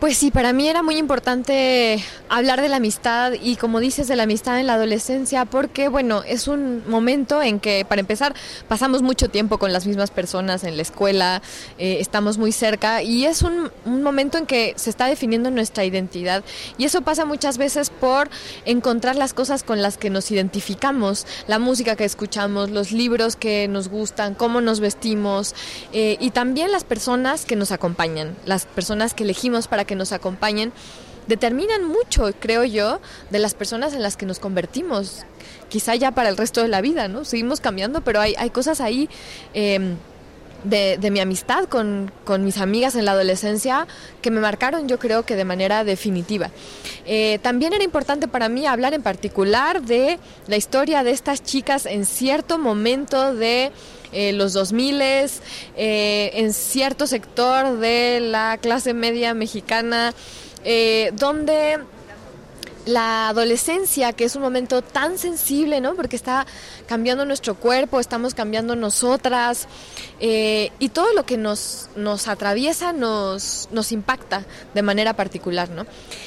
Pues sí, para mí era muy importante hablar de la amistad y como dices de la amistad en la adolescencia porque bueno, es un momento en que para empezar pasamos mucho tiempo con las mismas personas en la escuela, eh, estamos muy cerca y es un, momento en que se está definiendo nuestra identidad. Y eso pasa muchas veces por encontrar las cosas con las que nos identificamos, la música que escuchamos, los libros que nos gustan, cómo nos vestimos eh, y también las personas que nos acompañan, las personas que elegimos para que nos acompañen, determinan mucho, creo yo, de las personas en las que nos convertimos, quizá ya para el resto de la vida, ¿no? Seguimos cambiando, pero hay, hay cosas ahí eh, de, de, mi amistad con, con, mis amigas en la adolescencia que me marcaron, yo creo que de manera definitiva. Eh, también era importante para mí hablar en particular de la historia de estas chicas en cierto momento de eh, los 2000 eh, en cierto sector de la clase media mexicana, eh, donde la adolescencia, que es un momento tan sensible, ¿no? Porque está cambiando nuestro cuerpo, estamos cambiando nosotras, eh, y todo lo que nos, nos atraviesa nos, nos impacta de manera particular, ¿no?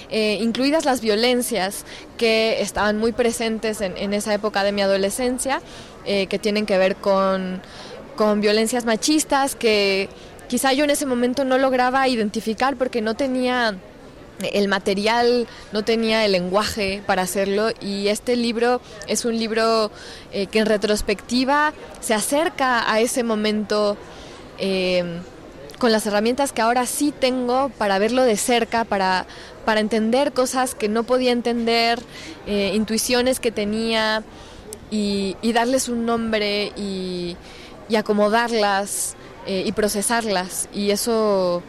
Incluidas las violencias que estaban muy presentes en, esa época de mi adolescencia, eh, que tienen que ver con, con violencias machistas, que quizá yo en ese momento no lograba identificar porque no tenía el material, no tenía el lenguaje para hacerlo. Y este libro es un libro eh, que en retrospectiva se acerca a ese momento eh, con las herramientas que ahora sí tengo para verlo de cerca, para, para entender cosas que no podía entender, intuiciones que tenía y, darles un nombre y, y acomodarlas y procesarlas y eso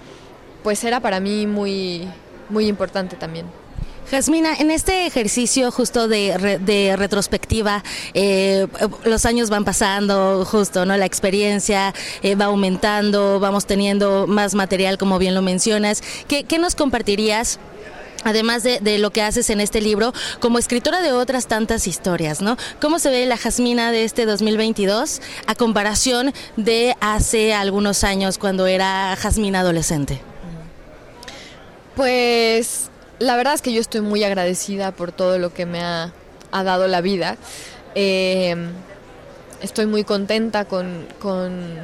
pues era para mí muy muy importante también. Jasmina, en este ejercicio justo de, de retrospectiva, eh, los años van pasando, justo, ¿no? La experiencia eh, va aumentando, vamos teniendo más material, como bien lo mencionas. ¿Qué, nos compartirías? Además de, lo que haces en este libro, como escritora de otras tantas historias, ¿no? ¿Cómo se ve la Jasmina de este 2022 a comparación de hace algunos años cuando era Jasmina adolescente? Pues la verdad es que yo estoy muy agradecida por todo lo que me ha, dado la vida. Em, estoy muy contenta con, con,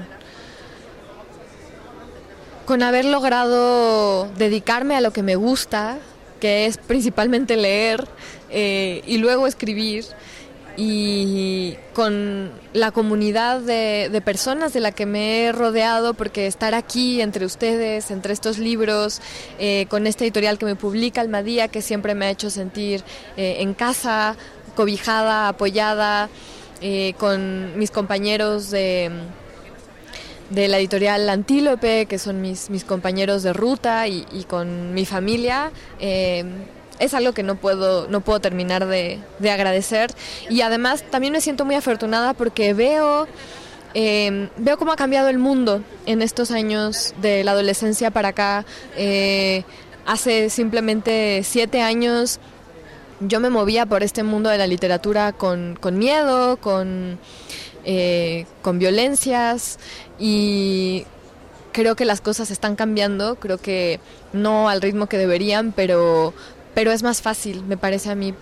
haber logrado dedicarme a lo que me gusta, que es principalmente leer eh, y luego escribir y con la comunidad de, personas de la que me he rodeado, porque estar aquí entre ustedes, entre estos libros, eh, con esta editorial que me publica Almadía, que siempre me ha hecho sentir eh, en casa, cobijada, apoyada, con mis compañeros de, de la editorial Antílope, que son mis, mis compañeros de ruta, y, con mi familia es algo que no puedo, no puedo terminar de, agradecer. Y además también me siento muy afortunada porque veo, em, veo cómo ha cambiado el mundo en estos años de la adolescencia para acá. Eh, hace simplemente siete años yo me movía por este mundo de la literatura con, miedo, con, eh, con violencias y creo que las cosas están cambiando, creo que no al ritmo que deberían, pero, pero es más fácil, me parece a mí,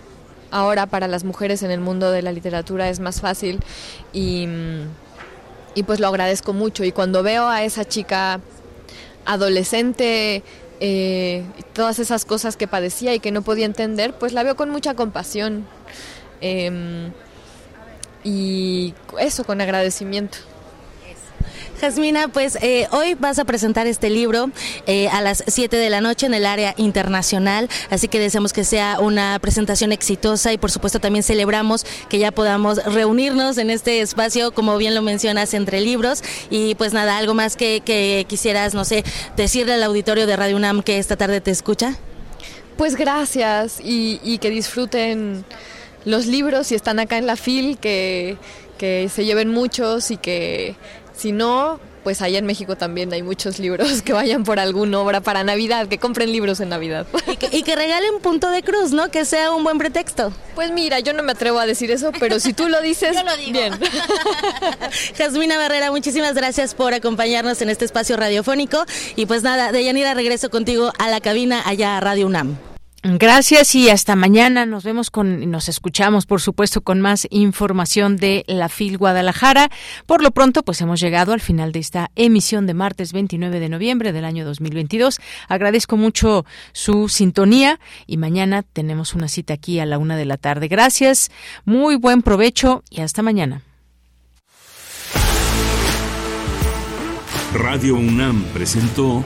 ahora para las mujeres en el mundo de la literatura es más fácil y, y pues lo agradezco mucho. Y cuando veo a esa chica adolescente, eh, todas esas cosas que padecía y que no podía entender, pues la veo con mucha compasión. Em, y eso, con agradecimiento. Jasmina, pues eh, hoy vas a presentar este libro eh, a las 7 de la noche en el área internacional, así que deseamos que sea una presentación exitosa y por supuesto también celebramos que ya podamos reunirnos en este espacio, como bien lo mencionas, entre libros. Y pues nada, algo más que, quisieras, no sé, decirle al auditorio de Radio UNAM que esta tarde te escucha. Pues gracias y, que disfruten los libros si están acá en la FIL, que, que se lleven muchos y que si no, pues allá en México también hay muchos libros que vayan por alguna obra para Navidad, que compren libros en Navidad. Y que, regalen punto de cruz, ¿no? Que sea un buen pretexto. Pues mira, yo no me atrevo a decir eso, pero si tú lo dices, yo lo digo. bien. Jasmina Barrera, muchísimas gracias por acompañarnos en este espacio radiofónico. Y pues nada, de Yanira regreso contigo a la cabina allá a Radio UNAM. Gracias y hasta mañana. Nos vemos con, nos escuchamos, por supuesto, con más información de la FIL Guadalajara. Por lo pronto, pues hemos llegado al final de esta emisión de martes 29 de noviembre del año 2022. Agradezco mucho su sintonía y mañana tenemos una cita aquí a la una de la tarde. Gracias, muy buen provecho y hasta mañana. Radio UNAM presentó